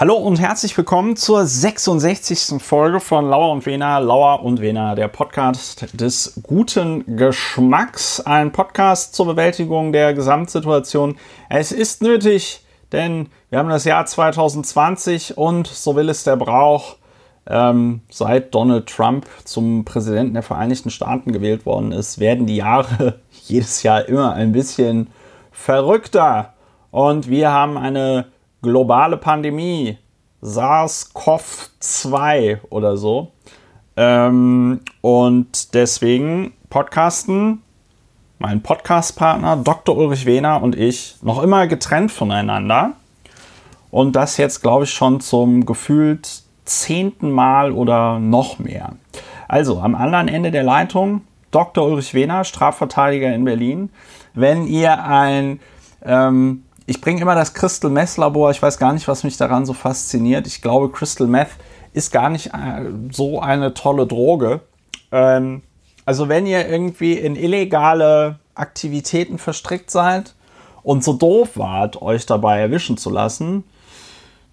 Hallo und herzlich willkommen zur 66. Folge von Lauer und Wena, Lauer und Wena, der Podcast des guten Geschmacks. Ein Podcast zur Bewältigung der Gesamtsituation. Es ist nötig, denn wir haben das Jahr 2020 und so will es der Brauch. Ähm, seit Donald Trump zum Präsidenten der Vereinigten Staaten gewählt worden ist, werden die Jahre jedes Jahr immer ein bisschen verrückter. Und wir haben eine globale Pandemie, SARS-CoV-2 oder so. Ähm, und deswegen podcasten mein Podcastpartner Dr. Ulrich Wehner und ich noch immer getrennt voneinander. Und das jetzt, glaube ich, schon zum gefühlt zehnten Mal oder noch mehr. Also am anderen Ende der Leitung Dr. Ulrich Wehner, Strafverteidiger in Berlin. Wenn ihr ein ähm, ich bringe immer das Crystal Meth Labor. Ich weiß gar nicht, was mich daran so fasziniert. Ich glaube, Crystal Meth ist gar nicht äh, so eine tolle Droge. Ähm, also wenn ihr irgendwie in illegale Aktivitäten verstrickt seid und so doof wart, euch dabei erwischen zu lassen,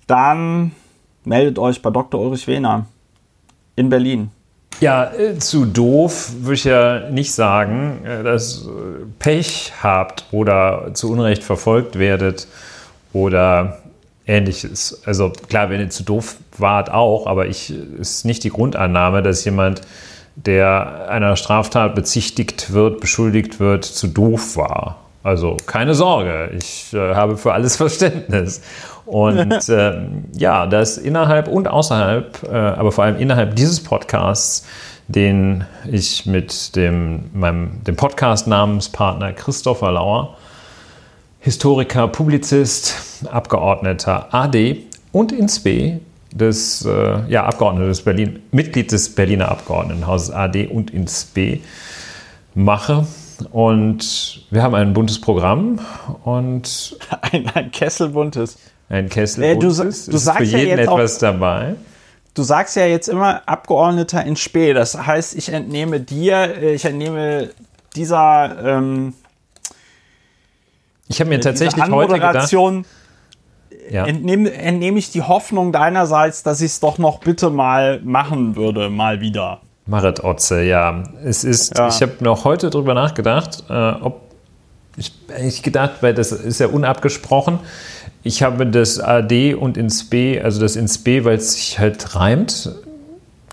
dann meldet euch bei Dr. Ulrich Wehner in Berlin. Ja, äh, zu doof würde ich ja nicht sagen, äh, dass Pech habt oder zu Unrecht verfolgt werdet oder ähnliches. Also klar, wenn ihr zu doof wart auch, aber ich ist nicht die Grundannahme, dass jemand, der einer Straftat bezichtigt wird, beschuldigt wird, zu doof war. Also keine Sorge, ich äh, habe für alles Verständnis. Und äh, ja, das innerhalb und außerhalb, äh, aber vor allem innerhalb dieses Podcasts, den ich mit dem, meinem, dem Podcast-Namenspartner Christopher Lauer, Historiker, Publizist, Abgeordneter AD und INSPE des äh, ja, Abgeordneten des Berlin, Mitglied des Berliner Abgeordnetenhauses AD und INSPE mache. Und wir haben ein buntes Programm und ein, ein Kessel buntes. Ein Kessel äh, du, buntes. Du, du sagst für jeden ja etwas auch, dabei. Du sagst ja jetzt immer Abgeordneter in Spee. Das heißt, ich entnehme dir, äh, ich entnehme dieser. Ähm, ich habe mir tatsächlich heute gedacht. Ja. Entnehme, entnehme ich die Hoffnung deinerseits, dass ich es doch noch bitte mal machen würde, mal wieder. Marit Otze, ja. Es ist, ja. ich habe noch heute darüber nachgedacht, äh, ob ich, ich gedacht, weil das ist ja unabgesprochen. Ich habe das AD und ins B, also das ins B, weil es sich halt reimt,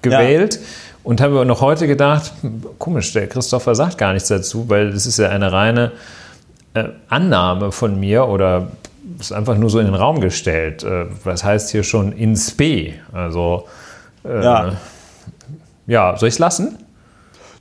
gewählt. Ja. Und habe noch heute gedacht, komisch, der Christopher sagt gar nichts dazu, weil das ist ja eine reine äh, Annahme von mir oder ist einfach nur so in den Raum gestellt. Äh, was heißt hier schon ins B? Also, äh, ja. Ja, soll ich es lassen?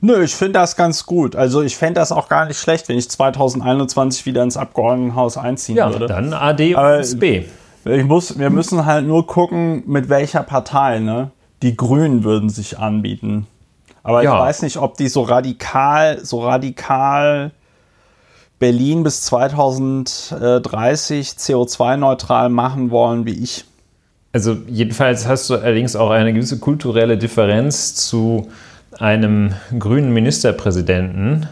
Nö, ich finde das ganz gut. Also ich fände das auch gar nicht schlecht, wenn ich 2021 wieder ins Abgeordnetenhaus einziehen ja, würde. dann AD und B. Ich muss, wir müssen halt nur gucken, mit welcher Partei. Ne? Die Grünen würden sich anbieten. Aber ja. ich weiß nicht, ob die so radikal, so radikal Berlin bis 2030 CO2-neutral machen wollen wie ich. Also jedenfalls hast du allerdings auch eine gewisse kulturelle Differenz zu einem grünen Ministerpräsidenten,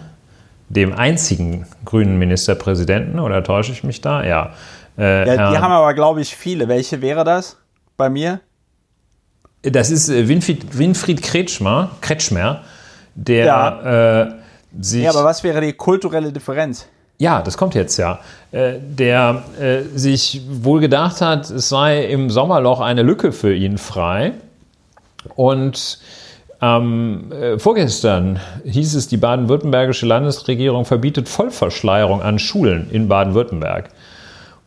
dem einzigen grünen Ministerpräsidenten, oder täusche ich mich da? Ja. Äh, ja die haben aber, glaube ich, viele. Welche wäre das bei mir? Das ist äh, Winfried, Winfried Kretschmer, Kretschmer, der ja. äh, sich. Ja, aber was wäre die kulturelle Differenz? Ja, das kommt jetzt ja. Äh, der äh, sich wohl gedacht hat, es sei im Sommerloch eine Lücke für ihn frei. Und ähm, äh, vorgestern hieß es, die baden-württembergische Landesregierung verbietet Vollverschleierung an Schulen in Baden-Württemberg.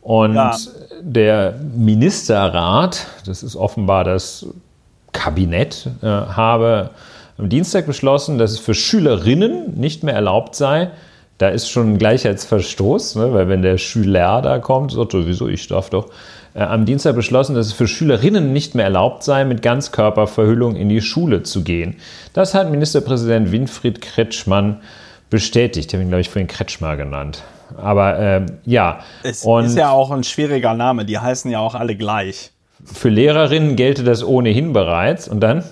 Und ja. der Ministerrat, das ist offenbar das Kabinett, äh, habe am Dienstag beschlossen, dass es für Schülerinnen nicht mehr erlaubt sei, da ist schon ein Gleichheitsverstoß, ne? weil wenn der Schüler da kommt, sagt er, wieso, ich darf doch, äh, am Dienstag beschlossen, dass es für Schülerinnen nicht mehr erlaubt sei, mit Ganzkörperverhüllung in die Schule zu gehen. Das hat Ministerpräsident Winfried Kretschmann bestätigt. Ich habe ihn, glaube ich, vorhin Kretschmer genannt. Aber äh, ja. Es und ist ja auch ein schwieriger Name. Die heißen ja auch alle gleich. Für Lehrerinnen gelte das ohnehin bereits. Und dann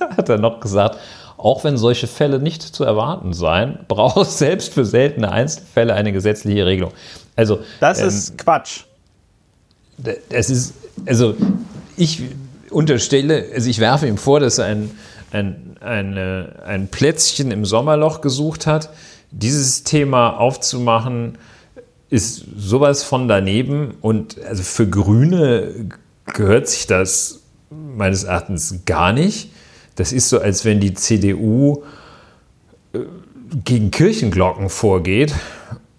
hat er noch gesagt, auch wenn solche Fälle nicht zu erwarten seien, braucht es selbst für seltene Einzelfälle eine gesetzliche Regelung. Also, das ähm, ist Quatsch es ist, also ich unterstelle, also ich werfe ihm vor, dass er ein, ein, eine, ein Plätzchen im Sommerloch gesucht hat. Dieses Thema aufzumachen, ist sowas von daneben. Und also für Grüne gehört sich das meines Erachtens gar nicht. Das ist so, als wenn die CDU äh, gegen Kirchenglocken vorgeht.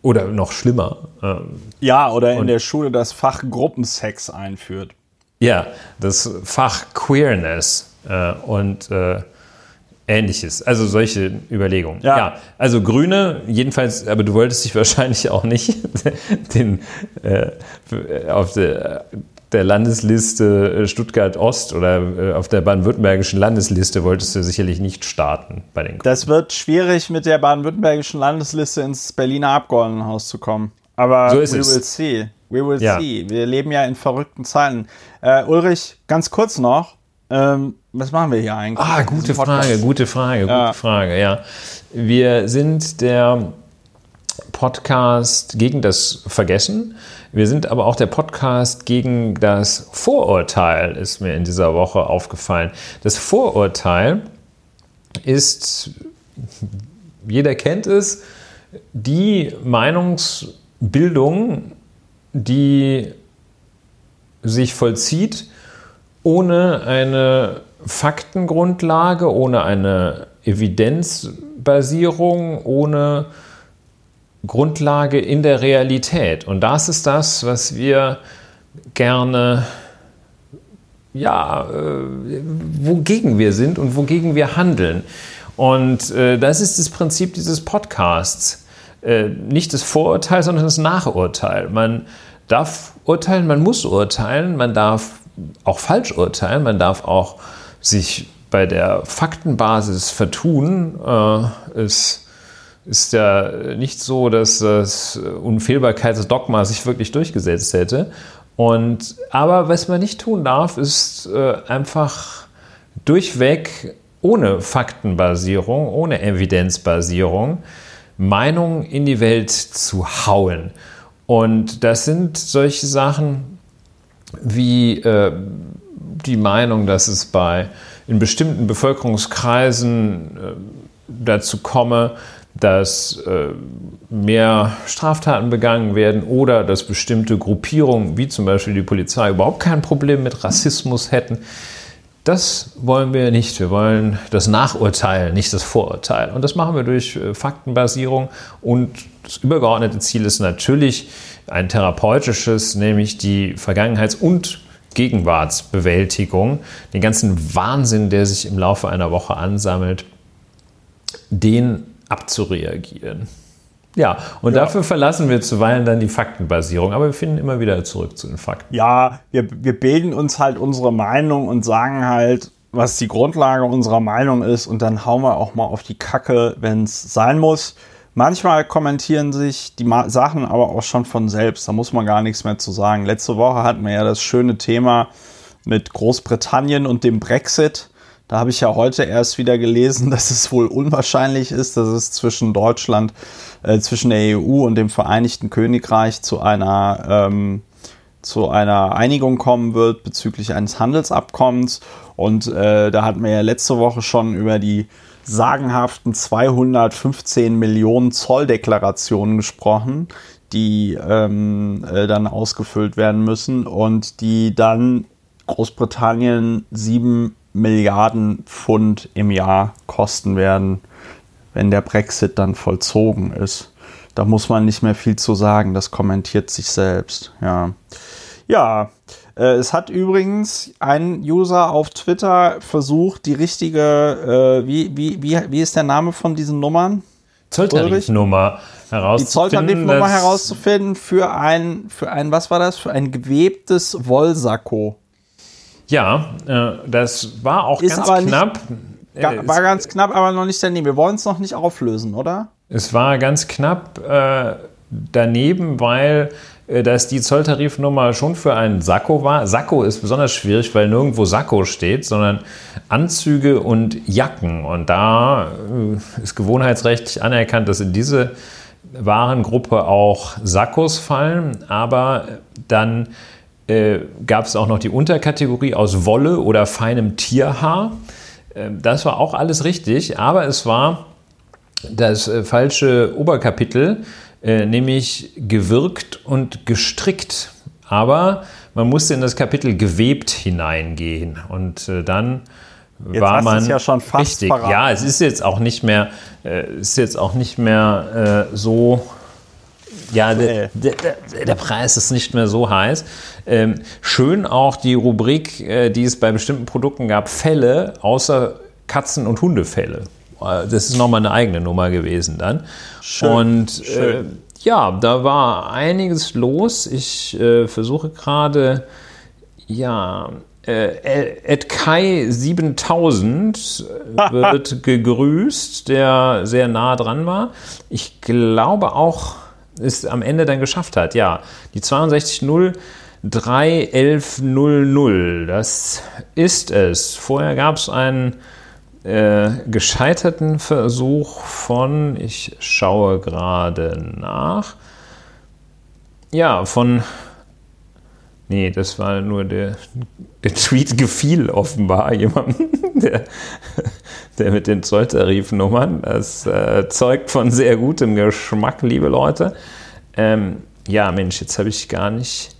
Oder noch schlimmer. Ähm, ja, oder in der Schule das Fach Gruppensex einführt. Ja, das Fach Queerness äh, und äh, ähnliches. Also solche Überlegungen. Ja. ja. also Grüne, jedenfalls, aber du wolltest dich wahrscheinlich auch nicht den, äh, auf der, der, Landesliste Stuttgart Ost oder äh, auf der baden-württembergischen Landesliste wolltest du sicherlich nicht starten bei den Grünen. Das wird schwierig, mit der baden-württembergischen Landesliste ins Berliner Abgeordnetenhaus zu kommen. Aber so ist we es. will see. We will ja. see. Wir leben ja in verrückten Zeiten. Äh, Ulrich, ganz kurz noch. Ähm, was machen wir hier eigentlich? Ah, gute Frage, gute Frage, gute ja. Frage, ja. Wir sind der Podcast gegen das Vergessen. Wir sind aber auch der Podcast gegen das Vorurteil, ist mir in dieser Woche aufgefallen. Das Vorurteil ist, jeder kennt es, die Meinungsbildung, die sich vollzieht, ohne eine Faktengrundlage, ohne eine Evidenzbasierung, ohne Grundlage in der Realität. Und das ist das, was wir gerne, ja, äh, wogegen wir sind und wogegen wir handeln. Und äh, das ist das Prinzip dieses Podcasts. Äh, nicht das Vorurteil, sondern das Nachurteil. Man darf urteilen, man muss urteilen, man darf auch falsch urteilen, man darf auch sich bei der Faktenbasis vertun. Es ist ja nicht so, dass das Unfehlbarkeitsdogma sich wirklich durchgesetzt hätte. Und, aber was man nicht tun darf, ist äh, einfach durchweg ohne Faktenbasierung, ohne Evidenzbasierung Meinungen in die Welt zu hauen. Und das sind solche Sachen, wie äh, die Meinung, dass es bei in bestimmten Bevölkerungskreisen äh, dazu komme, dass äh, mehr Straftaten begangen werden oder dass bestimmte Gruppierungen, wie zum Beispiel die Polizei, überhaupt kein Problem mit Rassismus hätten. Das wollen wir nicht. Wir wollen das Nachurteil, nicht das Vorurteil. Und das machen wir durch äh, Faktenbasierung. Und das übergeordnete Ziel ist natürlich, ein therapeutisches, nämlich die Vergangenheits- und Gegenwartsbewältigung, den ganzen Wahnsinn, der sich im Laufe einer Woche ansammelt, den abzureagieren. Ja, und ja. dafür verlassen wir zuweilen dann die Faktenbasierung, aber wir finden immer wieder zurück zu den Fakten. Ja, wir, wir bilden uns halt unsere Meinung und sagen halt, was die Grundlage unserer Meinung ist und dann hauen wir auch mal auf die Kacke, wenn es sein muss. Manchmal kommentieren sich die Sachen aber auch schon von selbst. Da muss man gar nichts mehr zu sagen. Letzte Woche hatten wir ja das schöne Thema mit Großbritannien und dem Brexit. Da habe ich ja heute erst wieder gelesen, dass es wohl unwahrscheinlich ist, dass es zwischen Deutschland, äh, zwischen der EU und dem Vereinigten Königreich zu einer, ähm, zu einer Einigung kommen wird bezüglich eines Handelsabkommens. Und äh, da hatten wir ja letzte Woche schon über die sagenhaften 215 Millionen Zolldeklarationen gesprochen, die ähm, äh, dann ausgefüllt werden müssen und die dann Großbritannien 7 Milliarden Pfund im Jahr kosten werden, wenn der Brexit dann vollzogen ist. Da muss man nicht mehr viel zu sagen, das kommentiert sich selbst. Ja, ja äh, es hat übrigens ein User auf Twitter versucht, die richtige, äh, wie, wie, wie, wie ist der Name von diesen Nummern? Zolltarifnummer herauszufinden. Die Zolltarifnummer herauszufinden für ein, für ein, was war das? Für ein gewebtes Wollsacko. Ja, äh, das war auch ist ganz knapp. Nicht, äh, war ganz knapp, aber noch nicht daneben. Wir wollen es noch nicht auflösen, oder? Es war ganz knapp äh, daneben, weil äh, dass die Zolltarifnummer schon für einen Sakko war. Sakko ist besonders schwierig, weil nirgendwo Sakko steht, sondern Anzüge und Jacken. Und da äh, ist gewohnheitsrechtlich anerkannt, dass in diese Warengruppe auch Sakkos fallen, aber dann äh, gab es auch noch die Unterkategorie aus Wolle oder feinem Tierhaar. Äh, das war auch alles richtig, aber es war das äh, falsche Oberkapitel, äh, nämlich gewirkt und gestrickt. Aber man musste in das Kapitel gewebt hineingehen und äh, dann jetzt war man ja schon fast richtig. Verraten. Ja, es ist jetzt auch nicht mehr, äh, ist jetzt auch nicht mehr so. Ja, der, der, der, Preis ist nicht mehr so heiß. Ähm, schön auch die Rubrik, äh, die es bei bestimmten Produkten gab, Fälle außer Katzen- und Hundefälle. Äh, das ist nochmal eine eigene Nummer gewesen dann. Schön, und äh, schön. ja, da war einiges los. Ich äh, versuche gerade, ja, äh, Ed Kai 7000 wird gegrüßt, der sehr nah dran war. Ich glaube auch, es am Ende dann geschafft hat. Ja, die 62.0 31100, das ist es. Vorher gab es einen äh, gescheiterten Versuch von, ich schaue gerade nach, ja, von, nee, das war nur der, der Tweet gefiel offenbar jemandem, der, der mit den Zolltarifnummern. Das äh, zeugt von sehr gutem Geschmack, liebe Leute. Ähm, ja, Mensch, jetzt habe ich gar nicht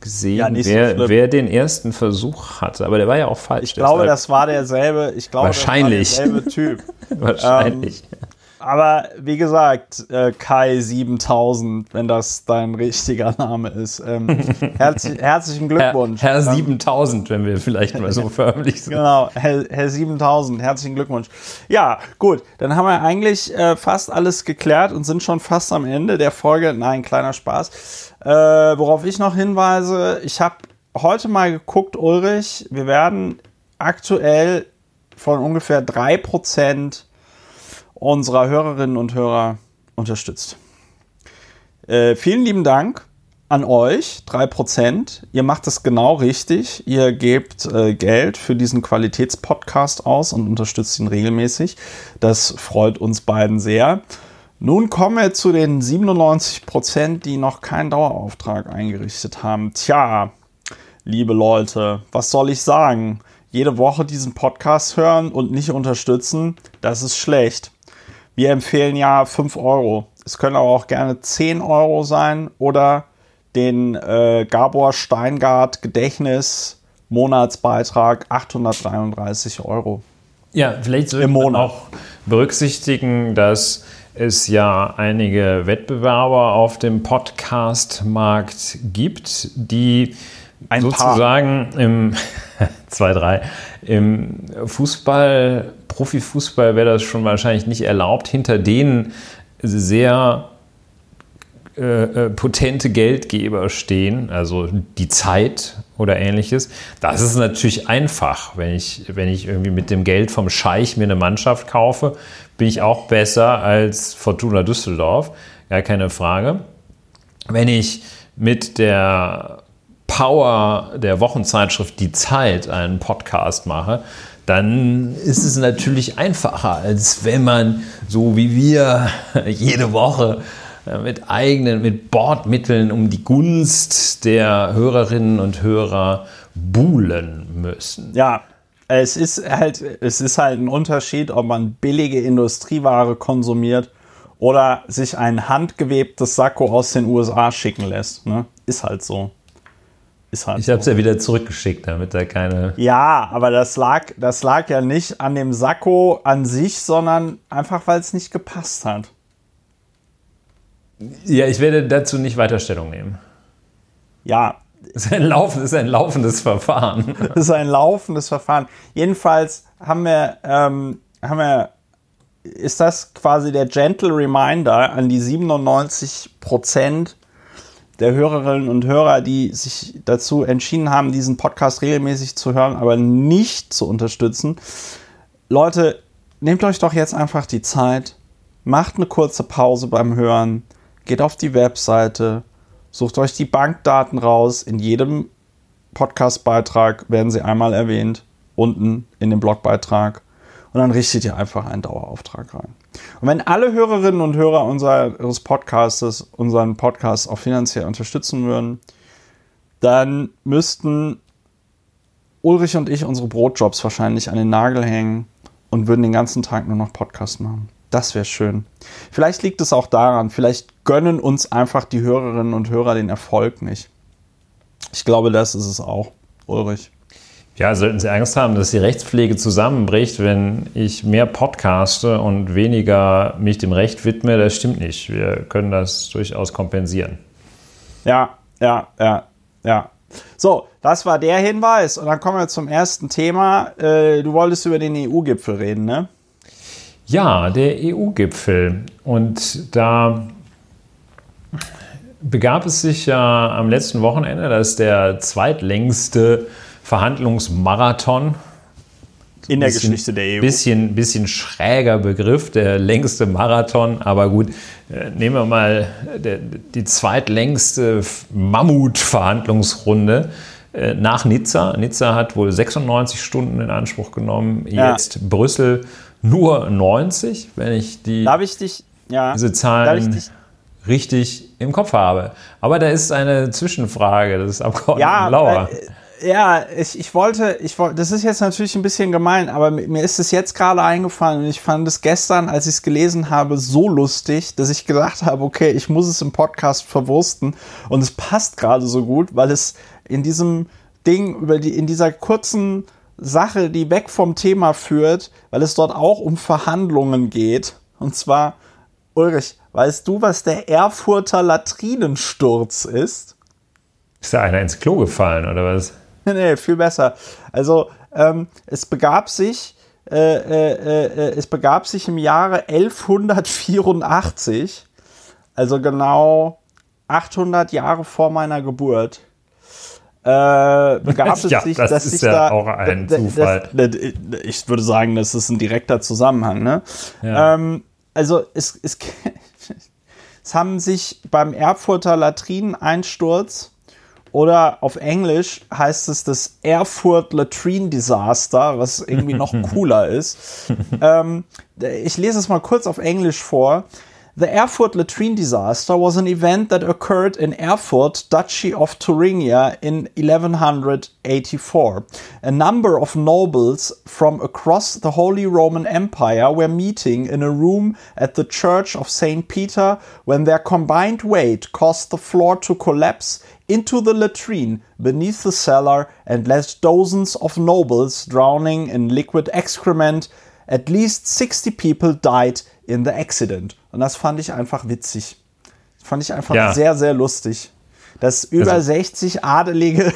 gesehen, ja, wer, so wer, den ersten Versuch hatte. Aber der war ja auch falsch. Ich glaube, das war derselbe. Ich glaube, Wahrscheinlich. Das war derselbe Typ. Wahrscheinlich. Ähm, aber wie gesagt, äh, Kai 7000, wenn das dein richtiger Name ist. Ähm, herzlich, herzlichen Glückwunsch. Herr, Herr 7000, wenn wir vielleicht mal so förmlich sind. Genau, Herr, Herr 7000, herzlichen Glückwunsch. Ja, gut, dann haben wir eigentlich äh, fast alles geklärt und sind schon fast am Ende der Folge. Nein, kleiner Spaß. Äh, worauf ich noch hinweise, ich habe heute mal geguckt, Ulrich, wir werden aktuell von ungefähr 3% unserer Hörerinnen und Hörer unterstützt. Äh, vielen lieben Dank an euch, 3%. Ihr macht es genau richtig. Ihr gebt äh, Geld für diesen Qualitätspodcast aus und unterstützt ihn regelmäßig. Das freut uns beiden sehr. Nun kommen wir zu den 97%, die noch keinen Dauerauftrag eingerichtet haben. Tja, liebe Leute, was soll ich sagen? Jede Woche diesen Podcast hören und nicht unterstützen, das ist schlecht. Wir empfehlen ja 5 Euro. Es können aber auch gerne 10 Euro sein oder den äh, Gabor Steingart Gedächtnis Monatsbeitrag 833 Euro. Ja, vielleicht sollte man auch berücksichtigen, dass es ja einige Wettbewerber auf dem Podcast-Markt gibt, die Ein sozusagen paar. im zwei, drei im Fußball Profifußball wäre das schon wahrscheinlich nicht erlaubt, hinter denen sehr äh, äh, potente Geldgeber stehen, also die Zeit oder ähnliches. Das ist natürlich einfach, wenn ich, wenn ich irgendwie mit dem Geld vom Scheich mir eine Mannschaft kaufe, bin ich auch besser als Fortuna Düsseldorf, gar keine Frage. Wenn ich mit der Power der Wochenzeitschrift Die Zeit einen Podcast mache, dann ist es natürlich einfacher, als wenn man so wie wir jede Woche äh, mit eigenen, mit Bordmitteln um die Gunst der Hörerinnen und Hörer buhlen müssen. Ja, es ist halt, es ist halt ein Unterschied, ob man billige Industrieware konsumiert oder sich ein handgewebtes Sakko aus den USA schicken lässt. Ne? Ist halt so. Ist halt ich habe es so. ja wieder zurückgeschickt, damit da keine. Ja, aber das lag, das lag ja nicht an dem Sakko an sich, sondern einfach, weil es nicht gepasst hat. Ja, ich werde dazu nicht weiter Stellung nehmen. Ja. Es ist ein, Lauf, ist ein laufendes Verfahren. Es ist ein laufendes Verfahren. Jedenfalls haben wir, ähm, haben wir, ist das quasi der gentle Reminder an die 97 Prozent der Hörerinnen und Hörer, die sich dazu entschieden haben, diesen Podcast regelmäßig zu hören, aber nicht zu unterstützen. Leute, nehmt euch doch jetzt einfach die Zeit, macht eine kurze Pause beim Hören, geht auf die Webseite, sucht euch die Bankdaten raus. In jedem Podcastbeitrag werden sie einmal erwähnt, unten in dem Blogbeitrag. Und dann richtet ihr einfach einen Dauerauftrag rein. Und wenn alle Hörerinnen und Hörer unseres Podcastes unseren Podcast auch finanziell unterstützen würden, dann müssten Ulrich und ich unsere Brotjobs wahrscheinlich an den Nagel hängen und würden den ganzen Tag nur noch Podcast machen. Das wäre schön. Vielleicht liegt es auch daran, vielleicht gönnen uns einfach die Hörerinnen und Hörer den Erfolg nicht. Ich glaube, das ist es auch, Ulrich. Ja, sollten Sie Angst haben, dass die Rechtspflege zusammenbricht, wenn ich mehr podcaste und weniger mich dem Recht widme? Das stimmt nicht. Wir können das durchaus kompensieren. Ja, ja, ja, ja. So, das war der Hinweis. Und dann kommen wir zum ersten Thema. Äh, du wolltest über den EU-Gipfel reden, ne? Ja, der EU-Gipfel. Und da begab es sich ja am letzten Wochenende, dass der zweitlängste Verhandlungsmarathon in der bisschen, Geschichte der EU. Bisschen, bisschen schräger Begriff, der längste Marathon, aber gut, äh, nehmen wir mal der, die zweitlängste Mammut-Verhandlungsrunde äh, nach Nizza. Nizza hat wohl 96 Stunden in Anspruch genommen, ja. jetzt Brüssel nur 90, wenn ich die ich dich, ja, diese Zahlen dich, richtig im Kopf habe. Aber da ist eine Zwischenfrage des Abgeordneten ja, Lauer. Äh, ja, ich, ich wollte, ich wollte, das ist jetzt natürlich ein bisschen gemein, aber mir ist es jetzt gerade eingefallen und ich fand es gestern, als ich es gelesen habe, so lustig, dass ich gedacht habe, okay, ich muss es im Podcast verwursten und es passt gerade so gut, weil es in diesem Ding, über die, in dieser kurzen Sache, die weg vom Thema führt, weil es dort auch um Verhandlungen geht. Und zwar, Ulrich, weißt du, was der Erfurter Latrinensturz ist? Ist da einer ins Klo gefallen oder was? nee, viel besser. Also ähm, es begab sich, äh, äh, äh, es begab sich im Jahre 1184, also genau 800 Jahre vor meiner Geburt. Äh, begab es ja, sich, das dass ist sich ja da, auch ein Zufall. Das, das, ich würde sagen, das ist ein direkter Zusammenhang. Ne? Ja. Ähm, also es, es, es haben sich beim Erfurter Latrineneinsturz oder auf Englisch heißt es das Erfurt Latrine Disaster, was irgendwie noch cooler ist. ähm, ich lese es mal kurz auf Englisch vor. The Erfurt latrine disaster was an event that occurred in Erfurt, Duchy of Thuringia, in 1184. A number of nobles from across the Holy Roman Empire were meeting in a room at the Church of St. Peter when their combined weight caused the floor to collapse into the latrine beneath the cellar and left dozens of nobles drowning in liquid excrement. At least 60 people died in the accident. Und das fand ich einfach witzig. Das fand ich einfach ja. sehr, sehr lustig. Dass über also. 60 Adelige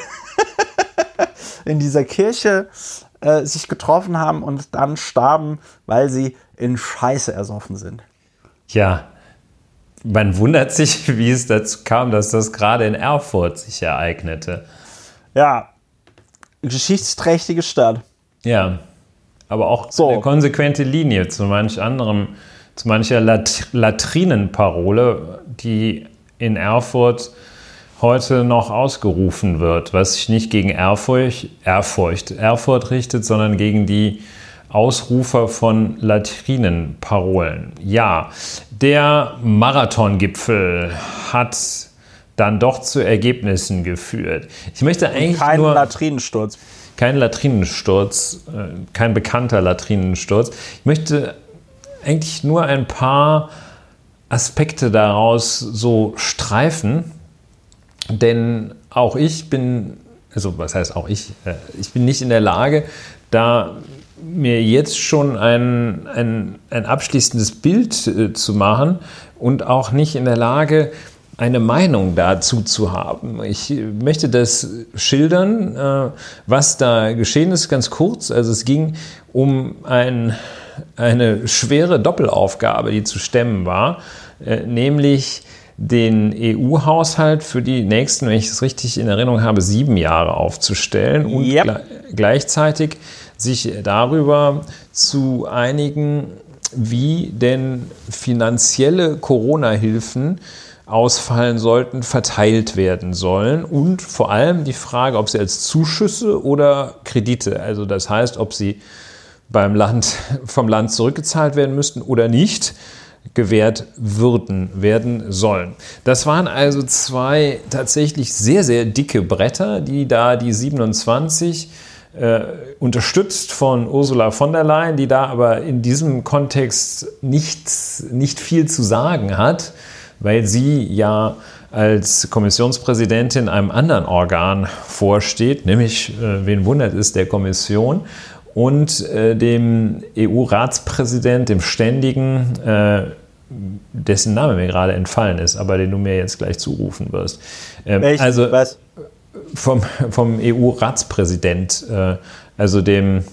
in dieser Kirche äh, sich getroffen haben und dann starben, weil sie in Scheiße ersoffen sind. Ja, man wundert sich, wie es dazu kam, dass das gerade in Erfurt sich ereignete. Ja, geschichtsträchtige Stadt. Ja, aber auch so. eine konsequente Linie zu manch anderem zu mancher Lat Latrinenparole, die in Erfurt heute noch ausgerufen wird, was sich nicht gegen Erfurcht, Erfurcht, Erfurt richtet, sondern gegen die Ausrufer von Latrinenparolen. Ja, der Marathongipfel hat dann doch zu Ergebnissen geführt. Ich möchte eigentlich keinen nur Latrinensturz. Kein Latrinensturz, äh, kein bekannter Latrinensturz. Ich möchte eigentlich nur ein paar Aspekte daraus so streifen, denn auch ich bin, also was heißt auch ich, äh, ich bin nicht in der Lage, da mir jetzt schon ein, ein, ein abschließendes Bild äh, zu machen und auch nicht in der Lage, eine Meinung dazu zu haben. Ich möchte das schildern, äh, was da geschehen ist, ganz kurz. Also es ging um ein eine schwere Doppelaufgabe, die zu stemmen war, äh, nämlich den EU-Haushalt für die nächsten, wenn ich es richtig in Erinnerung habe, sieben Jahre aufzustellen und yep. gle gleichzeitig sich darüber zu einigen, wie denn finanzielle Corona-Hilfen ausfallen sollten, verteilt werden sollen und vor allem die Frage, ob sie als Zuschüsse oder Kredite, also das heißt, ob sie beim Land, vom Land zurückgezahlt werden müssten oder nicht. gewährt würden, werden sollen. Das waren also zwei tatsächlich sehr, sehr dicke Bretter, die da die 27 äh, unterstützt von Ursula von der Leyen, die da aber in diesem Kontext nichts, nicht viel zu sagen hat, weil sie ja als Kommissionspräsidentin einem anderen Organ vorsteht, nämlich, äh, wen wundert es, der Kommission und äh, dem EU-Ratspräsident, dem Ständigen, äh, dessen Name mir gerade entfallen ist, aber den du mir jetzt gleich zurufen wirst. Ähm, also Was? Vom, vom EU-Ratspräsident, äh, also dem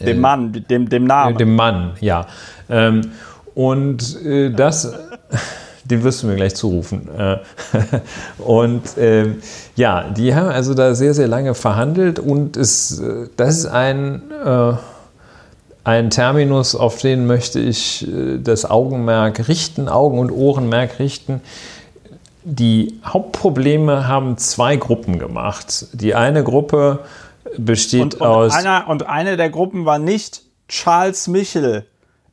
dem Mann, dem, dem Namen. Dem Mann, ja. Ähm, und äh, das den wirst du mir gleich zurufen. Äh, und äh, ja, die haben also da sehr, sehr lange verhandelt und es, äh, das ist ein, äh, ein Terminus, auf den möchte ich äh, das Augenmerk richten, Augen- und Ohrenmerk richten. Die Hauptprobleme haben zwei Gruppen gemacht. Die eine Gruppe besteht und, und aus. Einer, und eine der Gruppen war nicht Charles Michel,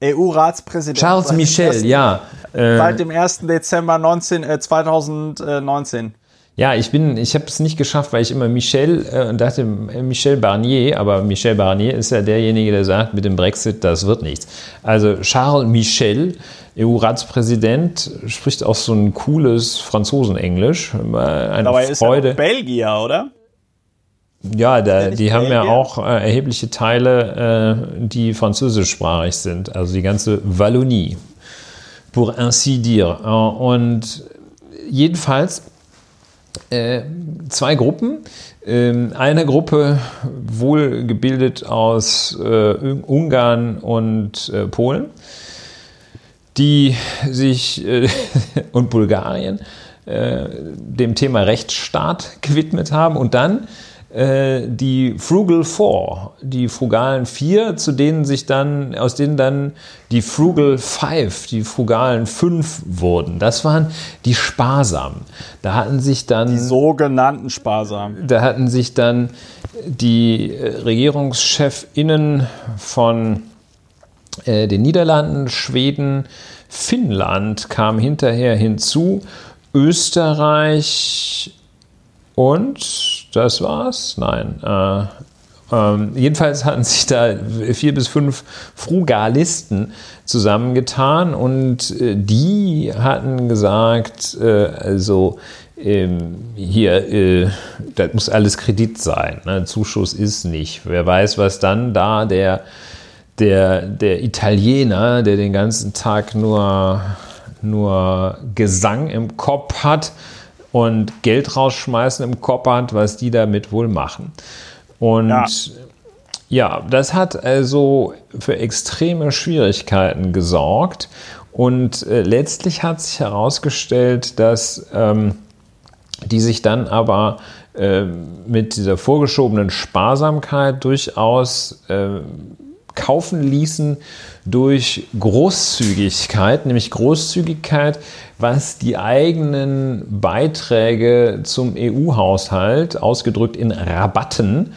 EU-Ratspräsident. Charles Michel, ja. Äh, seit dem 1. Dezember 19, äh, 2019. Ja, ich bin, ich habe es nicht geschafft, weil ich immer Michel äh, dachte äh, Michel Barnier, aber Michel Barnier ist ja derjenige, der sagt, mit dem Brexit, das wird nichts. Also Charles Michel, EU-Ratspräsident, spricht auch so ein cooles Franzosenenglisch. Eine Dabei Freude. ist er Belgier, oder? Ja, da, die haben ja auch äh, erhebliche Teile, äh, die französischsprachig sind, also die ganze Wallonie, pour ainsi dire. Und jedenfalls äh, zwei Gruppen. Ähm, eine Gruppe wohl gebildet aus äh, Ungarn und äh, Polen, die sich und Bulgarien dem Thema Rechtsstaat gewidmet haben und dann äh, die Frugal Four, die frugalen vier, zu denen sich dann, aus denen dann die Frugal Five, die frugalen fünf wurden. Das waren die Sparsamen. Da hatten sich dann. Die sogenannten Sparsamen. Da hatten sich dann die RegierungschefInnen von äh, den Niederlanden, Schweden, Finnland kam hinterher hinzu, Österreich und das war's? Nein. Äh, ähm, jedenfalls hatten sich da vier bis fünf Frugalisten zusammengetan und äh, die hatten gesagt, äh, also ähm, hier, äh, das muss alles Kredit sein. Ne? Zuschuss ist nicht. Wer weiß, was dann da der, der, der Italiener, der den ganzen Tag nur, nur Gesang im Kopf hat, und Geld rausschmeißen im Kopfhand, was die damit wohl machen. Und ja. ja, das hat also für extreme Schwierigkeiten gesorgt. Und äh, letztlich hat sich herausgestellt, dass ähm, die sich dann aber äh, mit dieser vorgeschobenen Sparsamkeit durchaus äh, kaufen ließen durch Großzügigkeit, nämlich Großzügigkeit, was die eigenen Beiträge zum EU-Haushalt, ausgedrückt in Rabatten,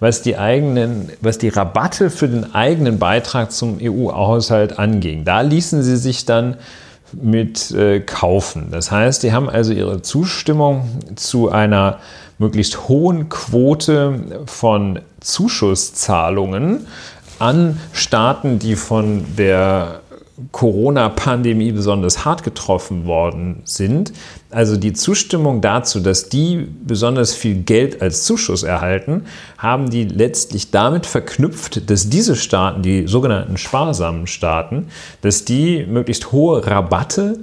was die eigenen, was die Rabatte für den eigenen Beitrag zum EU-Haushalt anging. Da ließen sie sich dann mit äh, kaufen. Das heißt, die haben also ihre Zustimmung zu einer möglichst hohen Quote von Zuschusszahlungen an Staaten, die von der Corona-Pandemie besonders hart getroffen worden sind. Also die Zustimmung dazu, dass die besonders viel Geld als Zuschuss erhalten, haben die letztlich damit verknüpft, dass diese Staaten, die sogenannten sparsamen Staaten, dass die möglichst hohe Rabatte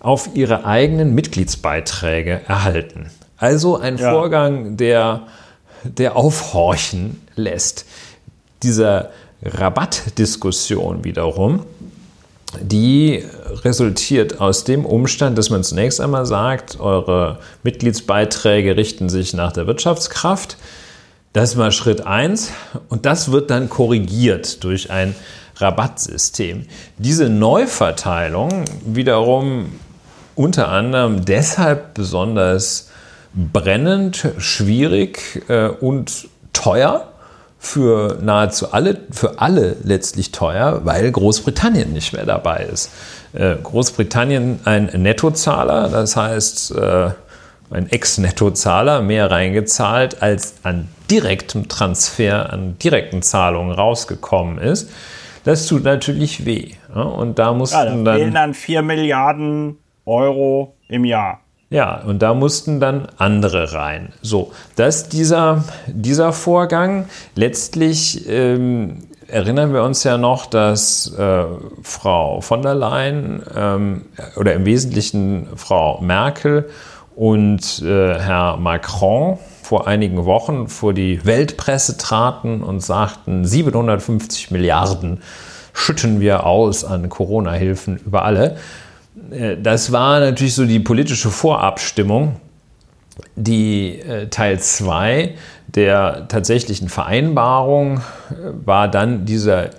auf ihre eigenen Mitgliedsbeiträge erhalten. Also ein ja. Vorgang, der, der aufhorchen lässt. Dieser Rabattdiskussion wiederum, die resultiert aus dem Umstand, dass man zunächst einmal sagt, eure Mitgliedsbeiträge richten sich nach der Wirtschaftskraft. Das ist mal Schritt 1 und das wird dann korrigiert durch ein Rabattsystem. Diese Neuverteilung wiederum unter anderem deshalb besonders brennend, schwierig äh, und teuer, für nahezu alle, für alle letztlich teuer, weil Großbritannien nicht mehr dabei ist. Äh, Großbritannien ein Nettozahler, das heißt äh, ein Ex-Nettozahler, mehr reingezahlt, als an direktem Transfer, an direkten Zahlungen rausgekommen ist. Das tut natürlich weh. Und da mussten ja, da fehlen dann 4 Milliarden Euro im Jahr. Ja, und da mussten dann andere rein. So, dass dieser, dieser Vorgang letztlich ähm, erinnern wir uns ja noch, dass äh, Frau von der Leyen ähm, oder im Wesentlichen Frau Merkel und äh, Herr Macron vor einigen Wochen vor die Weltpresse traten und sagten, 750 Milliarden schütten wir aus an Corona-Hilfen über alle. Äh, das war natürlich so die politische Vorabstimmung. Die äh, Teil 2 der tatsächlichen Vereinbarung äh, war dann dieser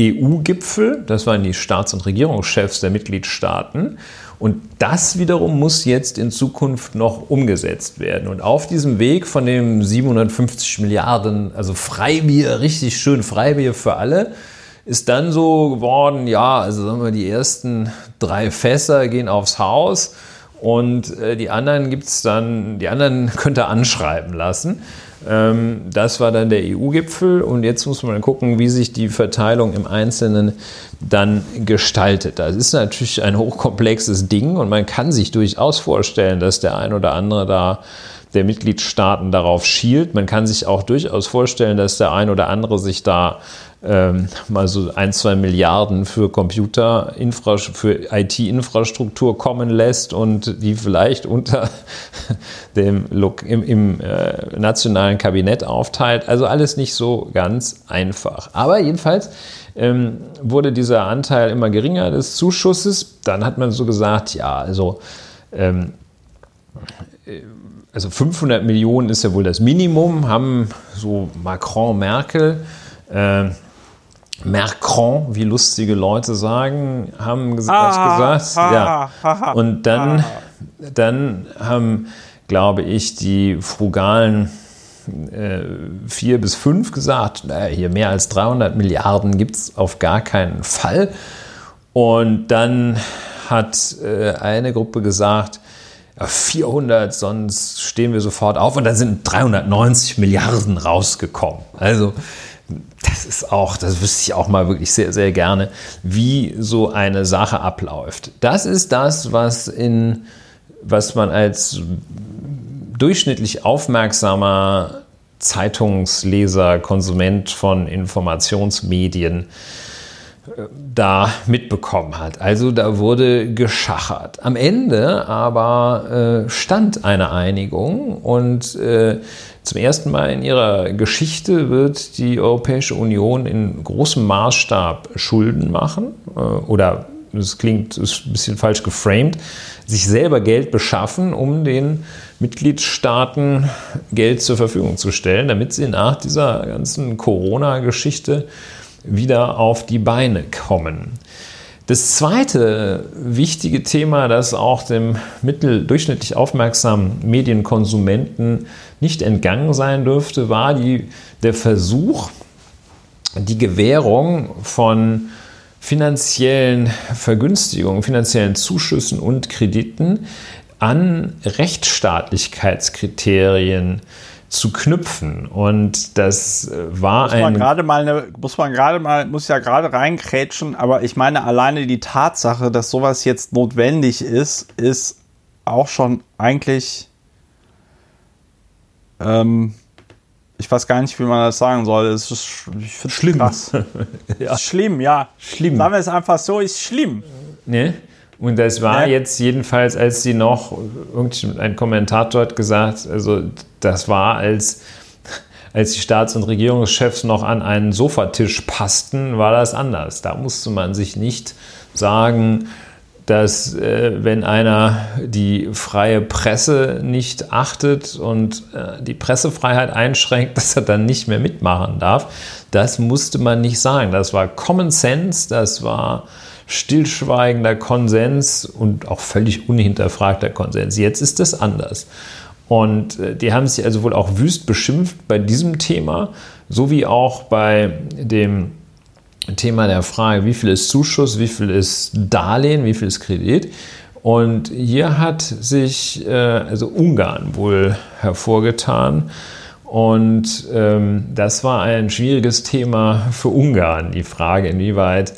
EU-Gipfel, das waren die Staats- und Regierungschefs der Mitgliedstaaten. Und das wiederum muss jetzt in Zukunft noch umgesetzt werden. Und auf diesem Weg von dem 750 Milliarden, also Freibier, richtig schön Freibier für alle, ist dann so geworden, ja, also sagen wir, die ersten drei Fässer gehen aufs Haus und äh, die anderen gibt's dann, die anderen könnt ihr anschreiben lassen. Ähm, das war dann der EU-Gipfel und jetzt muss man gucken, wie sich die Verteilung im Einzelnen dann gestaltet. Das ist natürlich ein hochkomplexes Ding und man kann sich durchaus vorstellen, dass der ein oder andere da der Mitgliedstaaten darauf schielt. Man kann sich auch durchaus vorstellen, dass der ein oder andere sich da ähm, mal so ein, zwei Milliarden für Computer, für IT-Infrastruktur kommen lässt und die vielleicht unter dem im, im äh, nationalen Kabinett aufteilt. Also alles nicht so ganz einfach. Aber jedenfalls ähm, wurde dieser Anteil immer geringer des Zuschusses. Dann hat man so gesagt, ja, also ähm, also 500 Millionen ist ja wohl das Minimum, haben so Macron, Merkel, äh, Macron, wie lustige Leute sagen, haben ges ah, gesagt. Ha, ja. Ha, Und dann, dann haben, glaube ich, die frugalen äh, vier bis fünf gesagt, naja, hier mehr als 300 Milliarden gibt es auf gar keinen Fall. Und dann hat äh, eine Gruppe gesagt, 400, sonst stehen wir sofort auf. Und dann sind 390 Milliarden rausgekommen. Also das ist auch, das wüsste ich auch mal wirklich sehr, sehr gerne, wie so eine Sache abläuft. Das ist das, was in, was man als durchschnittlich aufmerksamer Zeitungsleser, Konsument von Informationsmedien da mitbekommen hat. Also da wurde geschachert. Am Ende aber äh, stand eine Einigung und äh, zum ersten Mal in ihrer Geschichte wird die Europäische Union in großem Maßstab Schulden machen äh, oder das klingt ist ein bisschen falsch geframed, sich selber Geld beschaffen, um den Mitgliedstaaten Geld zur Verfügung zu stellen, damit sie nach dieser ganzen Corona-Geschichte wieder auf die Beine kommen. Das zweite wichtige Thema, das auch dem mitteldurchschnittlich aufmerksamen Medienkonsumenten nicht entgangen sein dürfte, war die, der Versuch, die Gewährung von finanziellen Vergünstigungen, finanziellen Zuschüssen und Krediten an Rechtsstaatlichkeitskriterien zu knüpfen. Und das äh, war muss man ein. Gerade mal eine, muss man gerade mal, muss ja gerade reinkrätschen, aber ich meine, alleine die Tatsache, dass sowas jetzt notwendig ist, ist auch schon eigentlich. Ähm, ich weiß gar nicht, wie man das sagen soll. Es ist schlimm. Krass. ja. Schlimm, ja. Schlimm. Sagen wir es einfach so, ist schlimm. Ne? Und das war ja. jetzt jedenfalls, als sie noch, ein Kommentator hat gesagt, also das war, als, als die Staats- und Regierungschefs noch an einen Sofatisch passten, war das anders. Da musste man sich nicht sagen, dass äh, wenn einer die freie Presse nicht achtet und äh, die Pressefreiheit einschränkt, dass er dann nicht mehr mitmachen darf. Das musste man nicht sagen. Das war Common Sense, das war stillschweigender Konsens und auch völlig unhinterfragter Konsens. Jetzt ist es anders. Und äh, die haben sich also wohl auch wüst beschimpft bei diesem Thema, sowie auch bei dem Thema der Frage, wie viel ist Zuschuss, wie viel ist Darlehen, wie viel ist Kredit. Und hier hat sich äh, also Ungarn wohl hervorgetan. Und ähm, das war ein schwieriges Thema für Ungarn, die Frage, inwieweit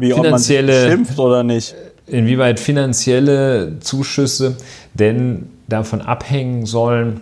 Wie, ob man schimpft oder nicht. inwieweit finanzielle Zuschüsse denn davon abhängen sollen,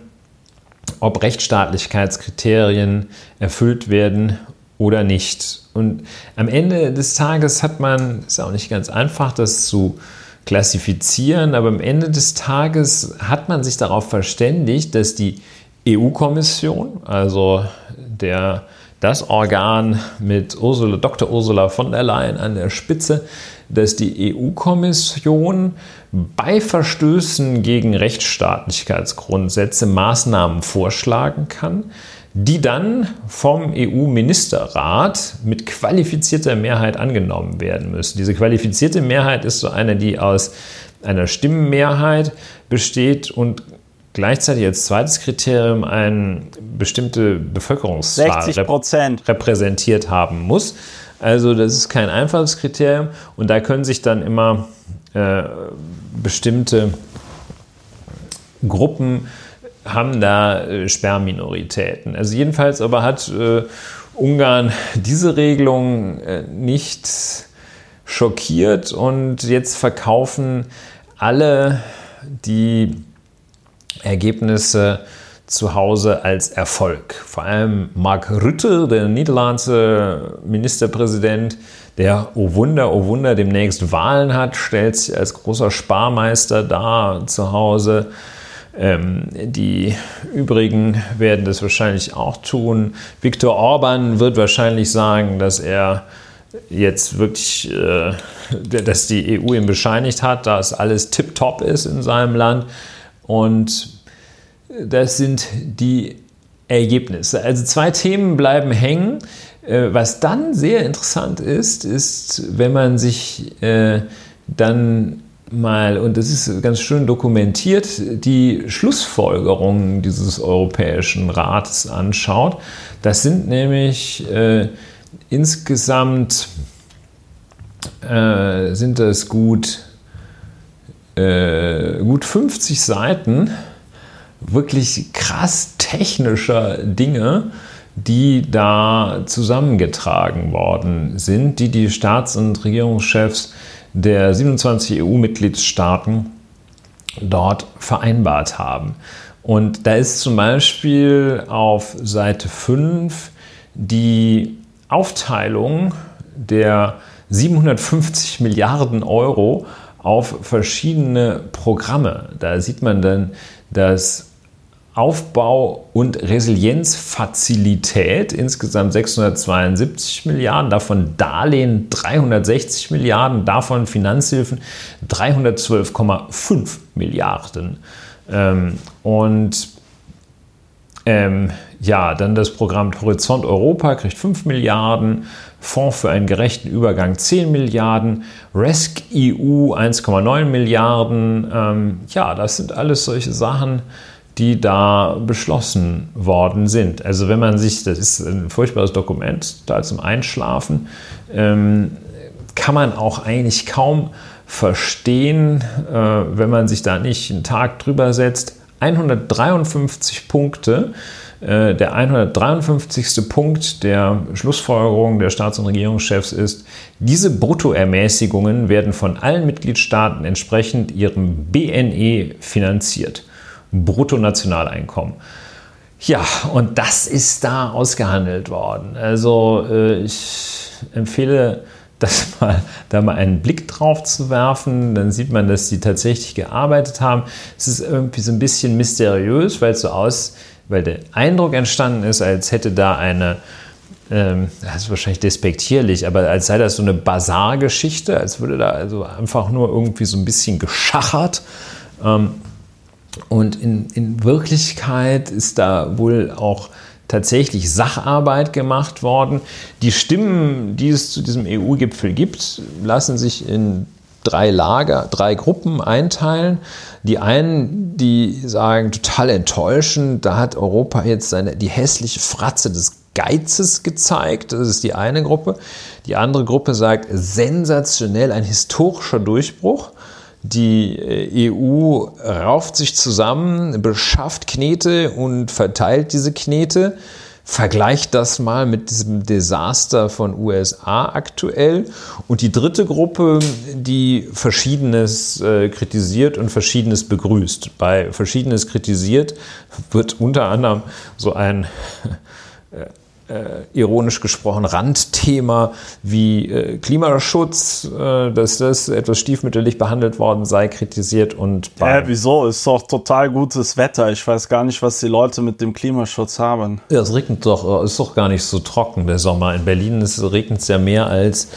ob Rechtsstaatlichkeitskriterien erfüllt werden oder nicht. Und am Ende des Tages hat man, ist auch nicht ganz einfach, das zu klassifizieren, aber am Ende des Tages hat man sich darauf verständigt, dass die EU-Kommission, also der, das Organ mit Ursula, Dr. Ursula von der Leyen an der Spitze, dass die EU-Kommission bei Verstößen gegen Rechtsstaatlichkeitsgrundsätze Maßnahmen vorschlagen kann, die dann vom EU-Ministerrat mit qualifizierter Mehrheit angenommen werden müssen. Diese qualifizierte Mehrheit ist so eine, die aus einer Stimmenmehrheit besteht und gleichzeitig als zweites Kriterium eine bestimmte Bevölkerungszahl 60 Prozent. repräsentiert haben muss. Also das ist kein einfaches Kriterium und da können sich dann immer äh, bestimmte Gruppen haben da äh, Sperrminoritäten. Also jedenfalls aber hat äh, Ungarn diese Regelung äh, nicht schockiert und jetzt verkaufen alle die Ergebnisse zu Hause als Erfolg. Vor allem Mark Rutte, der niederländische Ministerpräsident, der, oh Wunder, oh Wunder, demnächst Wahlen hat, stellt sich als großer Sparmeister da zu Hause. Ähm, die übrigen werden das wahrscheinlich auch tun. Viktor Orban wird wahrscheinlich sagen, dass er jetzt wirklich, äh, dass die EU ihm bescheinigt hat, dass alles tiptop ist in seinem Land. Und das sind die Ergebnisse. Also zwei Themen bleiben hängen. Äh, was dann sehr interessant ist, ist, wenn man sich äh, dann mal, und das ist ganz schön dokumentiert, die Schlussfolgerungen dieses Europäischen Rates anschaut. Das sind nämlich äh, insgesamt äh, sind das gut, äh, gut 50 Seiten wirklich krass technischer Dinge, die da zusammengetragen worden sind, die die Staats- und Regierungschefs der 27 EU-Mitgliedstaaten dort vereinbart haben. Und da ist zum Beispiel auf Seite 5 die Aufteilung der 750 Milliarden Euro auf verschiedene Programme. Da sieht man dann, dass Aufbau- und Resilienzfazilität insgesamt 672 Milliarden, davon Darlehen 360 Milliarden, davon Finanzhilfen 312,5 Milliarden. Ähm, und ähm, ja, dann das Programm Horizont Europa kriegt 5 Milliarden, Fonds für einen gerechten Übergang 10 Milliarden, RESC EU 1,9 Milliarden. Ähm, ja, das sind alles solche Sachen, die da beschlossen worden sind. Also wenn man sich, das ist ein furchtbares Dokument, da zum Einschlafen, ähm, kann man auch eigentlich kaum verstehen, äh, wenn man sich da nicht einen Tag drüber setzt. 153 Punkte. Äh, der 153. Punkt der Schlussfolgerung der Staats- und Regierungschefs ist, diese Bruttoermäßigungen werden von allen Mitgliedstaaten entsprechend ihrem BNE finanziert. Bruttonationaleinkommen. Ja, und das ist da ausgehandelt worden. Also äh, ich empfehle, das mal, da mal einen Blick drauf zu werfen. Dann sieht man, dass sie tatsächlich gearbeitet haben. Es ist irgendwie so ein bisschen mysteriös, weil es so aus, weil der Eindruck entstanden ist, als hätte da eine ähm, das ist wahrscheinlich despektierlich, aber als sei das so eine Bazargeschichte, als würde da also einfach nur irgendwie so ein bisschen geschachert. Ähm, und in, in Wirklichkeit ist da wohl auch tatsächlich Sacharbeit gemacht worden. Die Stimmen, die es zu diesem EU-Gipfel gibt, lassen sich in drei Lager, drei Gruppen einteilen. Die einen, die sagen, total enttäuschend, da hat Europa jetzt seine, die hässliche Fratze des Geizes gezeigt. Das ist die eine Gruppe. Die andere Gruppe sagt, sensationell, ein historischer Durchbruch. Die äh, EU rauft sich zusammen, beschafft Knete und verteilt diese Knete. Vergleicht das mal mit diesem Desaster von USA aktuell. Und die dritte Gruppe, die Verschiedenes äh, kritisiert und Verschiedenes begrüßt. Bei Verschiedenes kritisiert wird unter anderem so ein äh, äh, ironisch gesprochen Randthema wie äh, Klimaschutz, äh, dass das etwas stiefmütterlich behandelt worden sei, kritisiert und Ja, wieso? Ist doch total gutes Wetter. Ich weiß gar nicht, was die Leute mit dem Klimaschutz haben. Ja, es regnet doch, ist doch gar nicht so trocken der Sommer. In Berlin regnet es ja mehr als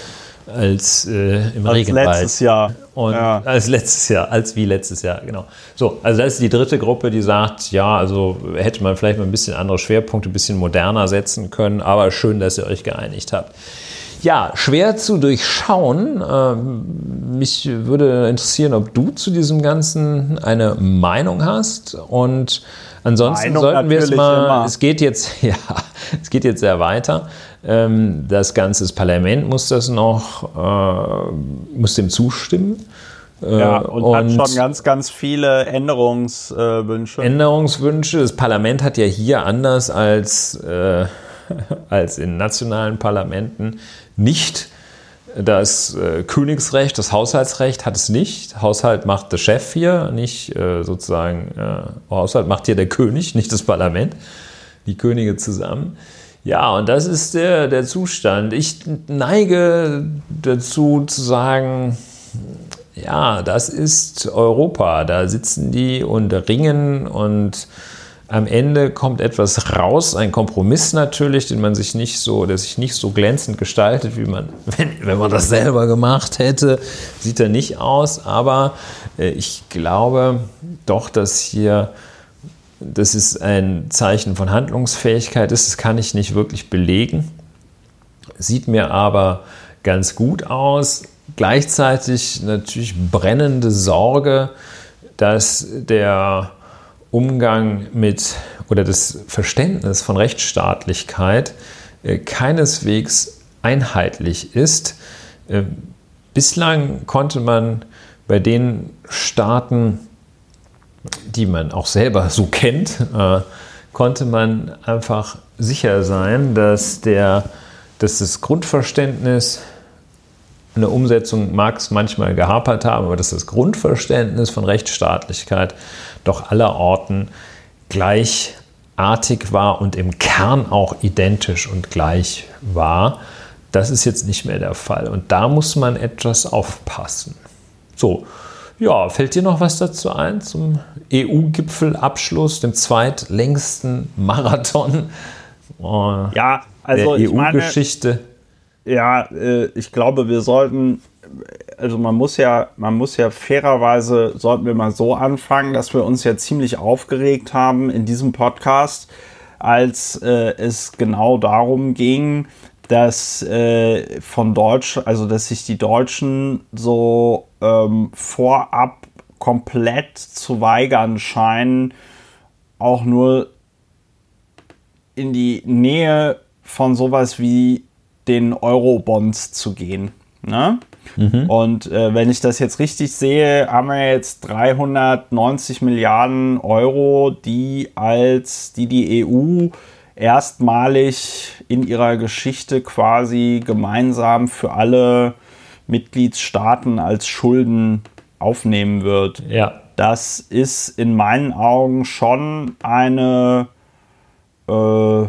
als äh, im als Regenwald. letztes Jahr. Und ja. Als letztes Jahr, als wie letztes Jahr, genau. So, also das ist die dritte Gruppe, die sagt, ja, also hätte man vielleicht mal ein bisschen andere Schwerpunkte, ein bisschen moderner setzen können, aber schön, dass ihr euch geeinigt habt. Ja, schwer zu durchschauen. Ähm, mich würde interessieren, ob du zu diesem Ganzen eine Meinung hast. Und ansonsten Meinung sollten wir es mal. Immer. Es geht jetzt, ja, es geht jetzt sehr weiter. Ähm, das ganze Parlament muss das noch, äh, muss dem zustimmen. Äh, ja, und, und, hat schon ganz, ganz viele Änderungswünsche. Änderungswünsche. Das Parlament hat ja hier anders als, äh, als in nationalen Parlamenten nicht das äh, Königsrecht, das Haushaltsrecht hat es nicht. Haushalt macht der Chef hier, nicht äh, sozusagen, äh, Haushalt macht hier der König, nicht das Parlament, die Könige zusammen. Ja, und das ist der, der Zustand. Ich neige dazu zu sagen, ja, das ist Europa. Da sitzen die und ringen und am Ende kommt etwas raus, ein Kompromiss natürlich, den man sich nicht so, der sich nicht so glänzend gestaltet, wie man, wenn, wenn man das selber gemacht hätte, sieht er nicht aus. Aber äh, ich glaube doch, dass hier das ist ein Zeichen von Handlungsfähigkeit ist. Das kann ich nicht wirklich belegen. Sieht mir aber ganz gut aus. Gleichzeitig natürlich brennende Sorge, dass der Umgang mit oder das Verständnis von Rechtsstaatlichkeit äh, keineswegs einheitlich ist. Äh, bislang konnte man bei den Staaten, die man auch selber so kennt, äh, konnte man einfach sicher sein, dass, der, dass das Grundverständnis in der Umsetzung mag es manchmal gehapert haben, aber dass das Grundverständnis von Rechtsstaatlichkeit doch allerorten gleichartig war und im Kern auch identisch und gleich war. Das ist jetzt nicht mehr der Fall. Und da muss man etwas aufpassen. So, ja, fällt dir noch was dazu ein zum EU-Gipfelabschluss, dem zweitlängsten Marathon oh, ja, also der EU-Geschichte? Ja, äh, ich glaube, wir sollten, also man muss ja, man muss ja fairerweise, sollten wir mal so anfangen, dass wir uns ja ziemlich aufgeregt haben in diesem Podcast, als äh, es genau darum ging, dass äh, von Deutsch, also dass sich die Deutschen so ähm, vorab komplett zu weigern scheinen, auch nur in die Nähe von sowas wie den Euro-Bonds zu gehen. Ne? Mhm. Und äh, wenn ich das jetzt richtig sehe, haben wir jetzt 390 Milliarden Euro, die als die die EU erstmalig in ihrer Geschichte quasi gemeinsam für alle Mitgliedstaaten als Schulden aufnehmen wird. Ja. Das ist in meinen Augen schon eine, äh,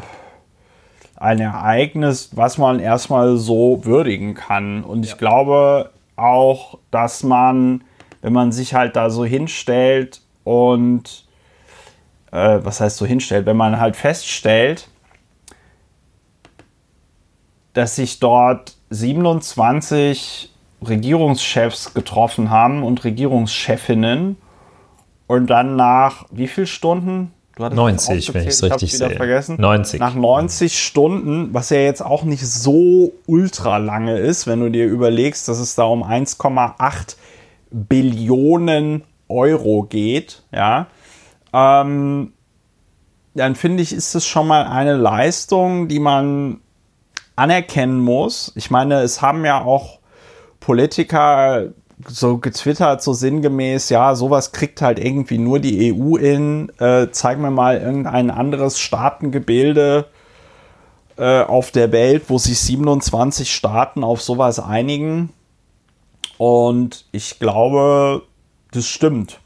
ein Ereignis, was man erstmal so würdigen kann. Und ich ja. glaube auch, dass man, wenn man sich halt da so hinstellt und äh, was heißt so hinstellt, wenn man halt feststellt, dass sich dort 27 Regierungschefs getroffen haben und Regierungschefinnen und dann nach wie viel Stunden? Du 90, wenn ich es richtig sehe. Vergessen. 90. Nach 90 Stunden, was ja jetzt auch nicht so ultra lange ist, wenn du dir überlegst, dass es da um 1,8 Billionen Euro geht, ja, ähm, dann finde ich, ist es schon mal eine Leistung, die man anerkennen muss. Ich meine, es haben ja auch Politiker so getwittert, so sinngemäß, ja, sowas kriegt halt irgendwie nur die EU in. Äh, zeig mir mal irgendein anderes Staatengebilde äh, auf der Welt, wo sich 27 Staaten auf sowas einigen. Und ich glaube, das stimmt.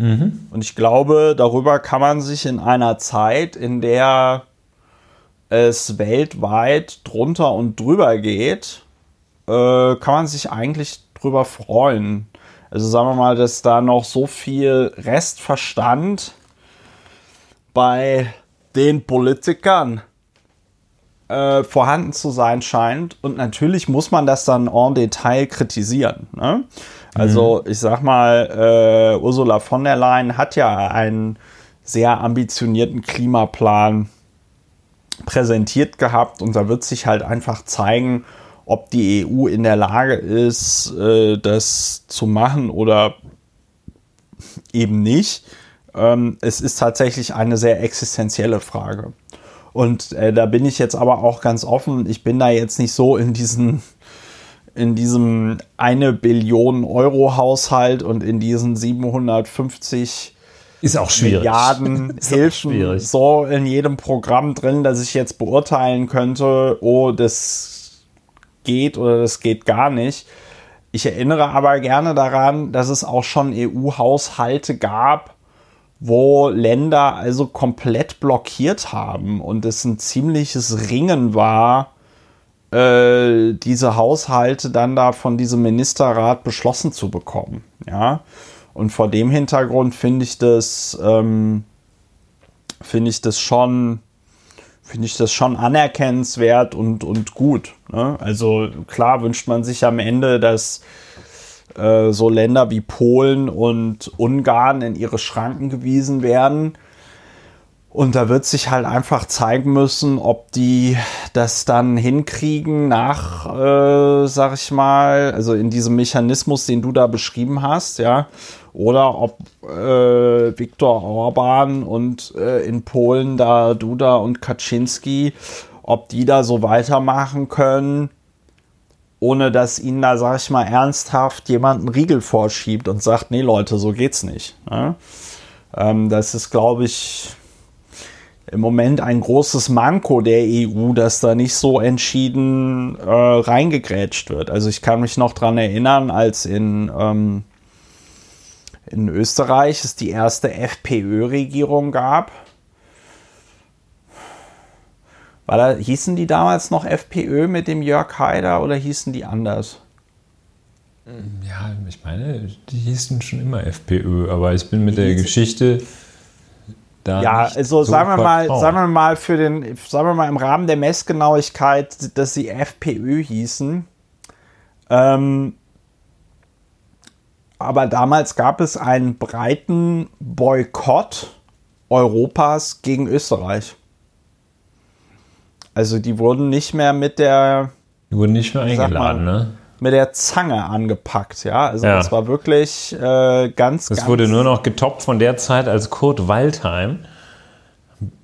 Mhm. Und ich glaube, darüber kann man sich in einer Zeit, in der es weltweit drunter und drüber geht, äh, kann man sich eigentlich drüber freuen. Also sagen wir mal, dass da noch so viel Restverstand bei den Politikern äh, vorhanden zu sein scheint. Und natürlich muss man das dann en Detail kritisieren. Ne? Also mhm. ich sag mal, äh, Ursula von der Leyen hat ja einen sehr ambitionierten Klimaplan präsentiert gehabt und da wird sich halt einfach zeigen, ob die EU in der Lage ist, äh, das zu machen oder eben nicht. Ähm, es ist tatsächlich eine sehr existenzielle Frage. Und äh, da bin ich jetzt aber auch ganz offen. Ich bin da jetzt nicht so in diesen in diesem eine Billion Euro Haushalt und in diesen 750 ist auch schwierig. Milliarden ist Hilfen so in jedem Programm drin, dass ich jetzt beurteilen könnte, oh, das geht oder das geht gar nicht. Ich erinnere aber gerne daran, dass es auch schon EU-Haushalte gab, wo Länder also komplett blockiert haben und es ein ziemliches Ringen war, äh, diese Haushalte dann da von diesem Ministerrat beschlossen zu bekommen. Ja, und vor dem Hintergrund finde ich das, ähm, finde ich das schon finde ich das schon anerkennenswert und, und gut. Ne? Also klar wünscht man sich am Ende, dass äh, so Länder wie Polen und Ungarn in ihre Schranken gewiesen werden. Und da wird sich halt einfach zeigen müssen, ob die das dann hinkriegen nach, äh, sag ich mal, also in diesem Mechanismus, den du da beschrieben hast, ja, oder ob äh, Viktor Orban und äh, in Polen da Duda und Kaczynski, ob die da so weitermachen können, ohne dass ihnen da, sag ich mal, ernsthaft jemand einen Riegel vorschiebt und sagt, nee Leute, so geht's nicht. Ne? Ähm, das ist, glaube ich, im Moment ein großes Manko der EU, dass da nicht so entschieden äh, reingegrätscht wird. Also ich kann mich noch dran erinnern, als in ähm, in Österreich es die erste FPÖ-Regierung gab. War da, hießen die damals noch FPÖ mit dem Jörg Haider oder hießen die anders? Ja, ich meine, die hießen schon immer FPÖ, aber ich bin mit der Geschichte da. Ja, also so sagen wir mal, sagen wir mal für den, sagen wir mal im Rahmen der Messgenauigkeit, dass sie FPÖ hießen. Ähm, aber damals gab es einen breiten Boykott Europas gegen Österreich. Also die wurden nicht mehr mit der. Die wurden nicht mehr eingeladen, mal, ne? Mit der Zange angepackt, ja. Also ja. das war wirklich äh, ganz. Das ganz wurde nur noch getoppt von der Zeit, als Kurt Waldheim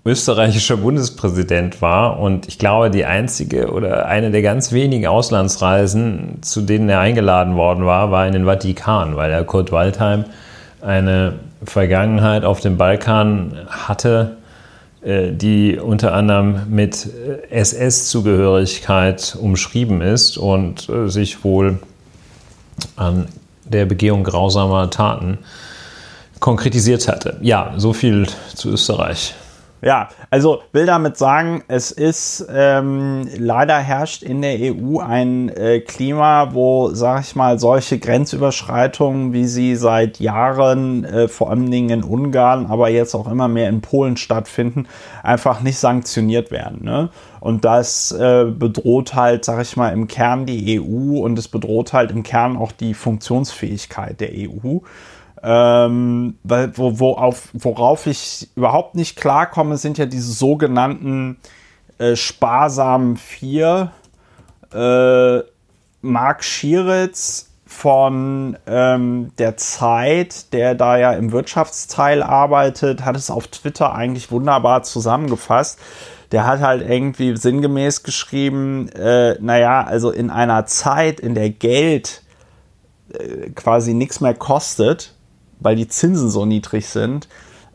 österreichischer Bundespräsident war und ich glaube, die einzige oder eine der ganz wenigen Auslandsreisen, zu denen er eingeladen worden war, war in den Vatikan, weil er Kurt Waldheim eine Vergangenheit auf dem Balkan hatte, die unter anderem mit SS-Zugehörigkeit umschrieben ist und äh, sich wohl an der Begehung grausamer Taten konkretisiert hatte. Ja, so viel zu Österreich. Ja, also will damit sagen, es ist ähm, leider herrscht in der EU ein äh, Klima, wo, sag ich mal, solche Grenzüberschreitungen, wie sie seit Jahren äh, vor allen Dingen in Ungarn, aber jetzt auch immer mehr in Polen stattfinden, einfach nicht sanktioniert werden. Ne? Und das äh, bedroht halt, sag ich mal, im Kern die EU und es bedroht halt im Kern auch die Funktionsfähigkeit der EU. Ähm, wo, wo auf, worauf ich überhaupt nicht klarkomme, sind ja diese sogenannten äh, sparsamen vier. Äh, Mark Schieritz von ähm, der Zeit, der da ja im Wirtschaftsteil arbeitet, hat es auf Twitter eigentlich wunderbar zusammengefasst. Der hat halt irgendwie sinngemäß geschrieben, äh, naja, also in einer Zeit, in der Geld äh, quasi nichts mehr kostet, weil die Zinsen so niedrig sind,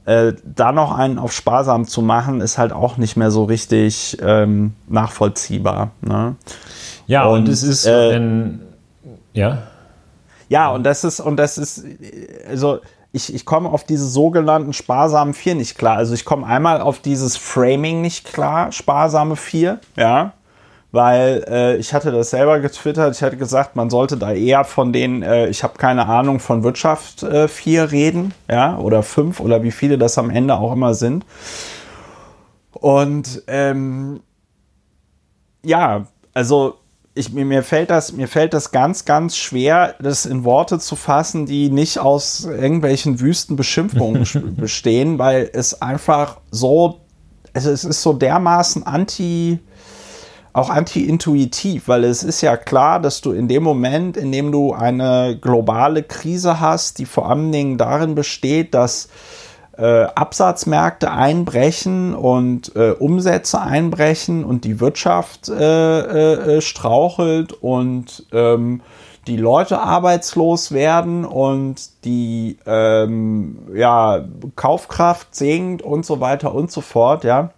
äh, da noch einen auf sparsam zu machen, ist halt auch nicht mehr so richtig ähm, nachvollziehbar. Ne? Ja, und, und es ist äh, ein, ja. Ja, und das ist, und das ist, also ich, ich komme auf diese sogenannten sparsamen vier nicht klar. Also ich komme einmal auf dieses Framing nicht klar, sparsame vier, ja. Weil äh, ich hatte das selber getwittert, ich hatte gesagt, man sollte da eher von den, äh, ich habe keine Ahnung, von Wirtschaft äh, vier reden, ja, oder fünf oder wie viele das am Ende auch immer sind. Und ähm, ja, also ich, mir, mir, fällt das, mir fällt das ganz, ganz schwer, das in Worte zu fassen, die nicht aus irgendwelchen wüsten Beschimpfungen bestehen, weil es einfach so, also es ist so dermaßen anti, auch anti-intuitiv, weil es ist ja klar, dass du in dem Moment, in dem du eine globale Krise hast, die vor allen Dingen darin besteht, dass äh, Absatzmärkte einbrechen und äh, Umsätze einbrechen und die Wirtschaft äh, äh, strauchelt und ähm, die Leute arbeitslos werden und die ähm, ja, Kaufkraft sinkt und so weiter und so fort, ja.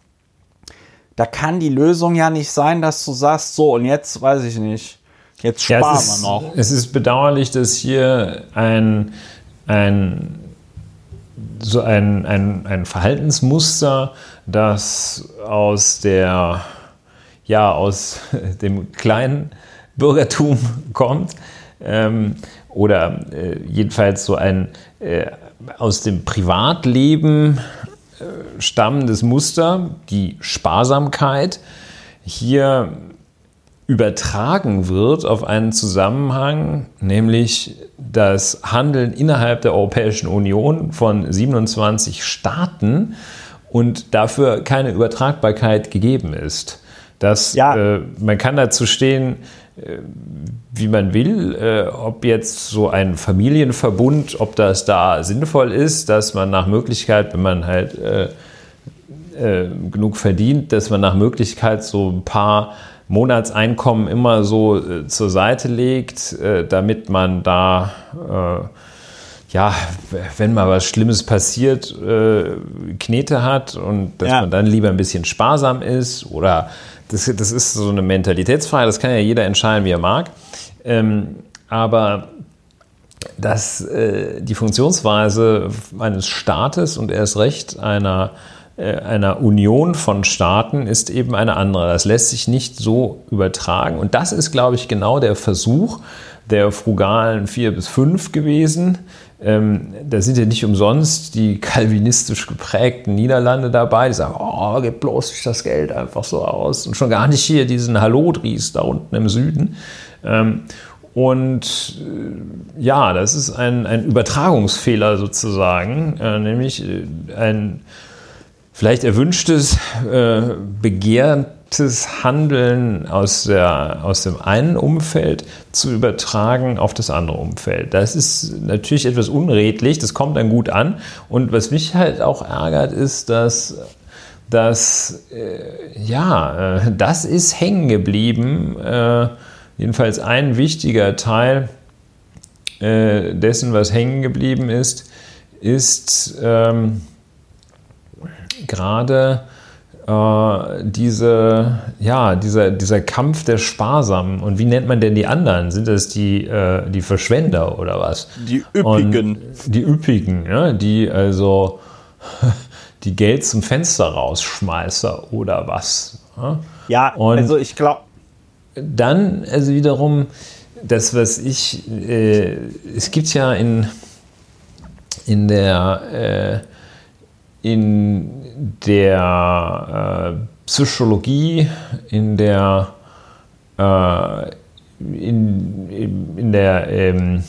Da kann die Lösung ja nicht sein, dass du sagst, so und jetzt weiß ich nicht, jetzt sparen ja, wir noch. Es ist bedauerlich, dass hier ein, ein so ein, ein, ein Verhaltensmuster, das aus der, ja, aus dem kleinen Bürgertum kommt ähm, oder äh, jedenfalls so ein äh, aus dem Privatleben stammendes Muster, die Sparsamkeit, hier übertragen wird auf einen Zusammenhang, nämlich das Handeln innerhalb der Europäischen Union von 27 Staaten und dafür keine Übertragbarkeit gegeben ist. Das, ja. äh, man kann dazu stehen, äh, wie man will, äh, ob jetzt so ein Familienverbund, ob das da sinnvoll ist, dass man nach Möglichkeit, wenn man halt äh, äh, genug verdient, dass man nach Möglichkeit so ein paar Monatseinkommen immer so zur Seite legt, damit man da, ja, wenn mal was Schlimmes passiert, äh, Knete hat und dass ja. man dann lieber ein bisschen sparsam ist oder das, das ist so eine Mentalitätsfrage, das kann ja jeder entscheiden, wie er mag. Ähm, aber dass äh, die Funktionsweise eines Staates und erst recht einer äh, einer Union von Staaten ist eben eine andere. Das lässt sich nicht so übertragen. Und das ist, glaube ich, genau der Versuch der frugalen 4 bis 5 gewesen. Ähm, da sind ja nicht umsonst die kalvinistisch geprägten Niederlande dabei, die sagen, oh, gib bloß nicht das Geld einfach so aus. Und schon gar nicht hier diesen Hallodries da unten im Süden. Ähm, und äh, ja, das ist ein, ein Übertragungsfehler sozusagen, äh, nämlich äh, ein vielleicht erwünschtes, äh, begehrtes Handeln aus, der, aus dem einen Umfeld zu übertragen auf das andere Umfeld. Das ist natürlich etwas unredlich, das kommt dann gut an. Und was mich halt auch ärgert, ist, dass dass äh, ja, äh, das ist hängen geblieben. Äh, jedenfalls ein wichtiger Teil äh, dessen, was hängen geblieben ist, ist ähm, gerade äh, diese, ja, dieser, dieser Kampf der Sparsamen. Und wie nennt man denn die anderen? Sind das die, äh, die Verschwender oder was? Die Üppigen. Und die Üppigen, ja, die also die Geld zum Fenster rausschmeißer oder was. Ja, ja Und also ich glaube. Dann, also wiederum, das, was ich, äh, es gibt ja in, in der, äh, in der äh, Psychologie, in der, äh, in, in der ähm,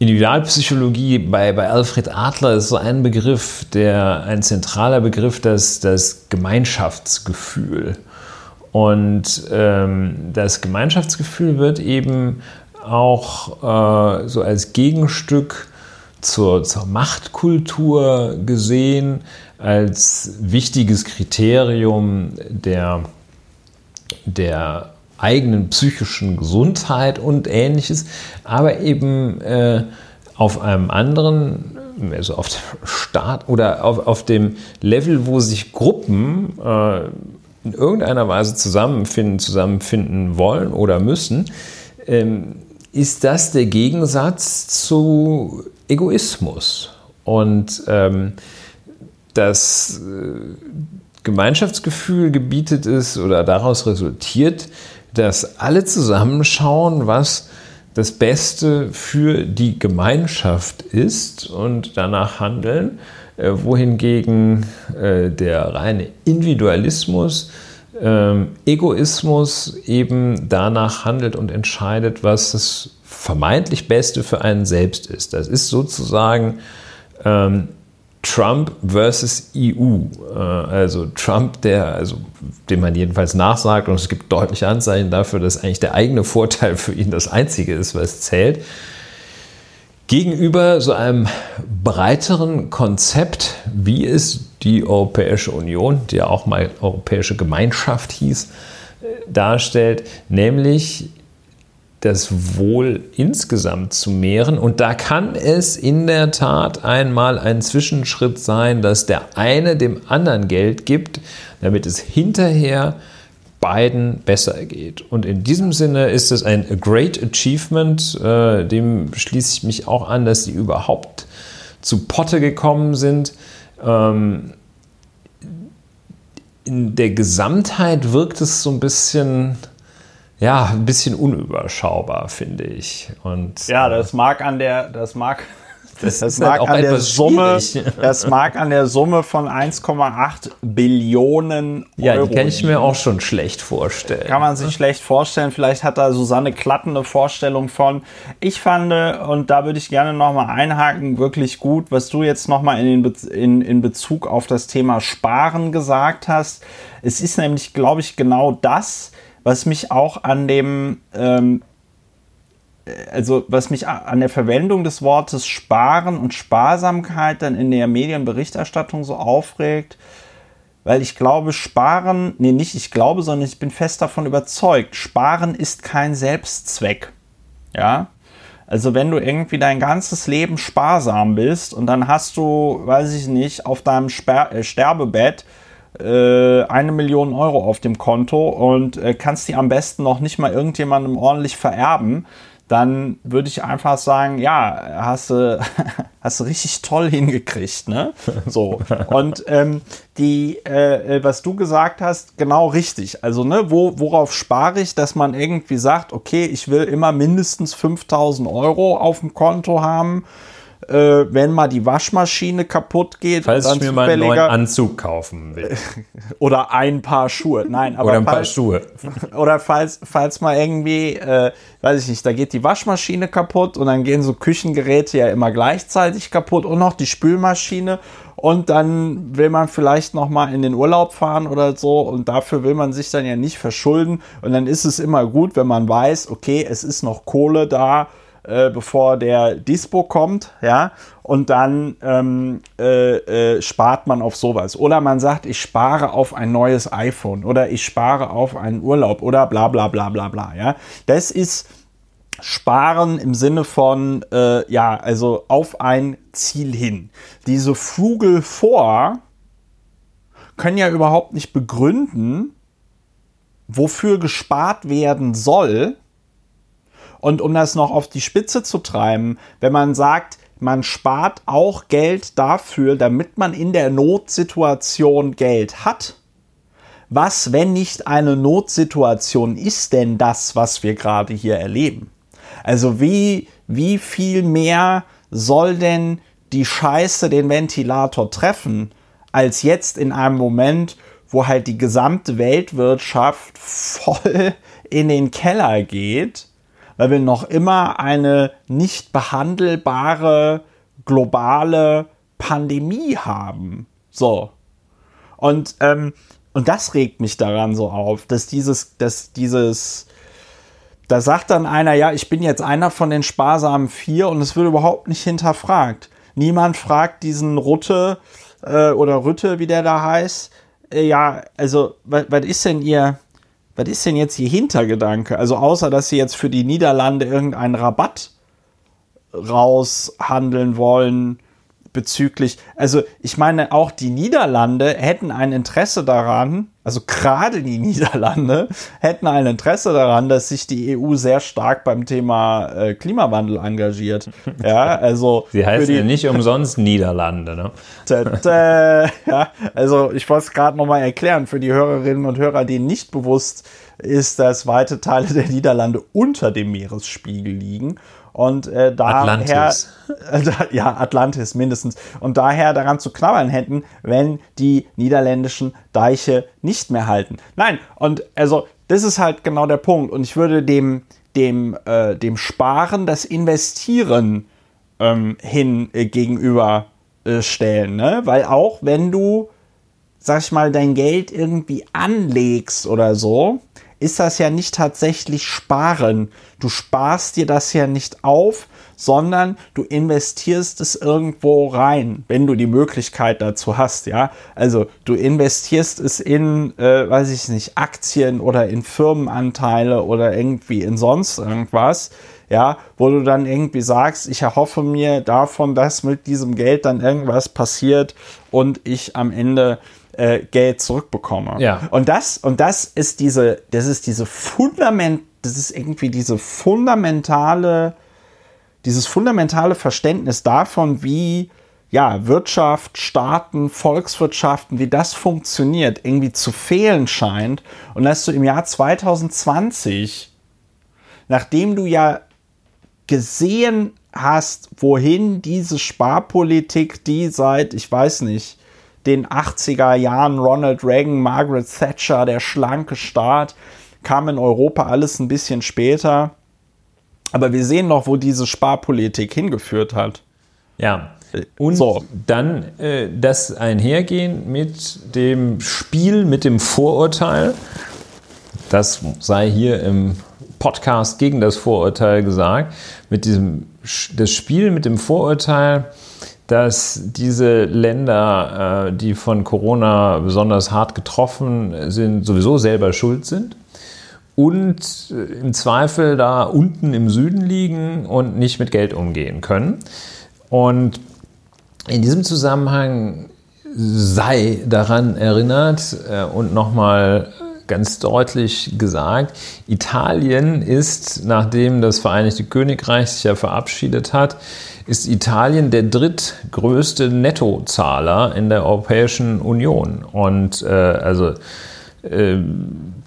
Individualpsychologie bei, bei Alfred Adler ist so ein Begriff, der ein zentraler Begriff, das, das Gemeinschaftsgefühl. Und ähm, das Gemeinschaftsgefühl wird eben auch äh, so als Gegenstück zur, zur Machtkultur gesehen, als wichtiges Kriterium der, der eigenen psychischen Gesundheit und ähnliches, aber eben äh, auf einem anderen, also auf dem Staat oder auf, auf dem Level, wo sich Gruppen äh, in irgendeiner Weise zusammenfinden, zusammenfinden wollen oder müssen, ähm, ist das der Gegensatz zu Egoismus. Und ähm, das äh, Gemeinschaftsgefühl gebietet es oder daraus resultiert, dass alle zusammenschauen, was das Beste für die Gemeinschaft ist und danach handeln, äh, wohingegen äh, der reine Individualismus, ähm, Egoismus eben danach handelt und entscheidet, was das vermeintlich Beste für einen selbst ist. Das ist sozusagen ähm, Trump versus EU. Äh, also Trump, der, also dem man jedenfalls nachsagt, und es gibt deutliche Anzeichen dafür, dass eigentlich der eigene Vorteil für ihn das einzige ist, was zählt. Gegenüber so einem breiteren Konzept, wie es die Europäische Union, die ja auch mal Europäische Gemeinschaft hieß, äh, darstellt, nämlich das Wohl insgesamt zu mehren. Und da kann es in der Tat einmal ein Zwischenschritt sein, dass der eine dem anderen Geld gibt, damit es hinterher beiden besser geht. Und in diesem Sinne ist es ein Great Achievement, äh, dem schließe ich mich auch an, dass sie überhaupt zu Potte gekommen sind. Ähm, in der Gesamtheit wirkt es so ein bisschen ja, ein bisschen unüberschaubar, finde ich. Und, ja, äh, das mag an der, das mag, das, das mag halt an der Summe, das mag an der Summe von 1,8 Billionen Euro. Ja, die kann ich mir auch schon schlecht vorstellen. Kann man sich schlecht vorstellen. Vielleicht hat da Susanne Klatten eine Vorstellung von. Ich fand, und da würde ich gerne nochmal einhaken, wirklich gut, was du jetzt nochmal in, in, in Bezug auf das Thema Sparen gesagt hast. Es ist nämlich, glaube ich, genau das, was mich auch an dem, ähm, also was mich an der Verwendung des Wortes Sparen und Sparsamkeit dann in der Medienberichterstattung so aufregt, weil ich glaube, Sparen, nee, nicht ich glaube, sondern ich bin fest davon überzeugt, Sparen ist kein Selbstzweck. Ja, also wenn du irgendwie dein ganzes Leben sparsam bist und dann hast du, weiß ich nicht, auf deinem Sper äh, Sterbebett äh, eine Million Euro auf dem Konto und äh, kannst die am besten noch nicht mal irgendjemandem ordentlich vererben, dann würde ich einfach sagen, ja, hast du, hast richtig toll hingekriegt, ne? So. Und ähm, die, äh, äh, was du gesagt hast, genau richtig. Also, ne, wo, worauf spare ich, dass man irgendwie sagt, okay, ich will immer mindestens 5000 Euro auf dem Konto haben äh, wenn mal die Waschmaschine kaputt geht. Falls ich mir mal einen neuen Anzug kaufen will. oder ein paar Schuhe. Nein, aber oder ein falls, paar Schuhe. Oder falls, falls mal irgendwie, äh, weiß ich nicht, da geht die Waschmaschine kaputt und dann gehen so Küchengeräte ja immer gleichzeitig kaputt und noch die Spülmaschine und dann will man vielleicht noch mal in den Urlaub fahren oder so und dafür will man sich dann ja nicht verschulden und dann ist es immer gut, wenn man weiß, okay, es ist noch Kohle da äh, bevor der Dispo kommt, ja, und dann ähm, äh, äh, spart man auf sowas. Oder man sagt, ich spare auf ein neues iPhone oder ich spare auf einen Urlaub oder bla bla bla bla bla, ja. Das ist Sparen im Sinne von, äh, ja, also auf ein Ziel hin. Diese Frugal vor können ja überhaupt nicht begründen, wofür gespart werden soll, und um das noch auf die Spitze zu treiben, wenn man sagt, man spart auch Geld dafür, damit man in der Notsituation Geld hat. Was, wenn nicht eine Notsituation ist denn das, was wir gerade hier erleben? Also wie, wie viel mehr soll denn die Scheiße den Ventilator treffen, als jetzt in einem Moment, wo halt die gesamte Weltwirtschaft voll in den Keller geht weil wir noch immer eine nicht behandelbare globale Pandemie haben. So. Und, ähm, und das regt mich daran so auf, dass dieses, dass dieses, da sagt dann einer, ja, ich bin jetzt einer von den sparsamen vier und es wird überhaupt nicht hinterfragt. Niemand fragt diesen Rutte äh, oder Rütte, wie der da heißt. Äh, ja, also, was ist denn ihr, was ist denn jetzt ihr Hintergedanke? Also, außer dass sie jetzt für die Niederlande irgendeinen Rabatt raushandeln wollen bezüglich, also ich meine, auch die Niederlande hätten ein Interesse daran, also gerade die Niederlande hätten ein Interesse daran, dass sich die EU sehr stark beim Thema äh, Klimawandel engagiert. Ja, also sie heißen ja nicht umsonst Niederlande, ne? Tä, ja, also ich wollte es gerade nochmal erklären für die Hörerinnen und Hörer, denen nicht bewusst ist, dass weite Teile der Niederlande unter dem Meeresspiegel liegen und äh, daher, Atlantis. Ja, Atlantis mindestens. Und daher daran zu knabbern hätten, wenn die niederländischen Deiche nicht mehr halten. Nein, und also das ist halt genau der Punkt. Und ich würde dem, dem, äh, dem Sparen das Investieren ähm, hin äh, gegenüber äh, stellen. Ne? Weil auch wenn du, sag ich mal, dein Geld irgendwie anlegst oder so, ist das ja nicht tatsächlich sparen. Du sparst dir das ja nicht auf, sondern du investierst es irgendwo rein, wenn du die Möglichkeit dazu hast, ja. Also du investierst es in, äh, weiß ich nicht, Aktien oder in Firmenanteile oder irgendwie in sonst irgendwas, ja, wo du dann irgendwie sagst, ich erhoffe mir davon, dass mit diesem Geld dann irgendwas passiert und ich am Ende äh, Geld zurückbekomme. Ja. Und das, und das ist diese, das ist diese Fundament, das ist irgendwie diese fundamentale, dieses fundamentale Verständnis davon, wie ja, Wirtschaft, Staaten, Volkswirtschaften, wie das funktioniert, irgendwie zu fehlen scheint. Und dass du im Jahr 2020, nachdem du ja gesehen hast, wohin diese Sparpolitik, die seit, ich weiß nicht, den 80er Jahren Ronald Reagan, Margaret Thatcher, der schlanke Staat, kam in Europa alles ein bisschen später. Aber wir sehen noch, wo diese Sparpolitik hingeführt hat. Ja. Und so. dann äh, das einhergehen mit dem Spiel, mit dem Vorurteil. Das sei hier im Podcast gegen das Vorurteil gesagt. Mit diesem das Spiel mit dem Vorurteil, dass diese Länder, äh, die von Corona besonders hart getroffen sind, sowieso selber schuld sind und äh, im Zweifel da unten im Süden liegen und nicht mit Geld umgehen können. Und in diesem Zusammenhang sei daran erinnert äh, und nochmal ganz deutlich gesagt, Italien ist, nachdem das Vereinigte Königreich sich ja verabschiedet hat, ist Italien der drittgrößte Nettozahler in der Europäischen Union. Und äh, also äh,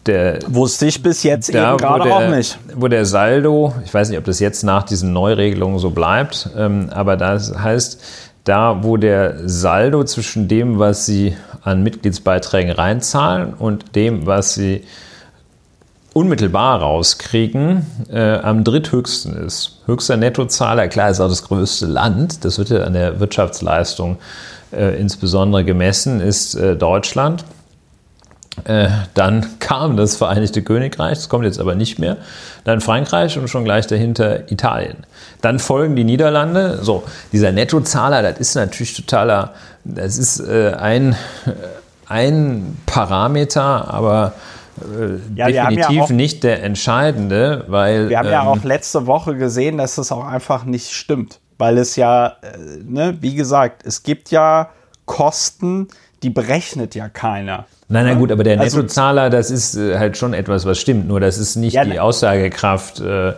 der, Wusste ich bis jetzt da, eben gerade auch nicht. Wo der Saldo, ich weiß nicht, ob das jetzt nach diesen Neuregelungen so bleibt, ähm, aber das heißt, da wo der Saldo zwischen dem, was sie an Mitgliedsbeiträgen reinzahlen und dem, was sie unmittelbar rauskriegen, äh, am dritthöchsten ist. Höchster Nettozahler, klar, ist auch das größte Land, das wird ja an der Wirtschaftsleistung äh, insbesondere gemessen, ist äh, Deutschland. Äh, dann kam das Vereinigte Königreich, das kommt jetzt aber nicht mehr. Dann Frankreich und schon gleich dahinter Italien. Dann folgen die Niederlande. So, dieser Nettozahler, das ist natürlich totaler, das ist äh, ein, ein Parameter, aber äh, ja, definitiv ja auch, nicht der entscheidende, weil. Wir haben ähm, ja auch letzte Woche gesehen, dass es auch einfach nicht stimmt. Weil es ja, äh, ne, wie gesagt, es gibt ja Kosten, die berechnet ja keiner. Nein, nein, gut, aber der also, Nettozahler, das ist äh, halt schon etwas, was stimmt. Nur das ist nicht ja, die Aussagekraft, äh,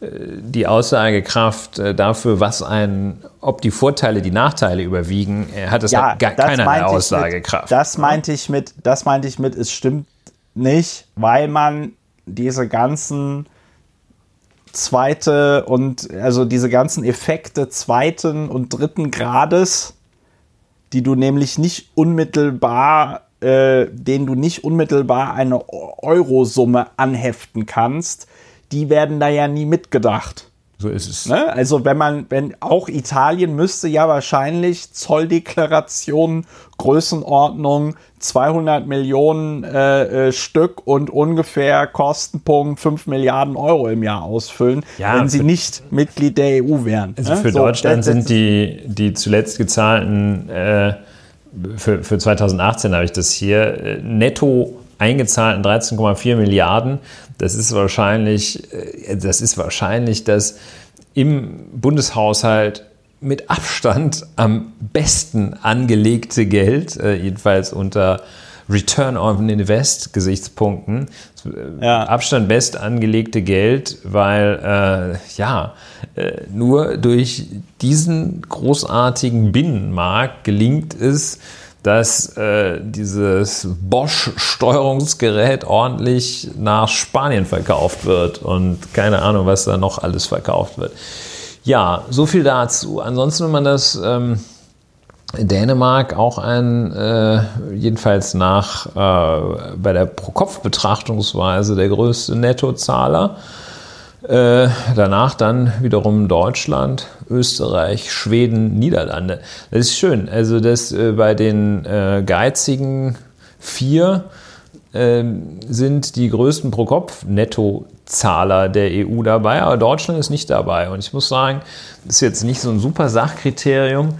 die Aussagekraft dafür, was ein, ob die Vorteile die Nachteile überwiegen, hat es ja, halt gar keinerlei Aussagekraft. Mit, das meinte ich mit, das meinte ich mit, es stimmt nicht, weil man diese ganzen zweite und also diese ganzen Effekte zweiten und dritten Grades, die du nämlich nicht unmittelbar, äh, denen du nicht unmittelbar eine Eurosumme anheften kannst, die werden da ja nie mitgedacht. So ist es. Ne? Also wenn man, wenn auch Italien müsste ja wahrscheinlich Zolldeklaration Größenordnung 200 Millionen äh, äh, Stück und ungefähr Kostenpunkt 5 Milliarden Euro im Jahr ausfüllen, Ja, wenn sie nicht Mitglied der EU wären. Also ne? für So, Deutschland sind die, die zuletzt gezahlten, äh, für, für 2018 habe ich das hier, äh, netto eingezahlten 13,4 Milliarden. Das ist wahrscheinlich, äh, das ist wahrscheinlich das im Bundeshaushalt mit Abstand am besten angelegte Geld, äh, jedenfalls unter Return on Invest Gesichtspunkten, Ja. Abstand best angelegte Geld, weil äh, ja, äh, nur durch diesen großartigen Binnenmarkt gelingt es, dass äh, dieses Bosch-Steuerungsgerät ordentlich nach Spanien verkauft wird und keine Ahnung, was da noch alles verkauft wird. Ja, so viel dazu. Ansonsten, wenn man das ähm, Dänemark auch ein, äh, jedenfalls nach äh, bei der Pro-Kopf-Betrachtungsweise der größte Nettozahler. Äh, danach dann wiederum Deutschland, Österreich, Schweden, Niederlande. Das ist schön. Also das äh, bei den äh, geizigen vier ähm, sind die größten Pro-Kopf-Nettozahler der EU dabei, aber Deutschland ist nicht dabei. Und ich muss sagen, das ist jetzt nicht so ein super Sachkriterium,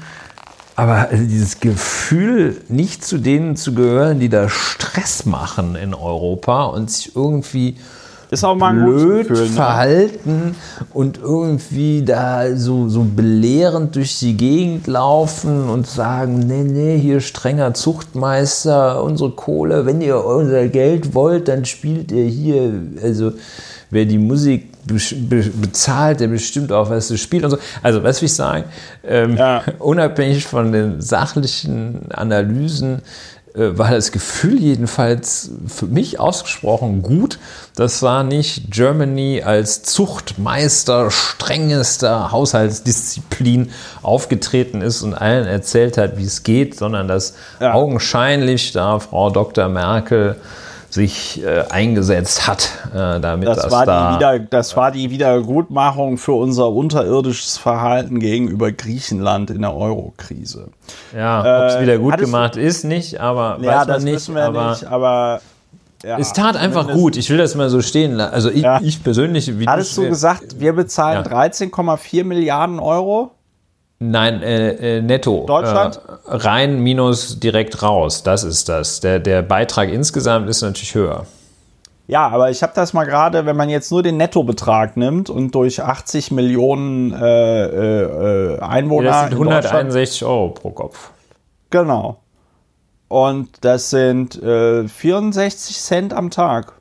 aber also dieses Gefühl, nicht zu denen zu gehören, die da Stress machen in Europa und sich irgendwie ist auch mal ein blöd Gefühl, ne? verhalten und irgendwie da so, so belehrend durch die Gegend laufen und sagen, nee, nee, hier strenger Zuchtmeister, unsere Kohle, wenn ihr unser Geld wollt, dann spielt ihr hier, also wer die Musik be be bezahlt, der bestimmt auch, was du spielt und so. Also, was will ich sagen? Ähm, Ja. Unabhängig von den sachlichen Analysen war das Gefühl jedenfalls für mich ausgesprochen gut. Das war nicht Germany als Zuchtmeister strengester Haushaltsdisziplin aufgetreten ist und allen erzählt hat, wie es geht, sondern dass Ja. augenscheinlich da Frau Dr. Merkel sich äh, eingesetzt hat, äh, damit das, Das war, da die wieder, das war die Wiedergutmachung für unser unterirdisches Verhalten gegenüber Griechenland in der Eurokrise. ja, ob es Äh, wieder gut gemacht ist, nicht, aber Ja, weiß man das nicht, wissen wir aber nicht, aber ja, es tat einfach gut. Ich will das mal so stehen lassen. Also ich, Ja. ich persönlich, wie Hattest du gesagt, wir bezahlen Ja. 13,4 Milliarden Euro? Nein, äh, äh, netto. Deutschland? Äh, rein minus direkt raus. Das ist das. Der, der Beitrag insgesamt ist natürlich höher. Ja, aber ich habe das mal gerade, wenn man jetzt nur den Nettobetrag nimmt und durch 80 Millionen äh, äh, Einwohner. Das sind in Deutschland- 161 Euro pro Kopf. Genau. Und das sind äh, 64 Cent am Tag.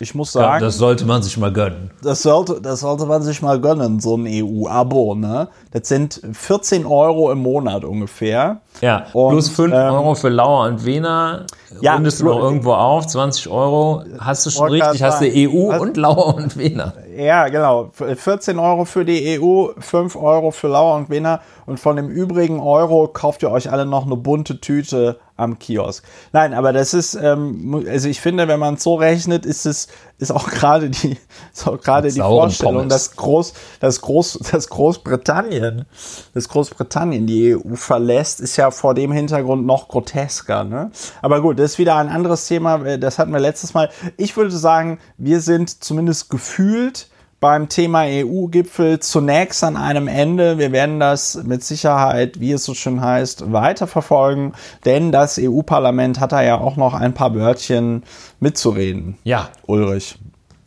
Ich muss Ja, sagen, das sollte man sich mal gönnen. das, sollte, das sollte man sich mal gönnen, so ein EU-Abo. Ne? Das sind 14 Euro im Monat ungefähr. Ja, Und, plus 5 ähm, Euro für Lauer und Wiener. Ja, Rundest du noch irgendwo auf, 20 Euro. Hast du schon richtig, hast du. EU Was- und Lauer und Wiener. Ja, genau. F- 14 Euro für die EU, 5 Euro für Lauer und Wiener. Und von dem übrigen Euro kauft ihr euch alle noch eine bunte Tüte am Kiosk. Nein, aber das ist, ähm, also ich finde, wenn man so rechnet, ist es, ist auch gerade die, ist auch gerade die Vorstellung, Pommes. dass Groß, dass Groß, dass Großbritannien, dass Großbritannien die EU verlässt, ist ja vor dem Hintergrund noch grotesker, ne? Aber gut, das ist wieder ein anderes Thema, äh, das hatten wir letztes Mal. Ich würde sagen, wir sind zumindest gefühlt beim Thema EU-Gipfel zunächst an einem Ende. Wir werden das mit Sicherheit, wie es so schön heißt, weiterverfolgen, denn das EU-Parlament hat da ja auch noch ein paar Wörtchen mitzureden. Ja, Ulrich.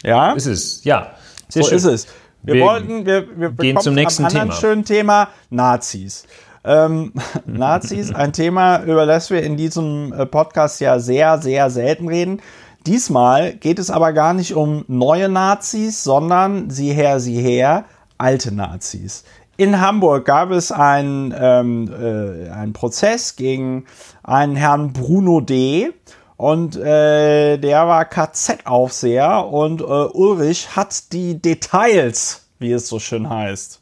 Ja? ist es. Ja, sehr so schön. ist es. Wir, Wir wollten, wir, wir gehen zum nächsten anderen Thema. schönen Thema, Nazis. Ähm, Nazis, ein Thema, über das wir in diesem äh, Podcast ja sehr, sehr selten reden. Diesmal geht es aber gar nicht um neue Nazis, sondern sieh her, sieh her, alte Nazis. In Hamburg gab es einen, ähm, äh, einen Prozess gegen einen Herrn Bruno D. Und äh, der war KZ-Aufseher und äh, Ulrich hat die Details, wie es so schön heißt.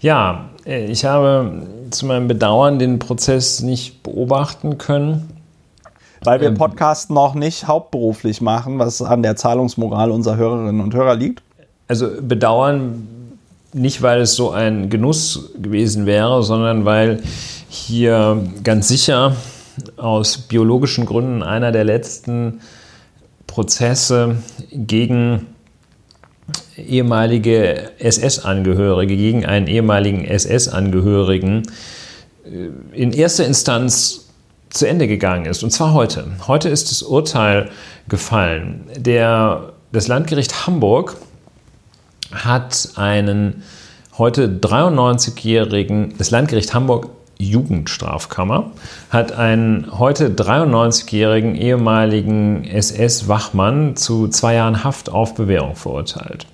Ja, äh, ich habe zu meinem Bedauern den Prozess nicht beobachten können. Weil wir Podcast noch nicht hauptberuflich machen, was an der Zahlungsmoral unserer Hörerinnen und Hörer liegt. also bedauern nicht, weil es so ein Genuss gewesen wäre, sondern weil hier ganz sicher aus biologischen Gründen einer der letzten Prozesse gegen ehemalige SS-Angehörige, gegen einen ehemaligen SS-Angehörigen äh, in erster Instanz zu Ende gegangen ist. Und zwar heute. Heute ist das Urteil gefallen. Der, das Landgericht Hamburg hat einen heute 93-jährigen, das Landgericht Hamburg Jugendstrafkammer, hat einen heute 93-jährigen ehemaligen SS-Wachmann zu zwei Jahren Haft auf Bewährung verurteilt.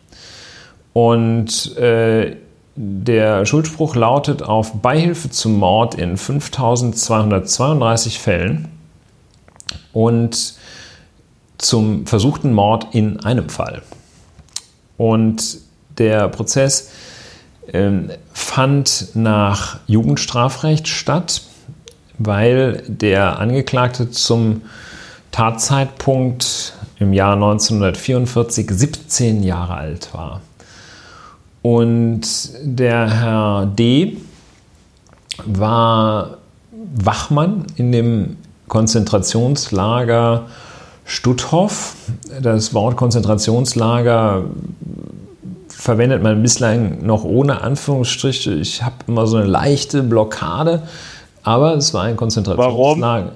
Und äh, der Schuldspruch lautet auf Beihilfe zum Mord in 5232 Fällen und zum versuchten Mord in einem Fall. Und der Prozess ähm, fand nach Jugendstrafrecht statt, weil der Angeklagte zum Tatzeitpunkt im Jahr 1944 17 Jahre alt war. Und der Herr D. war Wachmann in dem Konzentrationslager Stutthof. Das Wort Konzentrationslager verwendet man bislang noch ohne Anführungsstriche. Ich habe immer so eine leichte Blockade, aber es war ein Konzentrationslager. Warum?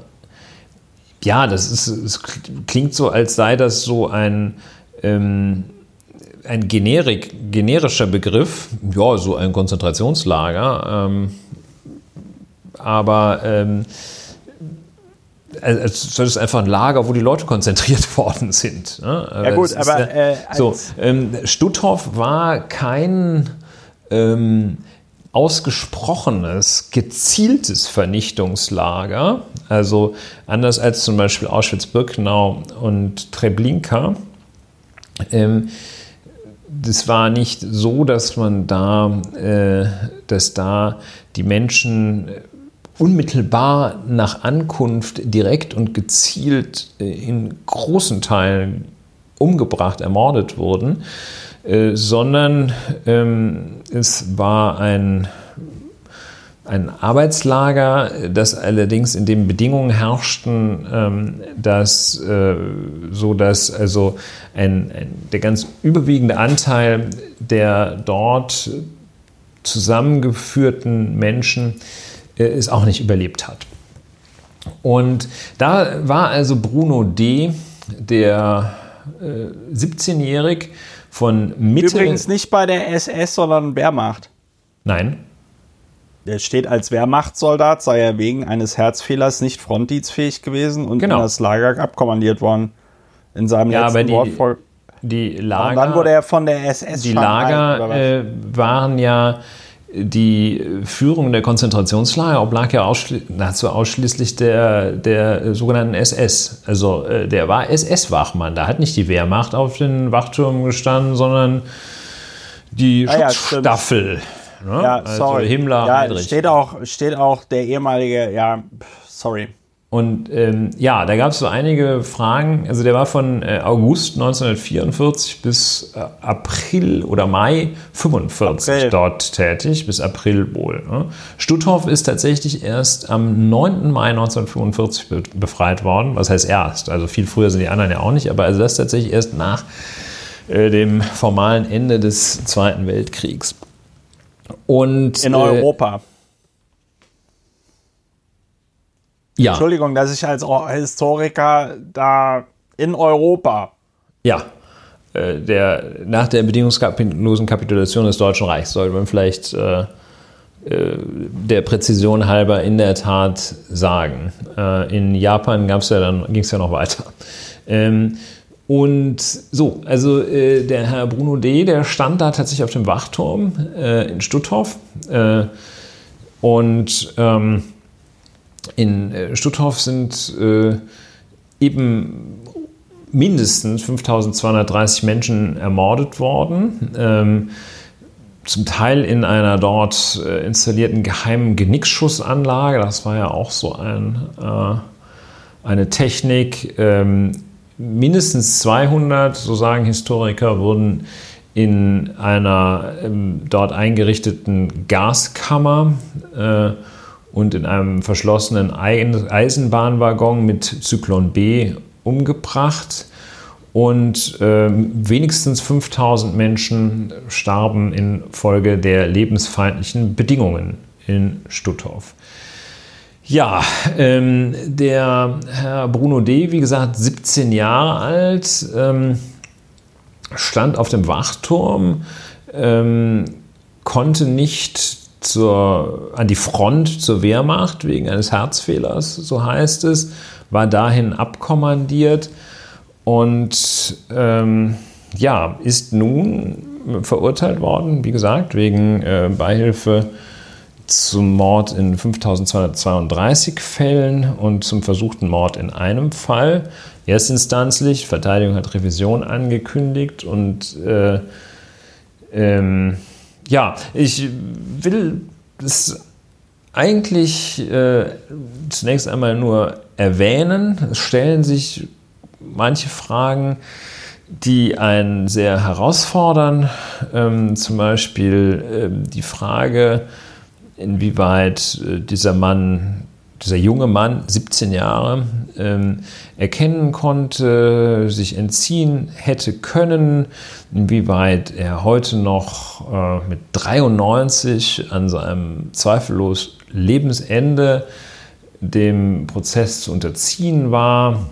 Ja, das ist, es klingt so, als sei das so ein, ähm, ein Generik, generischer Begriff. Ja, so ein Konzentrationslager. Ähm, aber ähm, als das ist einfach ein Lager, wo die Leute konzentriert worden sind. Ne? Ja gut, aber äh, so ähm, Stutthof war kein ähm, ausgesprochenes, gezieltes Vernichtungslager. Also anders als zum Beispiel Auschwitz-Birkenau und Treblinka. Ähm, das war nicht so, dass man da, äh, dass da die Menschen unmittelbar nach Ankunft direkt und gezielt äh, in großen Teilen umgebracht, ermordet wurden, äh, sondern ähm, es war ein, ein Arbeitslager, das allerdings in den Bedingungen herrschten, ähm, dass, äh, so dass also ein, ein, der ganz überwiegende Anteil der dort zusammengeführten Menschen äh, es auch nicht überlebt hat. Und da war also Bruno D., der äh, 17-jährig von Mitte. Übrigens nicht bei der SS, sondern Wehrmacht. Nein. Der steht als Wehrmachtssoldat, sei er wegen eines Herzfehlers nicht frontdienstfähig gewesen und genau. in das Lager abkommandiert worden. In seinem ja, letzten die, Wort Die Lager, und dann wurde er von der SS Die Lager äh, waren ja die Führung der Konzentrationslager oblag ja ausschli nahezu ausschließlich der, der sogenannten SS. Also äh, der war SS-Wachmann. Da hat nicht die Wehrmacht auf den Wachturm gestanden, sondern die ah, Schutzstaffel. Ja, ne? ja also sorry. Himmler, ja, steht auch, steht auch der ehemalige, ja, sorry. Und ähm, ja, da gab es so einige Fragen. Also der war von äh, August 1944 bis äh, April oder Mai 45 April. dort tätig, bis April wohl. Ne? Stutthof ist tatsächlich erst am 9. Mai 1945 be befreit worden. Was heißt erst? Also viel früher sind die anderen ja auch nicht, aber also das tatsächlich erst nach äh, dem formalen Ende des Zweiten Weltkriegs. Und, In Europa. Äh, Ja. Entschuldigung, dass ich als Historiker da in Europa. Ja. Äh, der, nach der bedingungslosen Kapitulation des Deutschen Reichs sollte man vielleicht äh, äh, der Präzision halber in der Tat sagen. Äh, in Japan ja dann, ging es ja noch weiter. Ähm, und so, also äh, der Herr Bruno D., der stand da tatsächlich auf dem Wachturm äh, in Stutthof. und ähm, in äh, Stutthof sind äh, eben mindestens 5230 Menschen ermordet worden. Ähm, zum Teil in einer dort äh, installierten geheimen Genickschussanlage. Das war ja auch so ein, äh, eine Technik. Ähm, mindestens 200, so sagen Historiker, wurden in einer ähm, dort eingerichteten Gaskammer äh, und in einem verschlossenen Eisenbahnwaggon mit Zyklon B umgebracht. Und äh, wenigstens 5000 Menschen starben infolge der lebensfeindlichen Bedingungen in Stutthof. Ja, ähm, der Herr Bruno D., wie gesagt, 17 Jahre alt, ähm, stand auf dem Wachturm, ähm, konnte nicht zur, an die Front zur Wehrmacht wegen eines Herzfehlers, so heißt es, war dahin abkommandiert und ähm, ja, ist nun verurteilt worden, wie gesagt, wegen äh, Beihilfe zum Mord in 5232 Fällen und zum versuchten Mord in einem Fall. Erstinstanzlich, Verteidigung hat Revision angekündigt und äh, ähm, ja, ich will es eigentlich äh, zunächst einmal nur erwähnen. Es stellen sich manche Fragen, die einen sehr herausfordern. Ähm, zum Beispiel ähm, die Frage, inwieweit äh, dieser Mann, dieser junge Mann, 17 Jahre, ähm, erkennen konnte, sich entziehen hätte können, inwieweit er heute noch äh, mit 93 an seinem zweifellos Lebensende dem Prozess zu unterziehen war.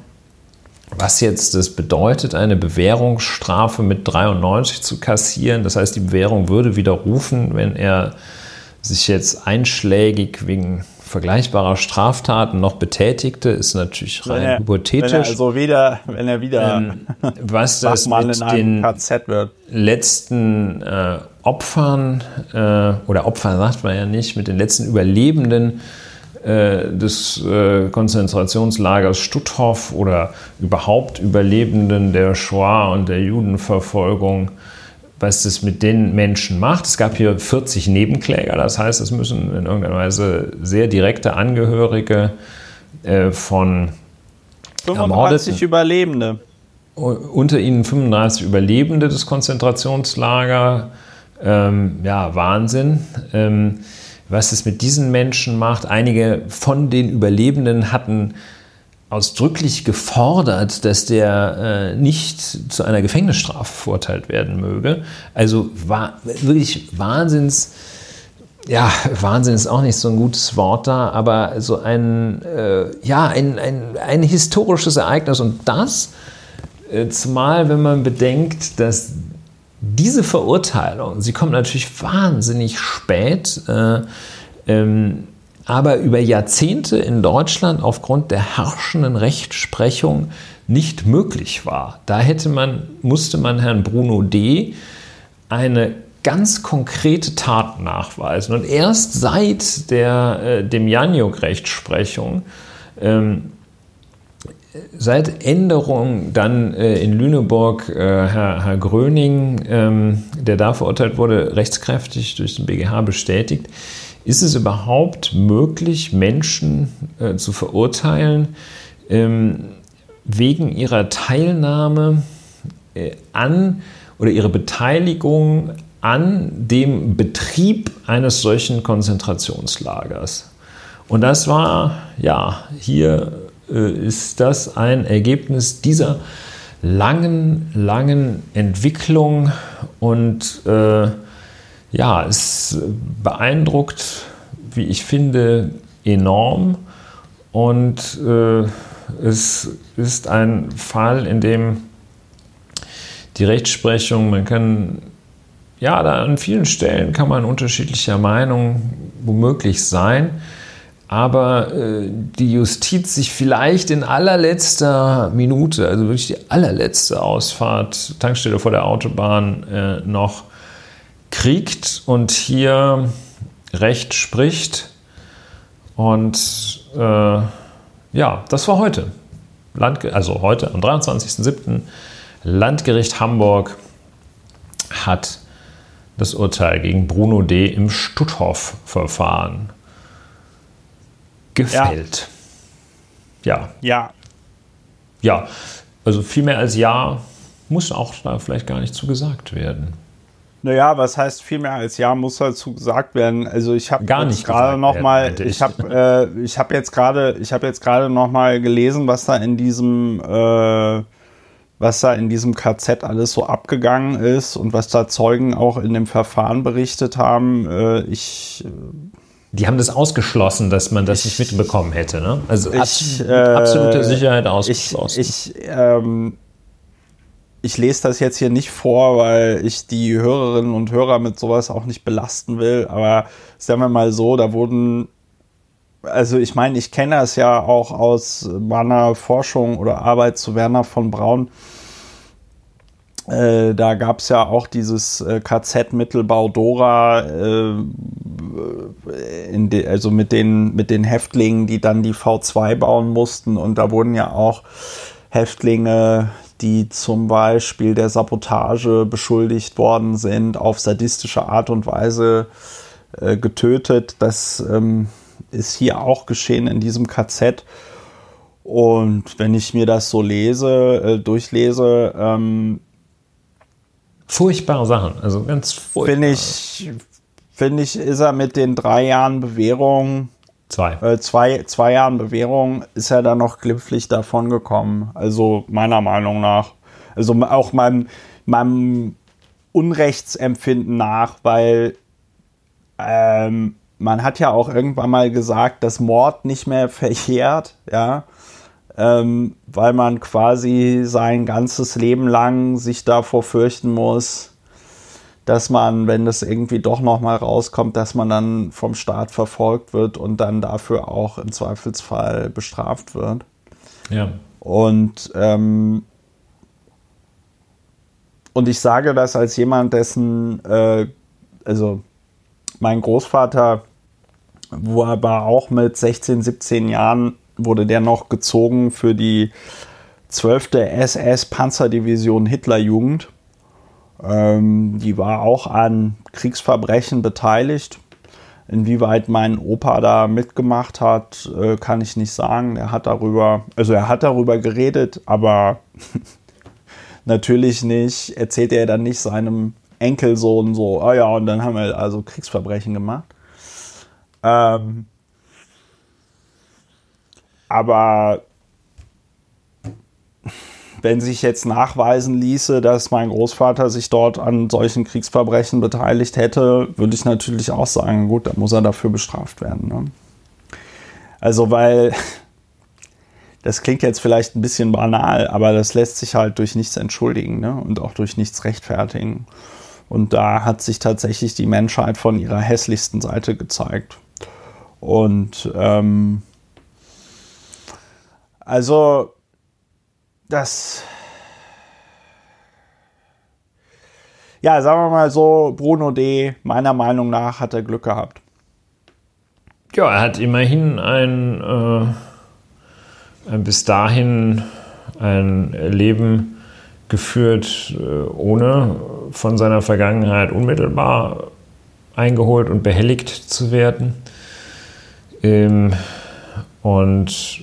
Was jetzt das bedeutet, eine Bewährungsstrafe mit 93 zu kassieren. Das heißt, die Bewährung würde widerrufen, wenn er sich jetzt einschlägig wegen vergleichbarer Straftaten noch betätigte, ist natürlich rein er, hypothetisch. Wenn er also wieder, wenn er wieder ähm, was das mit den letzten äh, Opfern äh, oder Opfern sagt man ja nicht, mit den letzten Überlebenden äh, des äh, Konzentrationslagers Stutthof oder überhaupt Überlebenden der Shoah und der Judenverfolgung was das mit den Menschen macht. Es gab hier 40 Nebenkläger, das heißt, es müssen in irgendeiner Weise sehr direkte Angehörige äh, von 35 Überlebende. Unter ihnen 35 Überlebende des Konzentrationslagers. Ähm, ja, Wahnsinn. Ähm, was es mit diesen Menschen macht. Einige von den Überlebenden hatten ausdrücklich gefordert, dass der äh, nicht zu einer Gefängnisstrafe verurteilt werden möge. Also war wirklich Wahnsinns, ja, Wahnsinn ist auch nicht so ein gutes Wort da, aber so ein, äh, ja, ein, ein, ein historisches Ereignis und das, äh, zumal wenn man bedenkt, dass diese Verurteilung, sie kommt natürlich wahnsinnig spät, äh, ähm, aber über Jahrzehnte in Deutschland aufgrund der herrschenden Rechtsprechung nicht möglich war. Da hätte man, musste man Herrn Bruno D. eine ganz konkrete Tat nachweisen. Und erst seit der äh, dem Janjuk-Rechtsprechung, ähm, seit Änderung dann äh, in Lüneburg äh, Herr, Herr, Gröning, ähm, der da verurteilt wurde, rechtskräftig durch den BGH bestätigt, ist es überhaupt möglich, Menschen äh, zu verurteilen ähm, wegen ihrer Teilnahme äh, an oder ihrer Beteiligung an dem Betrieb eines solchen Konzentrationslagers? Und das war, ja, hier äh, ist das ein Ergebnis dieser langen, langen Entwicklung und äh, ja, es beeindruckt, wie ich finde, enorm. Und äh, es ist ein Fall, in dem die Rechtsprechung, man kann, ja, da an vielen Stellen kann man unterschiedlicher Meinung womöglich sein, aber äh, die Justiz sich vielleicht in allerletzter Minute, also wirklich die allerletzte Ausfahrt, Tankstelle vor der Autobahn, äh, noch kriegt und hier Recht spricht. Und äh, ja, das war heute. Land, also heute am 23.07. Landgericht Hamburg hat das Urteil gegen Bruno D. im Stutthof-Verfahren gefällt. Ja. Ja. Ja, also viel mehr als Ja muss auch da vielleicht gar nicht zu gesagt werden. Naja, was heißt viel mehr als ja, muss dazu gesagt werden. Also ich habe Gar nicht gerade noch mal, ich. ich habe äh, ich habe jetzt gerade, ich habe jetzt gerade noch mal gelesen, was da in diesem äh, was da in diesem KZ alles so abgegangen ist und was da Zeugen auch in dem Verfahren berichtet haben. Äh, ich Die haben das ausgeschlossen, dass man das nicht mitbekommen hätte. Ne? Also Ich, abs- mit äh, absoluter Sicherheit ich, ausgeschlossen. ich, ähm, ich lese das jetzt hier nicht vor, weil ich die Hörerinnen und Hörer mit sowas auch nicht belasten will. Aber sagen wir mal so, da wurden, also ich meine, ich kenne das ja auch aus meiner Forschung oder Arbeit zu Werner von Braun. Äh, da gab es ja auch dieses äh, KZ Mittelbau Dora, äh, de, also mit den, mit den Häftlingen, die dann die V2 bauen mussten. Und da wurden ja auch Häftlinge, die zum Beispiel der Sabotage beschuldigt worden sind, auf sadistische Art und Weise äh, getötet. Das ähm, ist hier auch geschehen in diesem KZ. Und wenn ich mir das so lese, äh, durchlese, ähm, Furchtbare Sachen. Also ganz furchtbar. finde ich, finde ich, ist er mit den drei Jahren Bewährung, Zwei. äh, zwei, zwei Jahren Bewährung, ist er da noch glimpflich davon gekommen. Also meiner Meinung nach. Also auch meinem, meinem Unrechtsempfinden nach, weil ähm, man hat ja auch irgendwann mal gesagt, dass Mord nicht mehr verjährt, ja, ähm, weil man quasi sein ganzes Leben lang sich davor fürchten muss, dass man, wenn das irgendwie doch noch mal rauskommt, dass man dann vom Staat verfolgt wird und dann dafür auch im Zweifelsfall bestraft wird. Ja. Und, ähm, und ich sage das als jemand, dessen, äh, also mein Großvater wo aber auch mit 16, 17 Jahren wurde der noch gezogen für die 12. SS-Panzerdivision Hitlerjugend. Ähm, die war auch an Kriegsverbrechen beteiligt. Inwieweit mein Opa da mitgemacht hat, äh, kann ich nicht sagen. Er hat darüber, also er hat darüber geredet, aber natürlich nicht, erzählt er dann nicht seinem Enkelsohn so, ah ja, und dann haben wir also Kriegsverbrechen gemacht. Ähm, aber wenn sich jetzt nachweisen ließe, dass mein Großvater sich dort an solchen Kriegsverbrechen beteiligt hätte, würde ich natürlich auch sagen, gut, dann muss er dafür bestraft werden. Ne? Also, weil das klingt jetzt vielleicht ein bisschen banal, aber das lässt sich halt durch nichts entschuldigen ne? und auch durch nichts rechtfertigen. Und da hat sich tatsächlich die Menschheit von ihrer hässlichsten Seite gezeigt. Und ähm, also das. Ja, sagen wir mal so, Bruno D., meiner Meinung nach, hat er Glück gehabt. Ja, er hat immerhin ein, äh, ein bis dahin ein Leben geführt, äh, ohne von seiner Vergangenheit unmittelbar eingeholt und behelligt zu werden. Ähm, und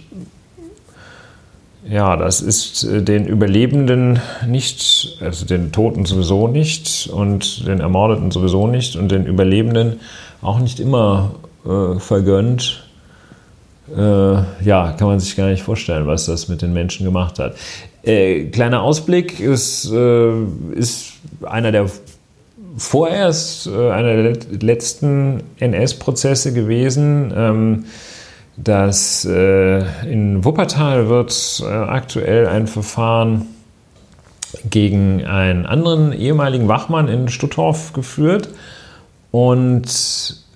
ja, das ist äh, den Überlebenden nicht, also den Toten sowieso nicht und den Ermordeten sowieso nicht und den Überlebenden auch nicht immer äh, vergönnt. Äh, ja, kann man sich gar nicht vorstellen, was das mit den Menschen gemacht hat. Äh, kleiner Ausblick ist, äh, ist einer der vorerst äh, einer der letzten NS-Prozesse gewesen. Ähm, dass äh, in Wuppertal wird äh, aktuell ein Verfahren gegen einen anderen ehemaligen Wachmann in Stutthof geführt und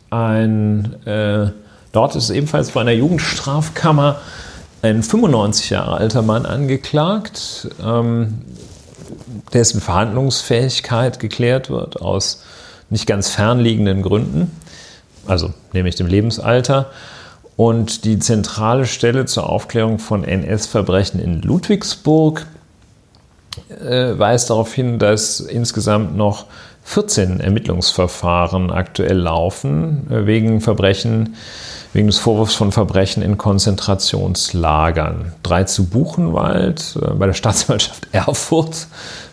ein, äh, dort ist ebenfalls vor einer Jugendstrafkammer ein 95 Jahre alter Mann angeklagt, ähm, dessen Verhandlungsfähigkeit geklärt wird aus nicht ganz fernliegenden Gründen, also nämlich dem Lebensalter. Und die zentrale Stelle zur Aufklärung von NS-Verbrechen in Ludwigsburg äh, weist darauf hin, dass insgesamt noch 14 Ermittlungsverfahren aktuell laufen äh, wegen Verbrechen, wegen des Vorwurfs von Verbrechen in Konzentrationslagern. Drei zu Buchenwald, äh, bei der Staatsanwaltschaft Erfurt,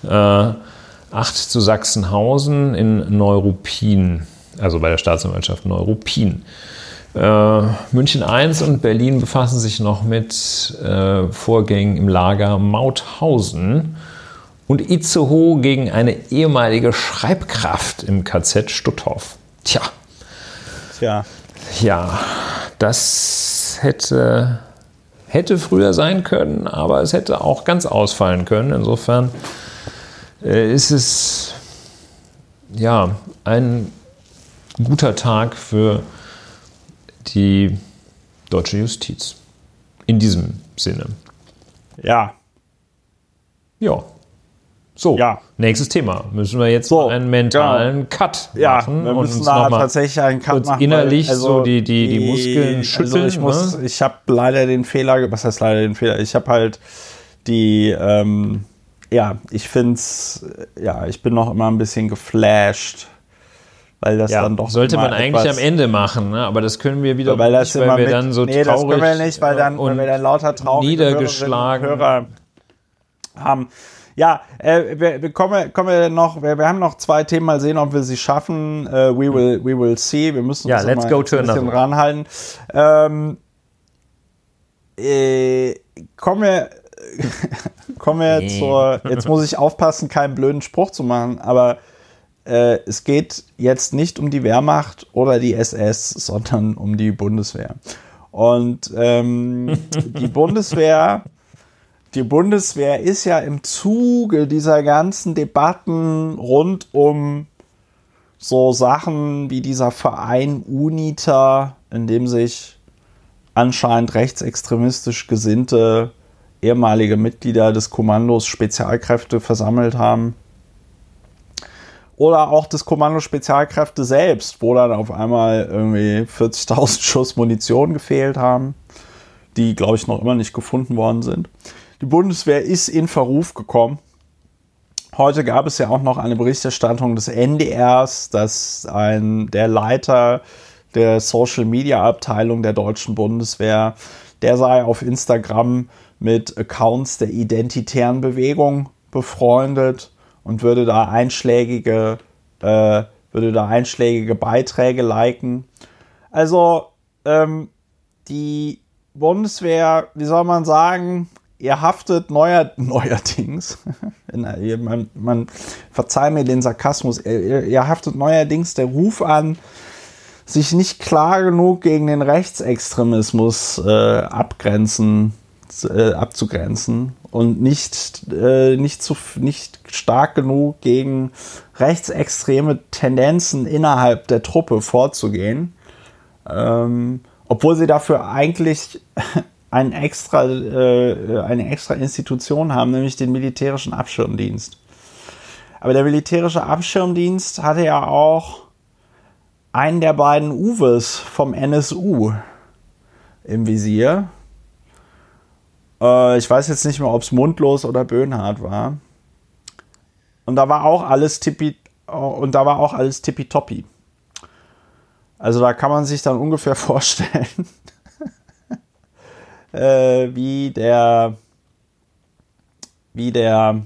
8 zu Sachsenhausen in Neuruppin, also bei der Staatsanwaltschaft Neuruppin. Äh, München 1 und Berlin befassen sich noch mit äh, Vorgängen im Lager Mauthausen und Itzehoe gegen eine ehemalige Schreibkraft im KZ Stutthof. Tja. Tja. Ja, das hätte, hätte früher sein können, aber es hätte auch ganz ausfallen können. Insofern äh, ist es ja ein guter Tag für die deutsche Justiz. In diesem Sinne. Ja. Ja. So, Ja. nächstes Thema. Müssen wir jetzt So, einen mentalen Cut Ja, machen wir und müssen uns da tatsächlich einen Cut machen. innerlich weil, so die- die- die Muskeln schütteln, Also ich muss, ne? ich habe leider den Fehler, was heißt leider den Fehler? Ich habe halt die, ähm, ja, ich find's, ja, ich bin noch immer ein bisschen geflasht, weil das ja, dann doch sollte man eigentlich am Ende machen, ne? aber das können wir wieder weil das nicht, weil wir mit, dann so nee, traurig das können wir nicht, weil dann, und wir dann lauter traurig niedergeschlagen. Hörer haben. Ja, äh, wir, wir kommen, kommen wir noch, wir, wir haben noch zwei Themen, mal sehen, ob wir sie schaffen. Äh, we, will, we will see. Wir müssen Ja, uns let's go mal to ein bisschen ranhalten. Ähm, äh, kommen wir, kommen wir Nee. zur, jetzt muss ich aufpassen, keinen blöden Spruch zu machen, aber äh, es geht jetzt nicht um die Wehrmacht oder die SS, sondern um die Bundeswehr. Und ähm, die Bundeswehr, die Bundeswehr ist ja im Zuge dieser ganzen Debatten rund um so Sachen wie dieser Verein UNITA, in dem sich anscheinend rechtsextremistisch gesinnte ehemalige Mitglieder des Kommandos Spezialkräfte versammelt haben. Oder auch des Kommando Spezialkräfte selbst, wo dann auf einmal irgendwie 40.000 Schuss Munition gefehlt haben, die, glaube ich, noch immer nicht gefunden worden sind. Die Bundeswehr ist in Verruf gekommen. Heute gab es ja auch noch eine Berichterstattung des NDRs, dass ein, der Leiter der Social Media Abteilung der deutschen Bundeswehr, der sei auf Instagram mit Accounts der identitären Bewegung befreundet und würde da einschlägige, äh, würde da einschlägige Beiträge liken. Also ähm, die Bundeswehr, wie soll man sagen, ihr haftet neuer, neuerdings, man, man verzeih mir den Sarkasmus, ihr, ihr haftet neuerdings der Ruf an, sich nicht klar genug gegen den Rechtsextremismus äh, abgrenzen, äh, abzugrenzen und nicht, äh, nicht, zu, nicht stark genug gegen rechtsextreme Tendenzen innerhalb der Truppe vorzugehen. Ähm, obwohl sie dafür eigentlich ein extra, äh, eine extra Institution haben, nämlich den militärischen Abschirmdienst. Aber der militärische Abschirmdienst hatte ja auch einen der beiden Uwes vom NSU im Visier. Äh, ich weiß jetzt nicht mehr, ob es Mundlos oder Böhnhardt war. Und da war auch alles tippi und da war auch alles tippitoppi. Also da kann man sich dann ungefähr vorstellen, äh, wie der, wie der,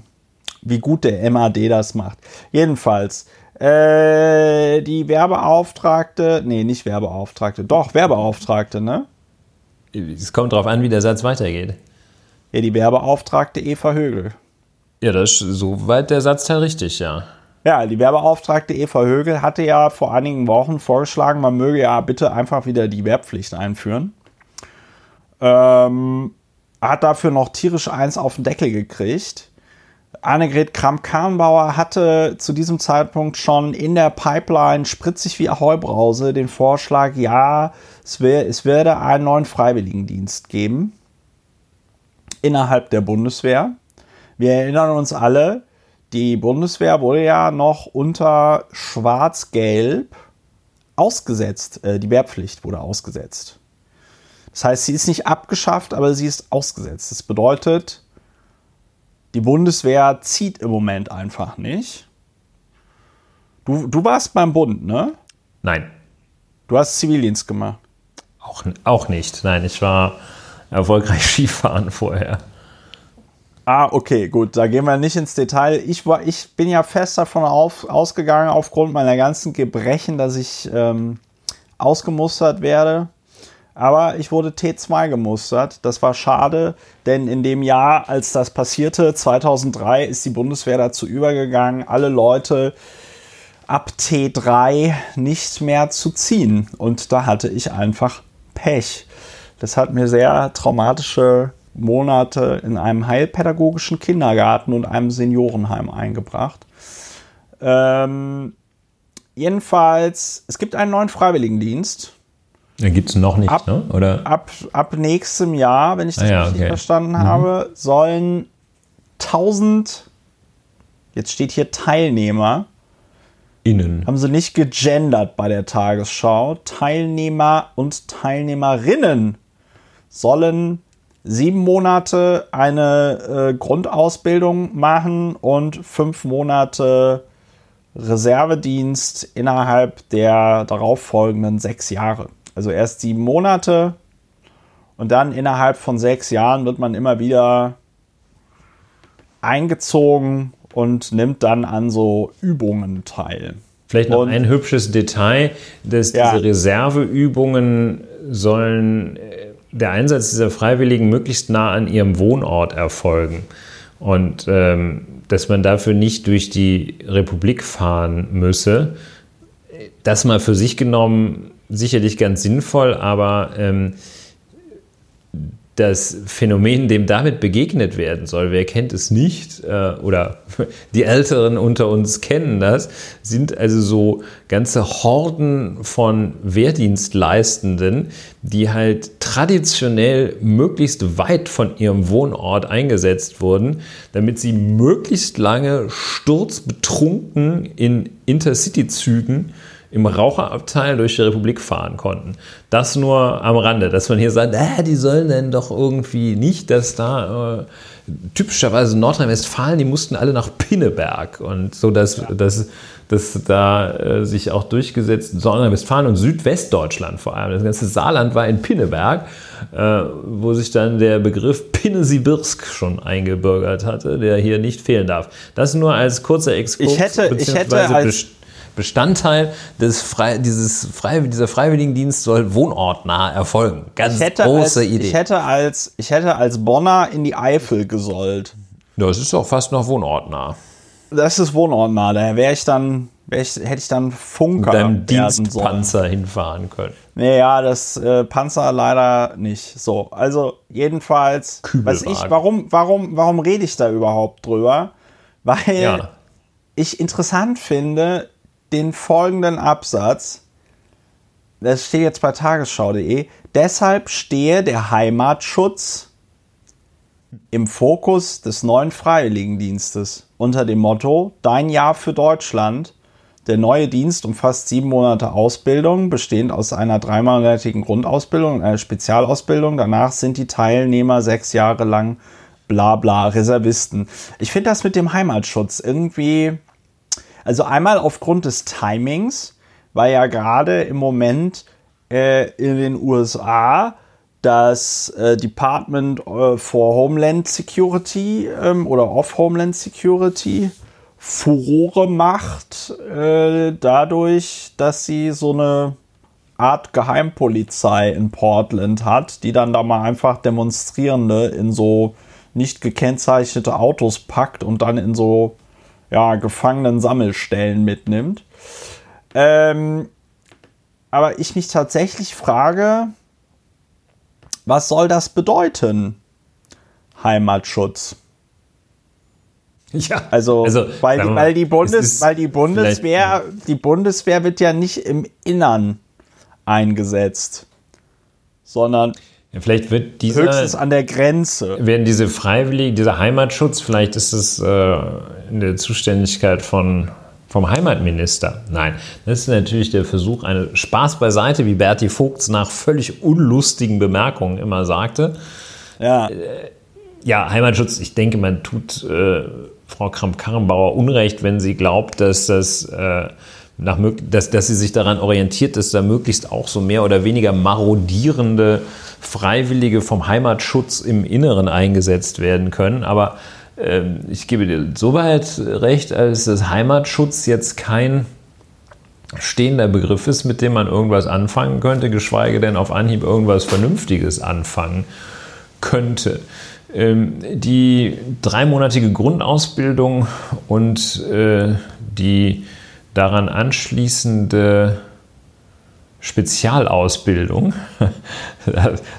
wie gut der MAD das macht. Jedenfalls, äh, die Werbeauftragte, nee, nicht Werbeauftragte, doch, Werbeauftragte, ne? Es kommt darauf an, wie der Satz weitergeht. Ja, die Werbeauftragte Eva Högel. Ja, das ist soweit der Satzteil richtig, ja. Ja, die Werbeauftragte Eva Högel hatte ja vor einigen Wochen vorgeschlagen, man möge ja bitte einfach wieder die Wehrpflicht einführen. Ähm, hat dafür noch tierisch eins auf den Deckel gekriegt. Annegret Kramp-Karrenbauer hatte zu diesem Zeitpunkt schon in der Pipeline spritzig wie Ahoi-Brause den Vorschlag, ja, es, wär, es werde einen neuen Freiwilligendienst geben innerhalb der Bundeswehr. Wir erinnern uns alle, die Bundeswehr wurde ja noch unter Schwarz-Gelb ausgesetzt. Äh, die Wehrpflicht wurde ausgesetzt. Das heißt, sie ist nicht abgeschafft, aber sie ist ausgesetzt. Das bedeutet, die Bundeswehr zieht im Moment einfach nicht. Du, du warst beim Bund, ne? Nein, Du hast Zivildienst gemacht. auch, auch nicht. Nein, ich war erfolgreich Skifahren vorher. Ah, okay, gut, da gehen wir nicht ins Detail. Ich, war, ich bin ja fest davon auf, ausgegangen, aufgrund meiner ganzen Gebrechen, dass ich ähm, ausgemustert werde. Aber ich wurde T2 gemustert. Das war schade, denn in dem Jahr, als das passierte, 2003, ist die Bundeswehr dazu übergegangen, alle Leute ab T3 nicht mehr zu ziehen. Und da hatte ich einfach Pech. Das hat mir sehr traumatische Monate in einem heilpädagogischen Kindergarten und einem Seniorenheim eingebracht. Ähm, jedenfalls, es gibt einen neuen Freiwilligendienst. Den gibt es noch nicht, ab, ne? Oder? Ab, ab nächstem Jahr, wenn ich das ah, ja, richtig okay. verstanden mhm. habe, sollen 1000, jetzt steht hier Teilnehmer, Innen. Haben sie nicht gegendert bei der Tagesschau. Teilnehmer und Teilnehmerinnen sollen sieben Monate eine äh, Grundausbildung machen und fünf Monate Reservedienst innerhalb der darauffolgenden sechs Jahre. Also erst sieben Monate und dann innerhalb von sechs Jahren wird man immer wieder eingezogen und nimmt dann an so Übungen teil. Vielleicht noch und, ein hübsches Detail, dass ja. diese Reserveübungen sollen der Einsatz dieser Freiwilligen möglichst nah an ihrem Wohnort erfolgen. Und ähm, dass man dafür nicht durch die Republik fahren müsse. Das mal für sich genommen sicherlich ganz sinnvoll, aber ähm, das Phänomen, dem damit begegnet werden soll, wer kennt es nicht, äh, oder die Älteren unter uns kennen das, sind also so ganze Horden von Wehrdienstleistenden, die halt traditionell möglichst weit von ihrem Wohnort eingesetzt wurden, damit sie möglichst lange sturzbetrunken in Intercity-Zügen im Raucherabteil durch die Republik fahren konnten. Das nur am Rande, dass man hier sagt, äh, die sollen denn doch irgendwie nicht, dass da äh, typischerweise Nordrhein-Westfalen, die mussten alle nach Pinneberg und so, dass, ja. dass, dass da äh, sich auch durchgesetzt, Nordrhein-Westfalen und Südwestdeutschland vor allem, das ganze Saarland war in Pinneberg, äh, wo sich dann der Begriff Pinnesibirsk schon eingebürgert hatte, der hier nicht fehlen darf. Das nur als kurzer Exkurs. Ich hätte, ich hätte als Bestandteil des Frei, dieses Frei, dieser Freiwilligendienst soll wohnortnah erfolgen. Ganz große als, Idee. Ich hätte, als, ich hätte als Bonner in die Eifel gesollt. Ja, es ist auch fast noch wohnortnah. Das ist wohnortnah. Daher wäre ich dann, wär ich, hätte ich dann Funker Mit deinem Dienstpanzer hinfahren können. Naja, das äh, Panzer leider nicht. So, also jedenfalls, was ich, warum, warum, warum rede ich da überhaupt drüber? Weil ja. ich interessant finde, den folgenden Absatz. Das steht jetzt bei tagesschau.de. Deshalb stehe der Heimatschutz im Fokus des neuen Freiwilligendienstes unter dem Motto Dein Jahr für Deutschland. Der neue Dienst umfasst sieben Monate Ausbildung, bestehend aus einer dreimonatigen Grundausbildung und einer Spezialausbildung. Danach sind die Teilnehmer sechs Jahre lang bla bla Reservisten. Ich finde das mit dem Heimatschutz irgendwie also einmal aufgrund des Timings, weil ja gerade im Moment äh, in den USA das äh, Department äh, for Homeland Security ähm, oder of Homeland Security Furore macht, äh, dadurch, dass sie so eine Art Geheimpolizei in Portland hat, die dann da mal einfach Demonstrierende in so nicht gekennzeichnete Autos packt und dann in so ja, Gefangenen-Sammelstellen mitnimmt. Ähm, aber ich mich tatsächlich frage, was soll das bedeuten? Heimatschutz. Ja, also, also weil, die, weil, die Bundes, weil die Bundeswehr, die Bundeswehr wird ja nicht im Innern eingesetzt, sondern ja, vielleicht wird dieser, höchstens an der Grenze. Werden diese Freiwilligen, dieser Heimatschutz, vielleicht ist es äh, in der Zuständigkeit von, vom Heimatminister. Nein, das ist natürlich der Versuch, eine Spaß beiseite, wie Berti Vogts nach völlig unlustigen Bemerkungen immer sagte. Ja. Äh, ja, Heimatschutz, ich denke, man tut äh, Frau Kramp-Karrenbauer Unrecht, wenn sie glaubt, dass das. Äh, nach, dass, dass sie sich daran orientiert, dass da möglichst auch so mehr oder weniger marodierende Freiwillige vom Heimatschutz im Inneren eingesetzt werden können. Aber ähm, ich gebe dir soweit recht, als dass Heimatschutz jetzt kein stehender Begriff ist, mit dem man irgendwas anfangen könnte, geschweige denn auf Anhieb irgendwas Vernünftiges anfangen könnte. Ähm, die dreimonatige Grundausbildung und äh, die daran anschließende Spezialausbildung,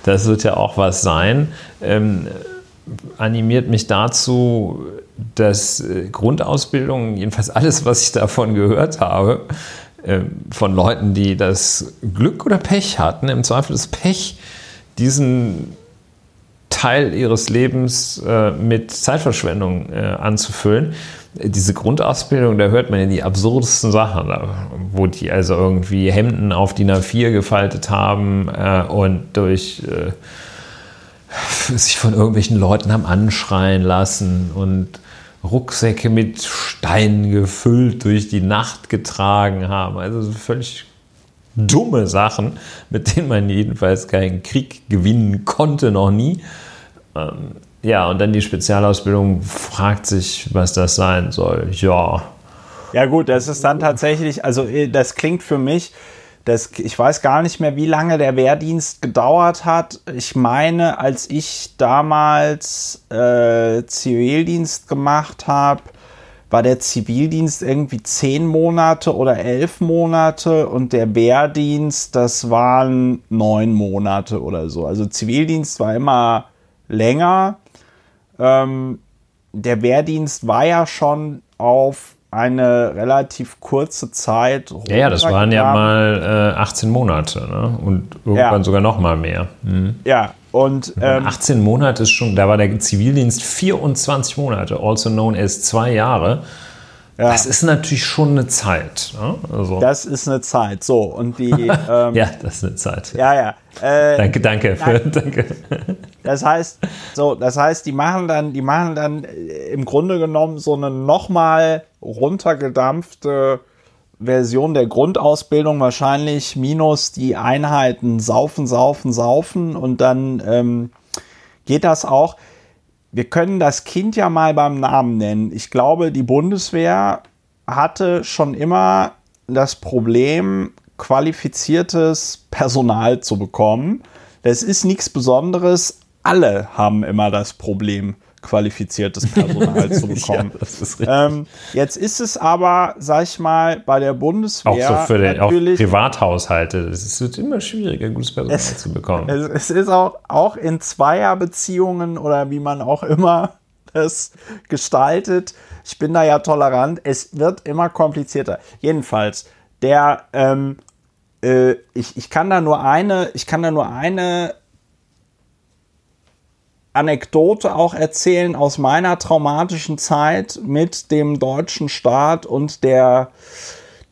das wird ja auch was sein, ähm, animiert mich dazu, dass äh, Grundausbildung, jedenfalls alles, was ich davon gehört habe, äh, von Leuten, die das Glück oder Pech hatten, im Zweifel das Pech, diesen Teil ihres Lebens äh, mit Zeitverschwendung äh, anzufüllen. Diese Grundausbildung, da hört man ja die absurdesten Sachen, wo die also irgendwie Hemden auf DIN A4 gefaltet haben äh, und durch äh, sich von irgendwelchen Leuten haben anschreien lassen und Rucksäcke mit Steinen gefüllt durch die Nacht getragen haben. Also völlig dumme Sachen, mit denen man jedenfalls keinen Krieg gewinnen konnte, noch nie. Ähm, ja, und dann die Spezialausbildung fragt sich, was das sein soll. Ja. Ja, gut, das ist dann tatsächlich, also äh, das klingt für mich, das, ich weiß gar nicht mehr, wie lange der Wehrdienst gedauert hat. Ich meine, als ich damals äh, Zivildienst gemacht habe, war der Zivildienst irgendwie zehn Monate oder elf Monate und der Wehrdienst, das waren neun Monate oder so. Also Zivildienst war immer länger. Ähm, der Wehrdienst war ja schon auf eine relativ kurze Zeit. Ja, ja, das waren ja mal äh, 18 Monate ne? und irgendwann ja. sogar noch mal mehr. Mhm. Ja, und ähm, 18 Monate ist schon, da war der Zivildienst 24 Monate, also known as zwei Jahre. Ja. Das ist natürlich schon eine Zeit. Ne? Also. Das ist eine Zeit. So, und die. Ähm, ja, das ist eine Zeit. Ja, ja. Äh, danke, danke. Für, danke. Das heißt, so, das heißt, die machen dann, die machen dann äh, im Grunde genommen so eine nochmal runtergedampfte Version der Grundausbildung, wahrscheinlich minus die Einheiten saufen, saufen, saufen und dann ähm, geht das auch wir können das Kind ja mal beim Namen nennen. Ich glaube, die Bundeswehr hatte schon immer das Problem, qualifiziertes Personal zu bekommen. Das ist nichts Besonderes. Alle haben immer das Problem qualifiziertes Personal zu bekommen. ja, ist ähm, jetzt ist es aber, sag ich mal, bei der Bundeswehr. Auch so für den, auch Privathaushalte. Es wird immer schwieriger, gutes Personal es, zu bekommen. Es, es, ist auch, auch in Zweierbeziehungen oder wie man auch immer es gestaltet. Ich bin da ja tolerant. Es wird immer komplizierter. Jedenfalls, der, ähm, äh, ich, ich kann da nur eine, ich kann da nur eine Anekdote auch erzählen aus meiner traumatischen Zeit mit dem deutschen Staat und der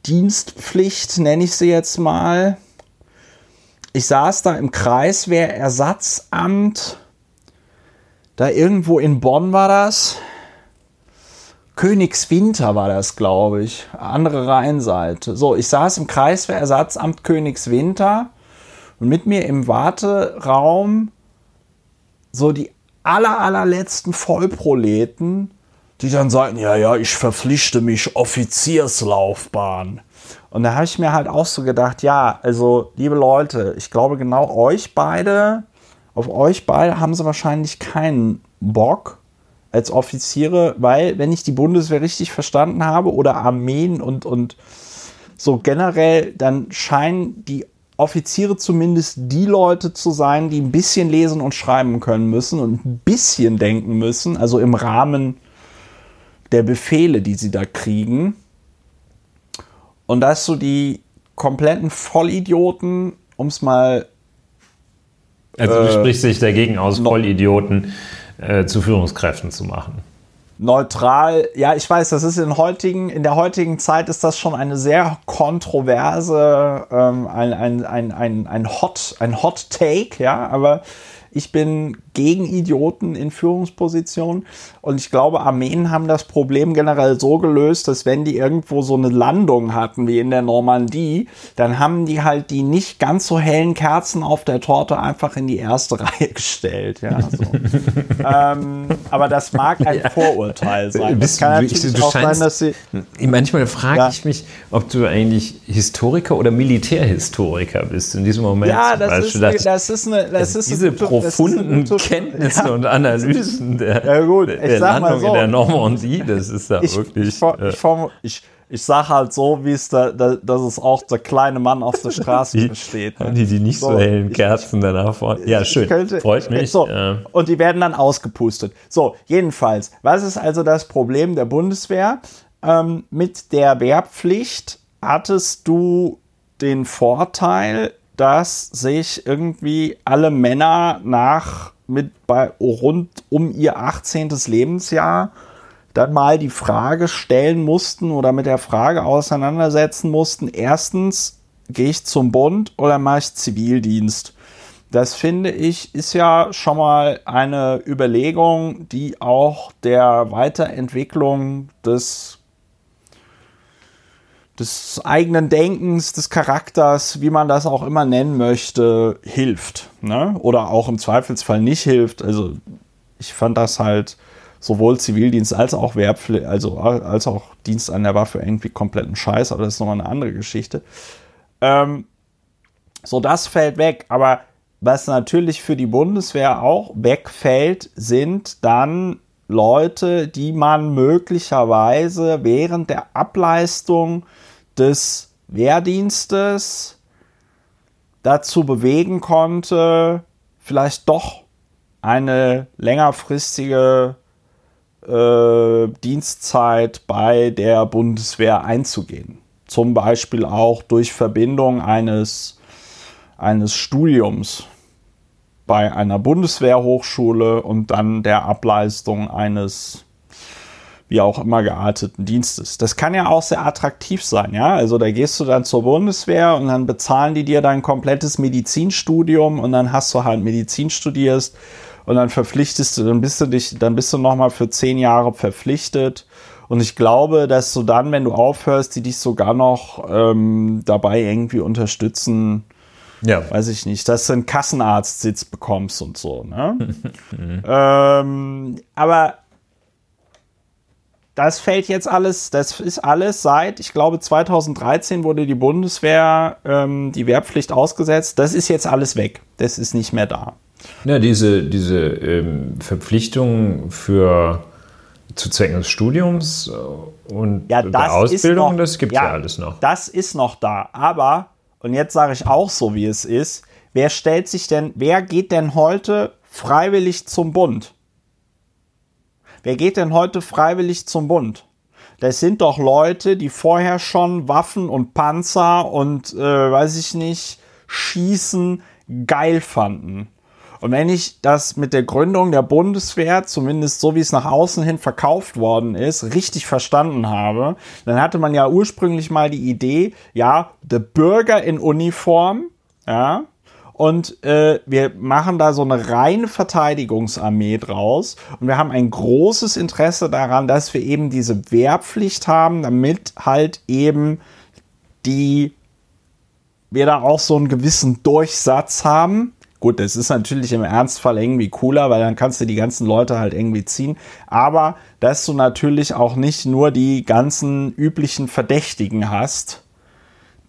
Dienstpflicht, nenne ich sie jetzt mal. Ich saß da im Kreiswehrersatzamt, da irgendwo in Bonn war das. Königswinter war das, glaube ich. Andere Rheinseite. So, ich saß im Kreiswehrersatzamt Königswinter und mit mir im Warteraum so die aller, allerletzten Vollproleten, die dann sagen, ja, ja, ich verpflichte mich Offizierslaufbahn. Und da habe ich mir halt auch so gedacht, ja, also liebe Leute, ich glaube genau euch beide, auf euch beide haben sie wahrscheinlich keinen Bock als Offiziere, weil wenn ich die Bundeswehr richtig verstanden habe oder Armeen und, und so generell, dann scheinen die Offiziere zumindest die Leute zu sein, die ein bisschen lesen und schreiben können müssen und ein bisschen denken müssen, also im Rahmen der Befehle, die sie da kriegen. Und dass so die kompletten Vollidioten, um es mal. Also du äh, sprichst dich dagegen aus, Vollidioten äh, zu Führungskräften zu machen neutral. Ja, ich weiß, das ist in heutigen, in der heutigen Zeit ist das schon eine sehr kontroverse, ähm, ein, ein, ein, ein, ein Hot, ein Hot Take, ja, aber Ich bin gegen Idioten in Führungspositionen. Und ich glaube, Armeen haben das Problem generell so gelöst, dass wenn die irgendwo so eine Landung hatten, wie in der Normandie, dann haben die halt die nicht ganz so hellen Kerzen auf der Torte einfach in die erste Reihe gestellt. Ja, so. ähm, aber das mag ein Vorurteil sein. Das kann natürlich du, du auch scheinst, sein, dass sie. Manchmal frage ja. ich mich, ob du eigentlich Historiker oder Militärhistoriker bist in diesem Moment. Ja, das, ist, das, das ist eine. Das ist diese profunden Kenntnisse ja. und Analysen der, ja, gut, der Landung so. in der Normandie, das ist ja ich, wirklich. Ich, äh, ich, ich sage halt so, wie es da, da, dass es auch der kleine Mann auf der Straße die, versteht. Ne? Die, die nicht so, so hellen Kerzen ich, danach vor. Ja, schön. Könnte, Freut mich. So, äh. Und die werden dann ausgepustet. So, jedenfalls, was ist also das Problem der Bundeswehr? Ähm, mit der Wehrpflicht hattest du den Vorteil, dass sich irgendwie alle Männer nach mit bei rund um ihr 18. Lebensjahr dann mal die Frage stellen mussten oder mit der Frage auseinandersetzen mussten, erstens, gehe ich zum Bund oder mache ich Zivildienst? Das finde ich ist ja schon mal eine Überlegung, die auch der Weiterentwicklung des des eigenen Denkens, des Charakters, wie man das auch immer nennen möchte, hilft. Ne? Oder auch im Zweifelsfall nicht hilft. Also ich fand das halt sowohl Zivildienst als auch Wehrpflicht, also als auch Dienst an der Waffe irgendwie kompletten Scheiß, aber das ist nochmal eine andere Geschichte. Ähm, so, das fällt weg. Aber was natürlich für die Bundeswehr auch wegfällt, sind dann Leute, die man möglicherweise während der Ableistung des Wehrdienstes dazu bewegen konnte, vielleicht doch eine längerfristige äh, Dienstzeit bei der Bundeswehr einzugehen. Zum Beispiel auch durch Verbindung eines, eines Studiums bei einer Bundeswehrhochschule und dann der Ableistung eines wie auch immer gearteten Dienstes. Das kann ja auch sehr attraktiv sein, ja. Also da gehst du dann zur Bundeswehr und dann bezahlen die dir dein komplettes Medizinstudium und dann hast du halt Medizin studierst und dann verpflichtest du, dann bist du dich, dann bist du nochmal für zehn Jahre verpflichtet. Und ich glaube, dass du dann, wenn du aufhörst, die dich sogar noch ähm, dabei irgendwie unterstützen, ja. weiß ich nicht, dass du einen Kassenarztsitz bekommst und so. Ne? ähm, aber das fällt jetzt alles, das ist alles seit, ich glaube, 2013 wurde die Bundeswehr ähm, die Wehrpflicht ausgesetzt. Das ist jetzt alles weg. Das ist nicht mehr da. Ja, diese, diese ähm, Verpflichtung für zu Zwecken des Studiums und ja, der Ausbildung, noch, das gibt ja, ja alles noch. Das ist noch da. Aber, und jetzt sage ich auch so, wie es ist, wer stellt sich denn, wer geht denn heute freiwillig zum Bund? Wer geht denn heute freiwillig zum Bund? Das sind doch Leute, die vorher schon Waffen und Panzer und äh, weiß ich nicht, Schießen geil fanden. Und wenn ich das mit der Gründung der Bundeswehr, zumindest so wie es nach außen hin verkauft worden ist, richtig verstanden habe, dann hatte man ja ursprünglich mal die Idee, ja, der Bürger in Uniform, ja, und äh, wir machen da so eine reine Verteidigungsarmee draus. Und wir haben ein großes Interesse daran, dass wir eben diese Wehrpflicht haben, damit halt eben die wir da auch so einen gewissen Durchsatz haben. Gut, das ist natürlich im Ernstfall irgendwie cooler, weil dann kannst du die ganzen Leute halt irgendwie ziehen. Aber dass du natürlich auch nicht nur die ganzen üblichen Verdächtigen hast,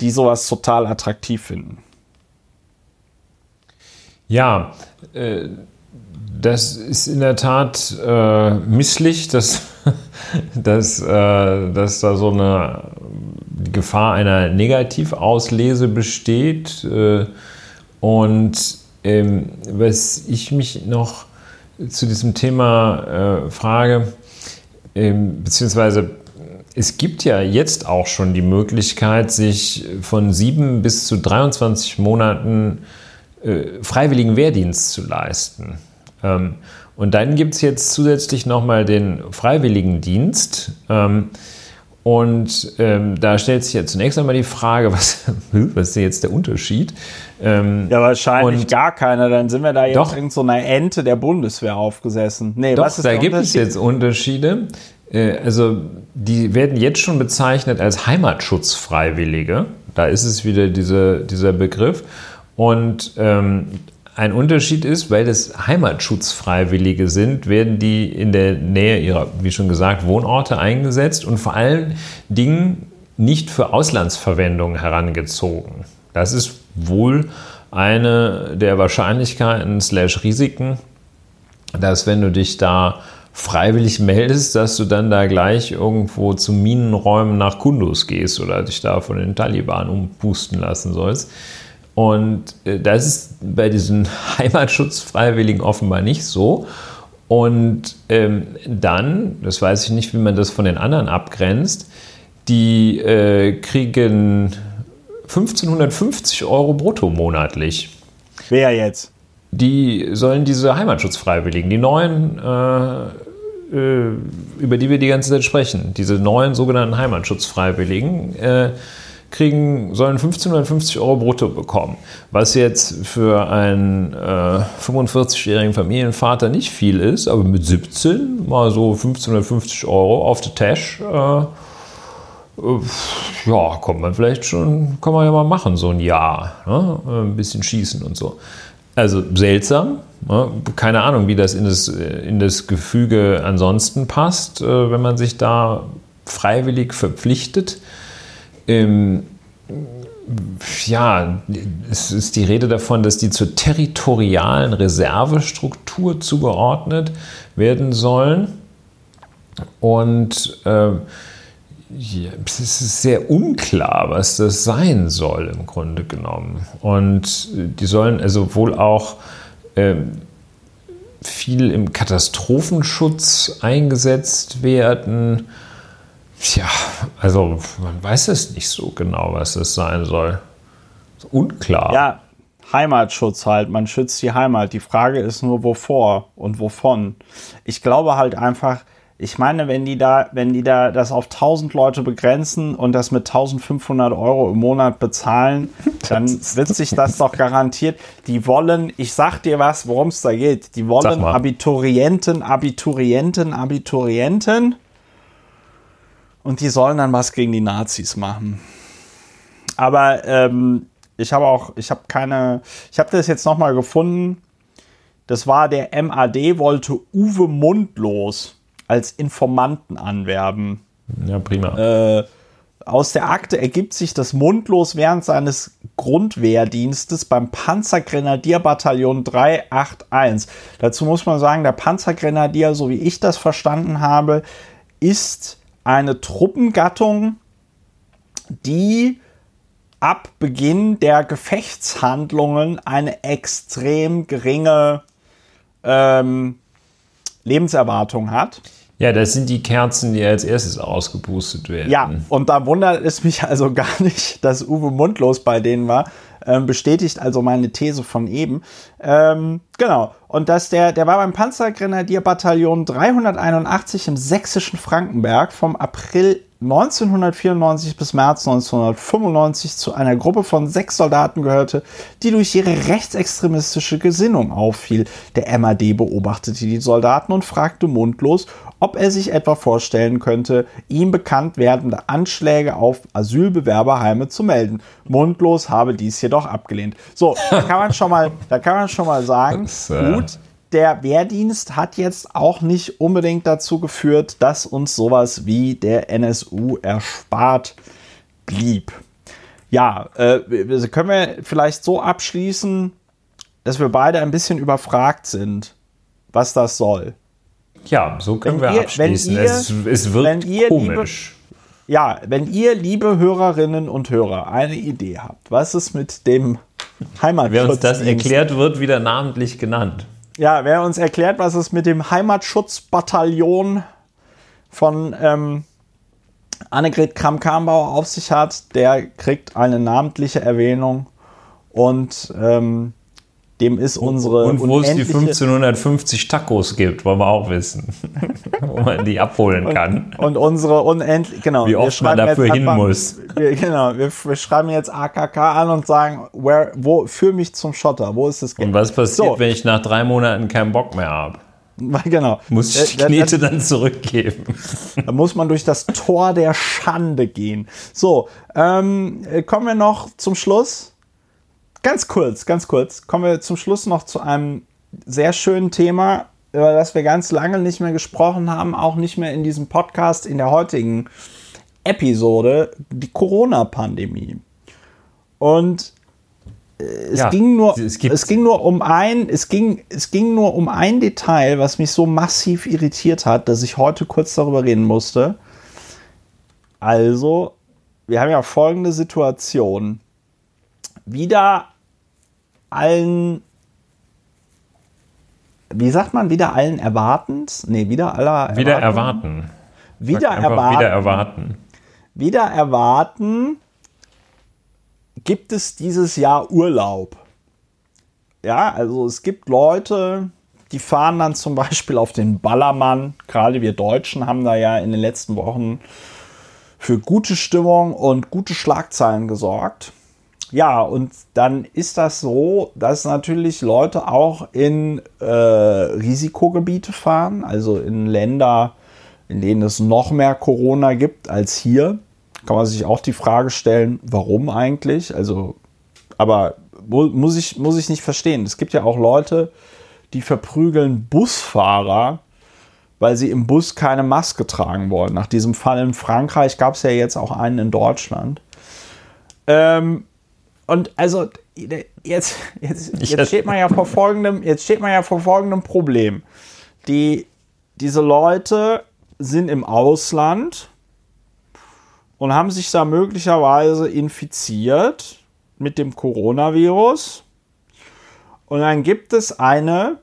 die sowas total attraktiv finden. Ja, äh, das ist in der Tat äh, misslich, dass, dass, äh, dass da so eine Gefahr einer Negativauslese besteht. Äh, und ähm, was ich mich noch zu diesem Thema äh, frage, ähm, beziehungsweise es gibt ja jetzt auch schon die Möglichkeit, sich von sieben bis zu 23 Monaten äh, freiwilligen Wehrdienst zu leisten. Ähm, und dann gibt es jetzt zusätzlich nochmal den Freiwilligendienst. Ähm, Und ähm, da stellt sich ja zunächst einmal die Frage, was, was ist jetzt der Unterschied? Ähm, ja, wahrscheinlich gar keiner. Dann sind wir da jetzt doch, irgend so einer Ente der Bundeswehr aufgesessen. Nee, doch, was ist da gibt es jetzt Unterschiede. Äh, also die werden jetzt schon bezeichnet als Heimatschutzfreiwillige. Da ist es wieder diese, dieser Begriff. Und ähm, ein Unterschied ist, weil es Heimatschutzfreiwillige sind, werden die in der Nähe ihrer, wie schon gesagt, Wohnorte eingesetzt und vor allen Dingen nicht für Auslandsverwendung herangezogen. Das ist wohl eine der Wahrscheinlichkeiten slash Risiken, dass wenn du dich da freiwillig meldest, dass du dann da gleich irgendwo zu Minenräumen nach Kundus gehst oder dich da von den Taliban umpusten lassen sollst. Und äh, das ist bei diesen Heimatschutzfreiwilligen offenbar nicht so. Und ähm, dann, das weiß ich nicht, wie man das von den anderen abgrenzt, die äh, kriegen 1550 Euro brutto monatlich. Wer jetzt? Die sollen diese Heimatschutzfreiwilligen, die neuen, äh, äh, über die wir die ganze Zeit sprechen, diese neuen sogenannten Heimatschutzfreiwilligen, äh, kriegen, sollen 1550 Euro brutto bekommen. Was jetzt für einen äh, 45-jährigen Familienvater nicht viel ist, aber mit 17 mal so 1550 Euro auf der Tash, äh, äh, ja, kommt man vielleicht schon, kann man ja mal machen, so ein Jahr. Ne? Ein bisschen schießen und so. Also seltsam. Ne? Keine Ahnung, wie das in das, in das Gefüge ansonsten passt, äh, wenn man sich da freiwillig verpflichtet. Ähm, ja, es ist die Rede davon, dass die zur territorialen Reservestruktur zugeordnet werden sollen. Und äh, es ist sehr unklar, was das sein soll im Grunde genommen. Und die sollen also wohl auch äh, viel im Katastrophenschutz eingesetzt werden Tja, also man weiß es nicht so genau, was es sein soll. Unklar. Ja, Heimatschutz halt. Man schützt die Heimat. Die Frage ist nur, wovor und wovon. Ich glaube halt einfach, ich meine, wenn die da, wenn die da das auf 1000 Leute begrenzen und das mit 1500 Euro im Monat bezahlen, dann wird sich das doch garantiert. Die wollen, ich sag dir was, worum es da geht. Die wollen Abiturienten, Abiturienten, Abiturienten und die sollen dann was gegen die Nazis machen. Aber ähm, ich habe auch, ich habe keine, ich habe das jetzt nochmal gefunden. Das war der MAD, wollte Uwe Mundlos als Informanten anwerben. Ja, prima. Äh, aus der Akte ergibt sich, dass Mundlos während seines Grundwehrdienstes beim Panzergrenadierbataillon 381, dazu muss man sagen, der Panzergrenadier, so wie ich das verstanden habe, ist eine Truppengattung, die ab Beginn der Gefechtshandlungen eine extrem geringe ähm, Lebenserwartung hat. Ja, das sind die Kerzen, die als erstes ausgepustet werden. Ja, und da wundert es mich also gar nicht, dass Uwe Mundlos bei denen war. Ähm, bestätigt also meine These von eben. Ähm, genau. Und dass der, der war beim Panzergrenadierbataillon 381 im sächsischen Frankenberg vom April 1994 bis März 1995 zu einer Gruppe von sechs Soldaten gehörte, die durch ihre rechtsextremistische Gesinnung auffiel. Der MAD beobachtete die Soldaten und fragte mundlos, ob er sich etwa vorstellen könnte, ihm bekannt werdende Anschläge auf Asylbewerberheime zu melden. Mundlos habe dies jedoch abgelehnt. So, da kann man schon mal, da kann man schon mal sagen, äh gut, der Wehrdienst hat jetzt auch nicht unbedingt dazu geführt, dass uns sowas wie der NSU erspart blieb. Ja, äh, können wir vielleicht so abschließen, dass wir beide ein bisschen überfragt sind, was das soll. Ja, so können wenn wir ihr, abschließen. Ihr, es, es, wird komisch. Liebe, ja, wenn ihr, liebe Hörerinnen und Hörer, eine Idee habt, was es mit dem Heimatschutz... Wer uns das erklärt, wird wieder namentlich genannt. Ja, wer uns erklärt, was es mit dem Heimatschutzbataillon von ähm, Annegret Kramp-Karrenbauer auf sich hat, der kriegt eine namentliche Erwähnung und ähm, dem ist unsere. Und wo es die unendliche- 1550 Tacos gibt, wollen wir auch wissen. wo man die abholen kann. Und unsere unendlich, genau. Wie oft man dafür hin einfach- muss. Wir, genau, wir, wir schreiben jetzt AKK an und sagen, where, wo, führ mich zum Schotter, wo ist das Geld? Und was passiert, So. wenn ich nach drei Monaten keinen Bock mehr habe? Genau. Muss ich die Da- da- Knete dann zurückgeben? Da muss man durch das Tor der Schande gehen. So, ähm, äh, kommen wir noch zum Schluss. Ganz kurz, ganz kurz. Kommen wir zum Schluss noch zu einem sehr schönen Thema, über das wir ganz lange nicht mehr gesprochen haben, auch nicht mehr in diesem Podcast, in der heutigen Episode, die Corona-Pandemie. Und äh, es Ja, ging nur, es es ging nur um ein, es ging, es ging nur um ein Detail, was mich so massiv irritiert hat, dass ich heute kurz darüber reden musste. Also, wir haben ja folgende Situation. Wieder allen, wie sagt man, wieder allen erwartend? Nee, wieder aller Wieder erwarten. Wieder erwarten. Wieder erwarten. wieder erwarten, gibt es dieses Jahr Urlaub. Ja, also es gibt Leute, die fahren dann zum Beispiel auf den Ballermann. Gerade wir Deutschen haben da ja in den letzten Wochen für gute Stimmung und gute Schlagzeilen gesorgt. Ja, und dann ist das so, dass natürlich Leute auch in äh, Risikogebiete fahren, also in Länder, in denen es noch mehr Corona gibt als hier. Kann man sich auch die Frage stellen, warum eigentlich? Also, aber mu muss ich, muss ich nicht verstehen. Es gibt ja auch Leute, die verprügeln Busfahrer, weil sie im Bus keine Maske tragen wollen. Nach diesem Fall in Frankreich gab es ja jetzt auch einen in Deutschland. Ähm, und also jetzt, jetzt, jetzt steht man ja vor folgendem, jetzt steht man ja vor folgendem Problem. Die, diese Leute sind im Ausland und haben sich da möglicherweise infiziert mit dem Coronavirus. Und dann gibt es eine,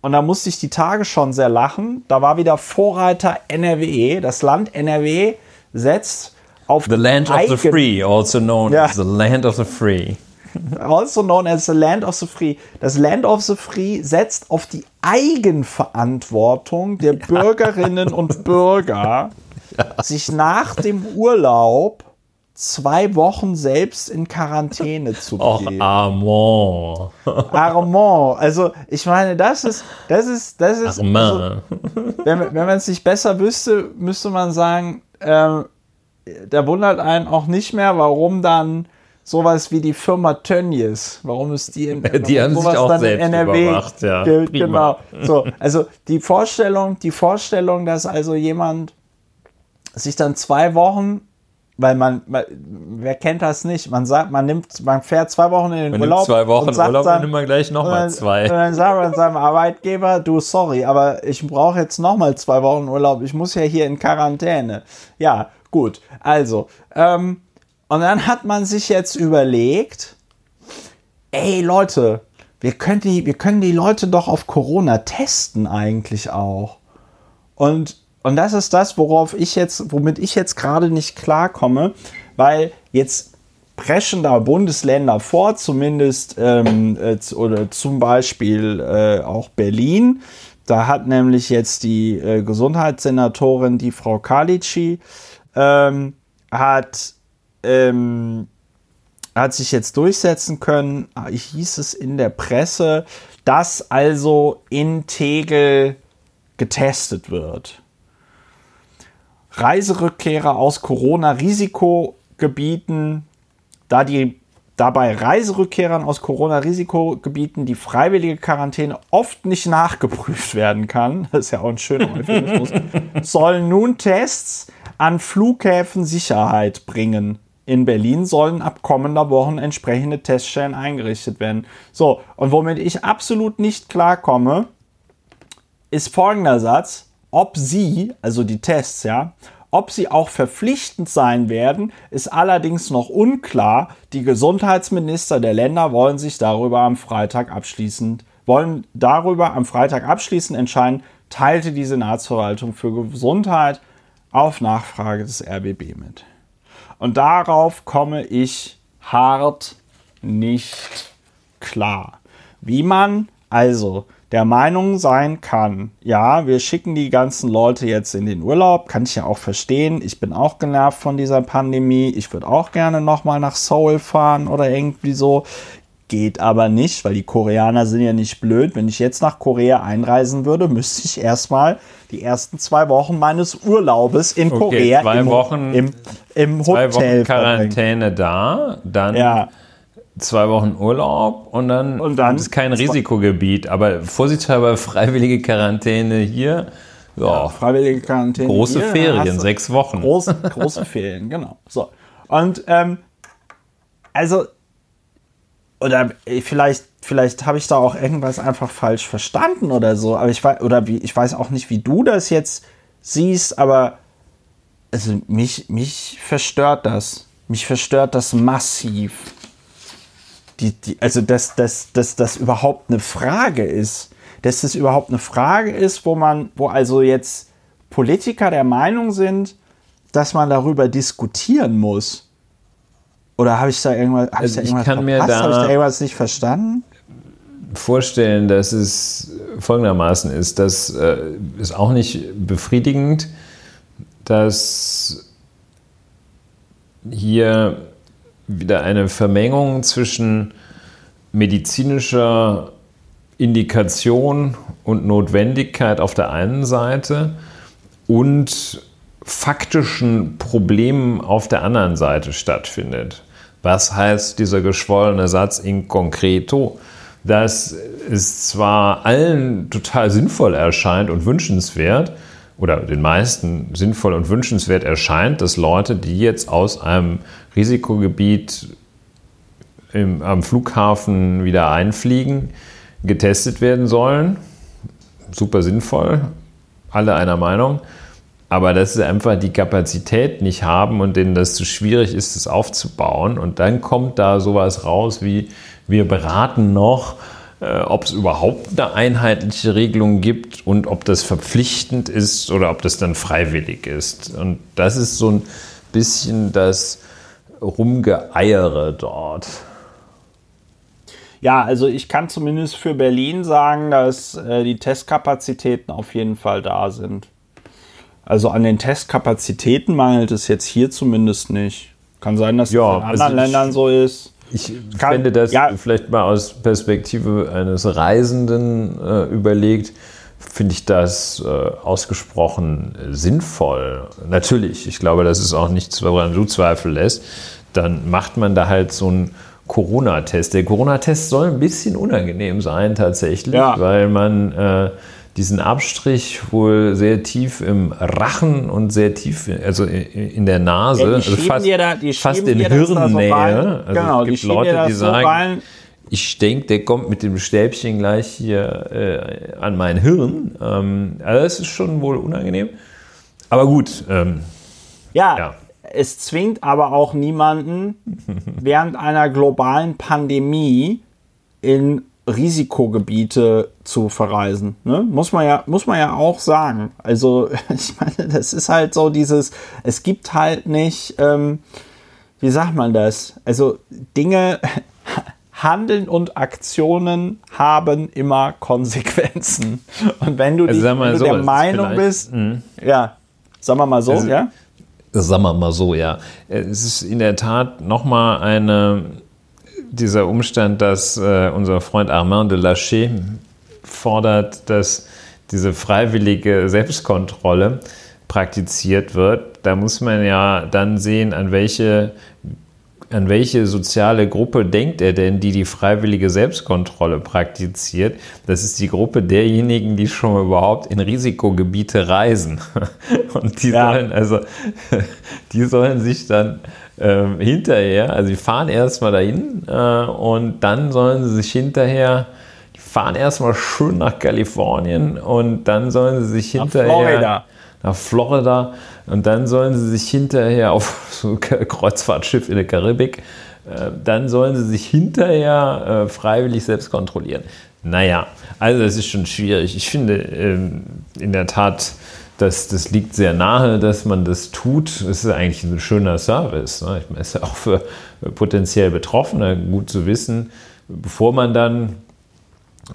und da musste ich die Tage schon sehr lachen, da war wieder Vorreiter NRW. Das Land NRW setzt auf The land of the free, also known Ja. as the land of the free. also known as the Land of the Free. Das Land of the Free setzt auf die Eigenverantwortung der Bürgerinnen und Bürger, sich nach dem Urlaub zwei Wochen selbst in Quarantäne zu Och, begeben. Armand. Armand. Also ich meine, das ist, das ist, das ist. Also, Armand. wenn, wenn man es nicht besser wüsste, müsste man sagen, ähm, da wundert einen auch nicht mehr, warum dann sowas wie die Firma Tönnies, warum ist die in Die haben sich sowas auch dann in selbst überwacht, ja. Ge- Prima. Genau. So, also die Vorstellung, die Vorstellung, dass also jemand sich dann zwei Wochen weil man, man, wer kennt das nicht? Man sagt, man nimmt, man fährt zwei Wochen in den Man nimmt Urlaub. zwei Wochen und sagt Urlaub, dann, nimmt man gleich noch und mal dann- zwei. Und dann sagt man seinem Arbeitgeber, du, sorry, aber ich brauche jetzt noch mal zwei Wochen Urlaub. Ich muss ja hier in Quarantäne. Ja, gut. Also, ähm, und dann hat man sich jetzt überlegt, ey Leute, wir können die, wir können die Leute doch auf Corona testen eigentlich auch. Und, und das ist das, worauf ich jetzt, womit ich jetzt gerade nicht klarkomme, weil jetzt preschen da Bundesländer vor, zumindest ähm, äh, oder zum Beispiel äh, auch Berlin. Da hat nämlich jetzt die äh, Gesundheitssenatorin, die Frau Kalici, ähm, hat, ähm, hat sich jetzt durchsetzen können, hieß es in der Presse, dass also in Tegel getestet wird. Reiserückkehrer aus Corona-Risikogebieten, da die dabei Reiserückkehrern aus Corona-Risikogebieten die freiwillige Quarantäne oft nicht nachgeprüft werden kann, das ist ja auch ein schöner Euphemismus, sollen nun Tests an Flughäfen Sicherheit bringen. In Berlin sollen ab kommender Wochen entsprechende Teststellen eingerichtet werden. So, und womit ich absolut nicht klarkomme, ist folgender Satz, ob sie, also die Tests, ja, ob sie auch verpflichtend sein werden, ist allerdings noch unklar. Die Gesundheitsminister der Länder wollen sich darüber am Freitag abschließend, wollen darüber am Freitag abschließend entscheiden, teilte die Senatsverwaltung für Gesundheit auf Nachfrage des RBB mit. Und darauf komme ich hart nicht klar, wie man also der Meinung sein kann, ja, wir schicken die ganzen Leute jetzt in den Urlaub, kann ich ja auch verstehen. Ich bin auch genervt von dieser Pandemie. Ich würde auch gerne nochmal nach Seoul fahren oder irgendwie so. Geht aber nicht, weil die Koreaner sind ja nicht blöd. Wenn ich jetzt nach Korea einreisen würde, müsste ich erstmal die ersten zwei Wochen meines Urlaubes in okay, Korea zwei im, Wochen, im, im Hotel zwei Wochen Quarantäne da, dann ja zwei Wochen Urlaub und dann, und dann ist kein Risikogebiet, aber vorsichtshalber freiwillige Quarantäne hier. Ja, ja freiwillige Quarantäne. Große hier, Ferien, sechs Wochen. Große, große Ferien, genau. So. Und ähm, also, oder vielleicht, vielleicht habe ich da auch irgendwas einfach falsch verstanden oder so, aber ich weiß, oder wie, ich weiß auch nicht, wie du das jetzt siehst, aber also mich, mich verstört das. Mich verstört das massiv die, die, also dass, dass, dass das überhaupt eine Frage ist. Dass das überhaupt eine Frage ist, wo man, wo also jetzt Politiker der Meinung sind, dass man darüber diskutieren muss. Oder habe ich da irgendwas, also ich da irgendwas kann mir da, habe ich da irgendwas nicht verstanden? Vorstellen, dass es folgendermaßen ist, das äh, ist auch nicht befriedigend, dass hier wieder eine Vermengung zwischen medizinischer Indikation und Notwendigkeit auf der einen Seite und faktischen Problemen auf der anderen Seite stattfindet. Was heißt dieser geschwollene Satz in concreto? Dass es zwar allen total sinnvoll erscheint und wünschenswert, oder den meisten sinnvoll und wünschenswert erscheint, dass Leute, die jetzt aus einem Risikogebiet im, am Flughafen wieder einfliegen, getestet werden sollen. Super sinnvoll, alle einer Meinung. Aber dass sie einfach die Kapazität nicht haben und denen das zu schwierig ist, das aufzubauen. Und dann kommt da sowas raus wie, wir beraten noch, äh, ob es überhaupt eine einheitliche Regelung gibt und ob das verpflichtend ist oder ob das dann freiwillig ist. Und das ist so ein bisschen das Rumgeeiere dort. Ja, also ich kann zumindest für Berlin sagen, dass äh, die Testkapazitäten auf jeden Fall da sind. Also an den Testkapazitäten mangelt es jetzt hier zumindest nicht. Kann sein, dass ja, es in anderen also Ländern so ist. Ich kann, fände das ja. vielleicht mal aus Perspektive eines Reisenden äh, überlegt, finde ich das äh, ausgesprochen sinnvoll. Natürlich, ich glaube, das ist auch nichts, woran du Zweifel lässt. Dann macht man da halt so einen Corona-Test. Der Corona-Test soll ein bisschen unangenehm sein tatsächlich, ja. weil man äh, diesen Abstrich wohl sehr tief im Rachen und sehr tief, also in der Nase, ja, also fast, da, fast in Hirnnähe. So also genau, es gibt Leute, die sagen, so ich denke, der kommt mit dem Stäbchen gleich hier äh, an mein Hirn. Ähm, also das ist schon wohl unangenehm. Aber gut. Ähm, ja, ja, es zwingt aber auch niemanden während einer globalen Pandemie in Risikogebiete zu verreisen. Ne? Muss, man ja, muss man ja auch sagen. Also, ich meine, das ist halt so dieses, es gibt halt nicht, ähm, wie sagt man das? Also, Dinge, Handeln und Aktionen haben immer Konsequenzen. Und wenn du, also, die, wenn du so, der Meinung bist, mh. ja, sagen wir mal so, also, ja? Sagen wir mal so, ja. Es ist in der Tat nochmal eine dieser Umstand, dass äh, unser Freund Armand de Lachey fordert, dass diese freiwillige Selbstkontrolle praktiziert wird, da muss man ja dann sehen, an welche, an welche soziale Gruppe denkt er denn, die die freiwillige Selbstkontrolle praktiziert. Das ist die Gruppe derjenigen, die schon überhaupt in Risikogebiete reisen. Und die ja. sollen also, die sollen sich dann ähm, hinterher, also die fahren erstmal dahin äh, und dann sollen sie sich hinterher, die fahren erstmal schön nach Kalifornien und dann sollen sie sich hinterher nach Florida, nach Florida und dann sollen sie sich hinterher auf so ein Kreuzfahrtschiff in der Karibik, äh, dann sollen sie sich hinterher äh, freiwillig selbst kontrollieren. Naja, also das ist schon schwierig. Ich finde ähm, in der Tat, das, das liegt sehr nahe, dass man das tut. Es ist eigentlich ein schöner Service. Ne? Ich meine, es ist ja auch für potenziell Betroffene gut zu wissen, bevor man dann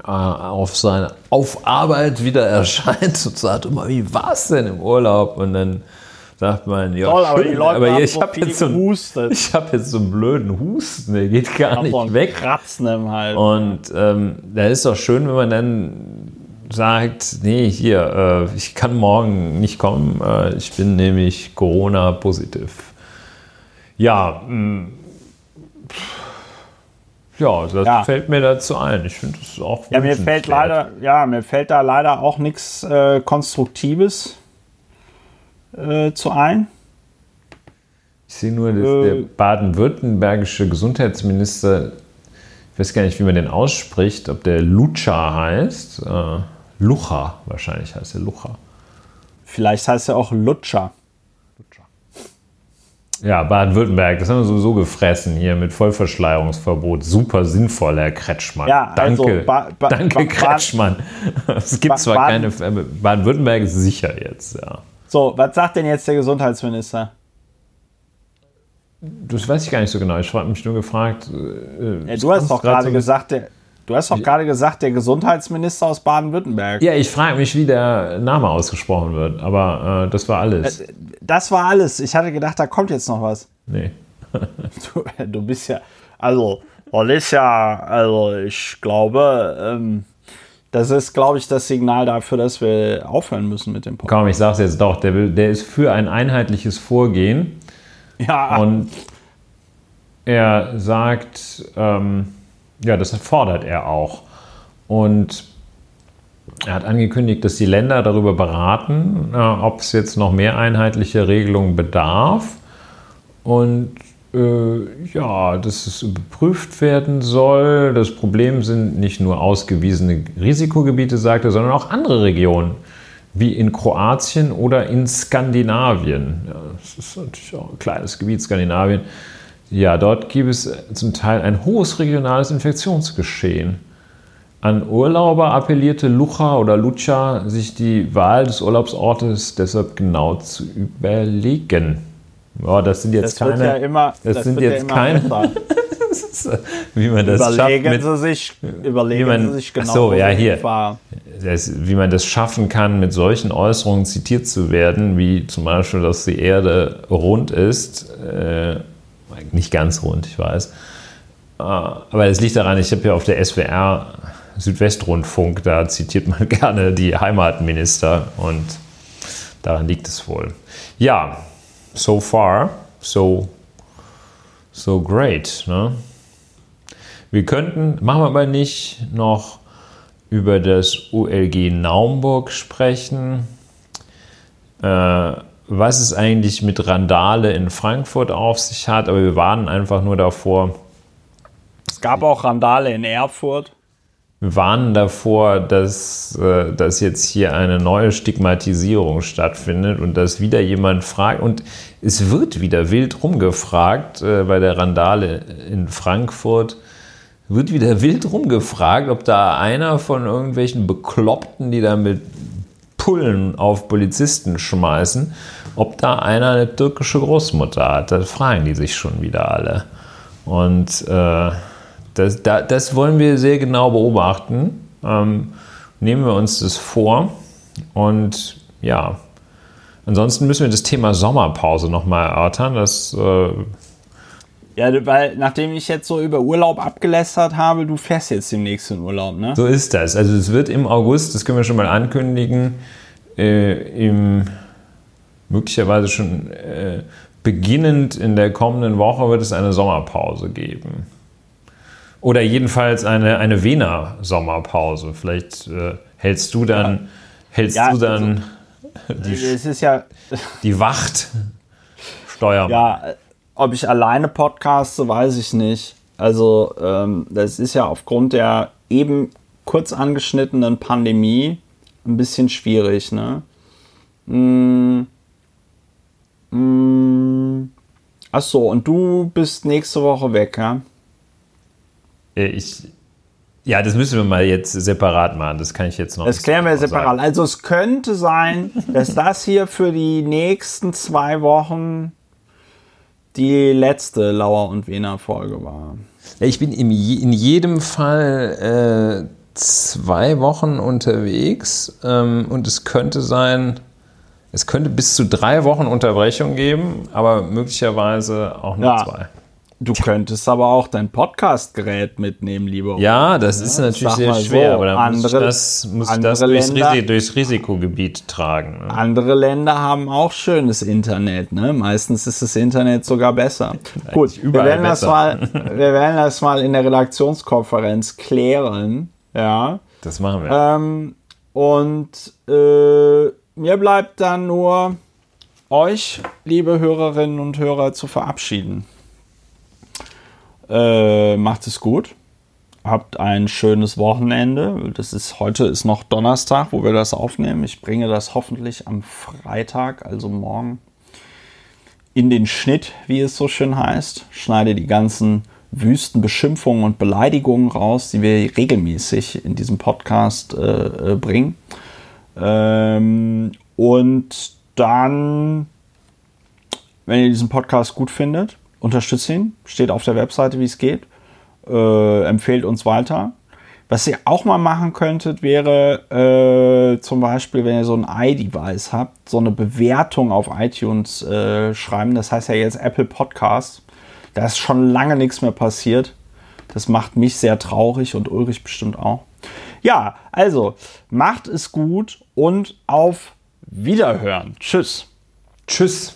äh, auf seine auf Arbeit wieder erscheint und sagt immer, wie war es denn im Urlaub? Und dann sagt man, ja, Toll, aber die schön, Leute aber haben ich habe jetzt, so, einen- ich hab jetzt so einen blöden Husten, der geht gar nicht weg. Kratzen im Hals. Und ähm, da ist doch schön, wenn man dann sagt, nee, hier, äh, ich kann morgen nicht kommen, äh, ich bin nämlich Corona-positiv. Ja, mh, ja, das Ja. fällt mir dazu ein. Ich finde das auch Ja, mir fällt leider, ja, mir fällt da leider auch nichts äh, Konstruktives äh, zu ein. Ich sehe nur, dass Äh, der baden-württembergische Gesundheitsminister, ich weiß gar nicht, wie man den ausspricht, ob der Lucha heißt. Lucha, wahrscheinlich heißt er Lucha. Vielleicht heißt er auch Lutscher. Ja, Baden-Württemberg, das haben wir sowieso gefressen hier mit Vollverschleierungsverbot. Super sinnvoll, Herr Kretschmann. Ja, also danke, Ba- Ba- danke Ba- Kretschmann. Es gibt zwar Baden- keine, äh, Baden-Württemberg ist sicher jetzt, ja. So, was sagt denn jetzt der Gesundheitsminister? Das weiß ich gar nicht so genau. Ich habe mich nur gefragt. äh, Ja, du hast doch gerade so- gesagt, der, du hast doch gerade gesagt, der Gesundheitsminister aus Baden-Württemberg. Ja, ich frage mich, wie der Name ausgesprochen wird, aber äh, das war alles. Das war alles. Ich hatte gedacht, da kommt jetzt noch was. Nee. Du, du bist ja, also, das ist ja, also ich glaube, ähm, das ist, glaube ich, das Signal dafür, dass wir aufhören müssen mit dem Podcast. Komm, ich sag's jetzt doch. Der, will, der ist für ein einheitliches Vorgehen. Ja, Und er sagt, ähm, ja, das fordert er auch. Und er hat angekündigt, dass die Länder darüber beraten, äh, ob es jetzt noch mehr einheitliche Regelungen bedarf. Und äh, ja, dass es überprüft werden soll. Das Problem sind nicht nur ausgewiesene Risikogebiete, sagt er, sondern auch andere Regionen, wie in Kroatien oder in Skandinavien. Ja, das ist natürlich auch ein kleines Gebiet, Skandinavien. Ja, dort gibt es zum Teil ein hohes regionales Infektionsgeschehen. An Urlauber appellierte Lucha oder Lucha, sich die Wahl des Urlaubsortes deshalb genau zu überlegen. Ja, das sind jetzt das wird keine, ja immer, das sind wird jetzt ja keine- wie man das schafft Überlegen mit, Sie sich, überlegen man- Sie sich genau, so, ja, hier. das, wie man das schaffen kann, mit solchen Äußerungen zitiert zu werden, wie zum Beispiel, dass die Erde rund ist. Äh, nicht ganz rund, ich weiß. Äh, aber es liegt daran, ich habe ja auf der SWR Südwestrundfunk, da zitiert man gerne die Heimatminister und daran liegt es wohl. Ja, so far, so, so great. Ne? Wir könnten, machen wir aber nicht, noch über das ULG Naumburg sprechen. Äh, was es eigentlich mit Randale in Frankfurt auf sich hat, aber wir warnen einfach nur davor, Es gab auch Randale in Erfurt. wir warnen davor, dass, äh, dass jetzt hier eine neue Stigmatisierung stattfindet und dass wieder jemand fragt, und es wird wieder wild rumgefragt äh, bei der Randale in Frankfurt, wird wieder wild rumgefragt, ob da einer von irgendwelchen Bekloppten, die da mit Pullen auf Polizisten schmeißen, ob da einer eine türkische Großmutter hat. Das fragen die sich schon wieder alle. Und äh, das, da, das wollen wir sehr genau beobachten. Ähm, nehmen wir uns das vor. Und ja, ansonsten müssen wir das Thema Sommerpause nochmal erörtern. Das, äh, Ja, weil nachdem ich jetzt so über Urlaub abgelästert habe, du fährst jetzt demnächst in Urlaub, ne? so ist das. Also es wird im August, das können wir schon mal ankündigen, äh, im möglicherweise schon äh, beginnend in der kommenden Woche wird es eine Sommerpause geben. Oder jedenfalls eine, eine Wiener Sommerpause. Vielleicht äh, hältst du dann, hältst Ja, du dann die, Es ist ja, die Wacht Steuermann. ja, ob ich alleine podcaste, weiß ich nicht. Also, ähm, das ist ja aufgrund der eben kurz angeschnittenen Pandemie ein bisschen schwierig, ne? Mm, mm, ach so, und du bist nächste Woche weg, ja? Äh, Ich, ja, das müssen wir mal jetzt separat machen. Das kann ich jetzt noch Das klären wir separat. sagen. Also es könnte sein, dass das hier für die nächsten zwei Wochen die letzte Lauer und Wiener Folge war. Ich bin in jedem Fall äh, zwei Wochen unterwegs ähm, und es könnte sein, es könnte bis zu drei Wochen Unterbrechung geben, aber möglicherweise auch nur ja. zwei. Du könntest aber auch dein Podcast-Gerät mitnehmen, lieber. Ja, das ist natürlich sehr schwer, so, aber dann andere, muss ich das, muss ich das durchs, Länder, durchs, Risikogebiet tragen. Ne? Andere Länder haben auch schönes Internet. Ne? Meistens ist das Internet sogar besser. Gut, wir werden, besser. Das mal, wir werden das mal in der Redaktionskonferenz klären. Ja. Das machen wir. Ähm, und äh, mir bleibt dann nur euch, liebe Hörerinnen und Hörer, zu verabschieden. Äh, macht es gut. Habt ein schönes Wochenende. Das ist heute ist noch Donnerstag, wo wir das aufnehmen. Ich bringe das hoffentlich am Freitag, also morgen, in den Schnitt, wie es so schön heißt. Schneide die ganzen wüsten Beschimpfungen und Beleidigungen raus, die wir regelmäßig in diesem Podcast äh, äh bringen. Ähm, und dann, wenn ihr diesen Podcast gut findet, unterstützt ihn, steht auf der Webseite, wie es geht, äh, empfehlt uns weiter. Was ihr auch mal machen könntet, wäre äh, zum Beispiel, wenn ihr so ein iDevice habt, so eine Bewertung auf iTunes äh, schreiben. Das heißt ja jetzt Apple Podcast. Da ist schon lange nichts mehr passiert. Das macht mich sehr traurig und Ulrich bestimmt auch. Ja, also macht es gut und auf Wiederhören. Tschüss. Tschüss.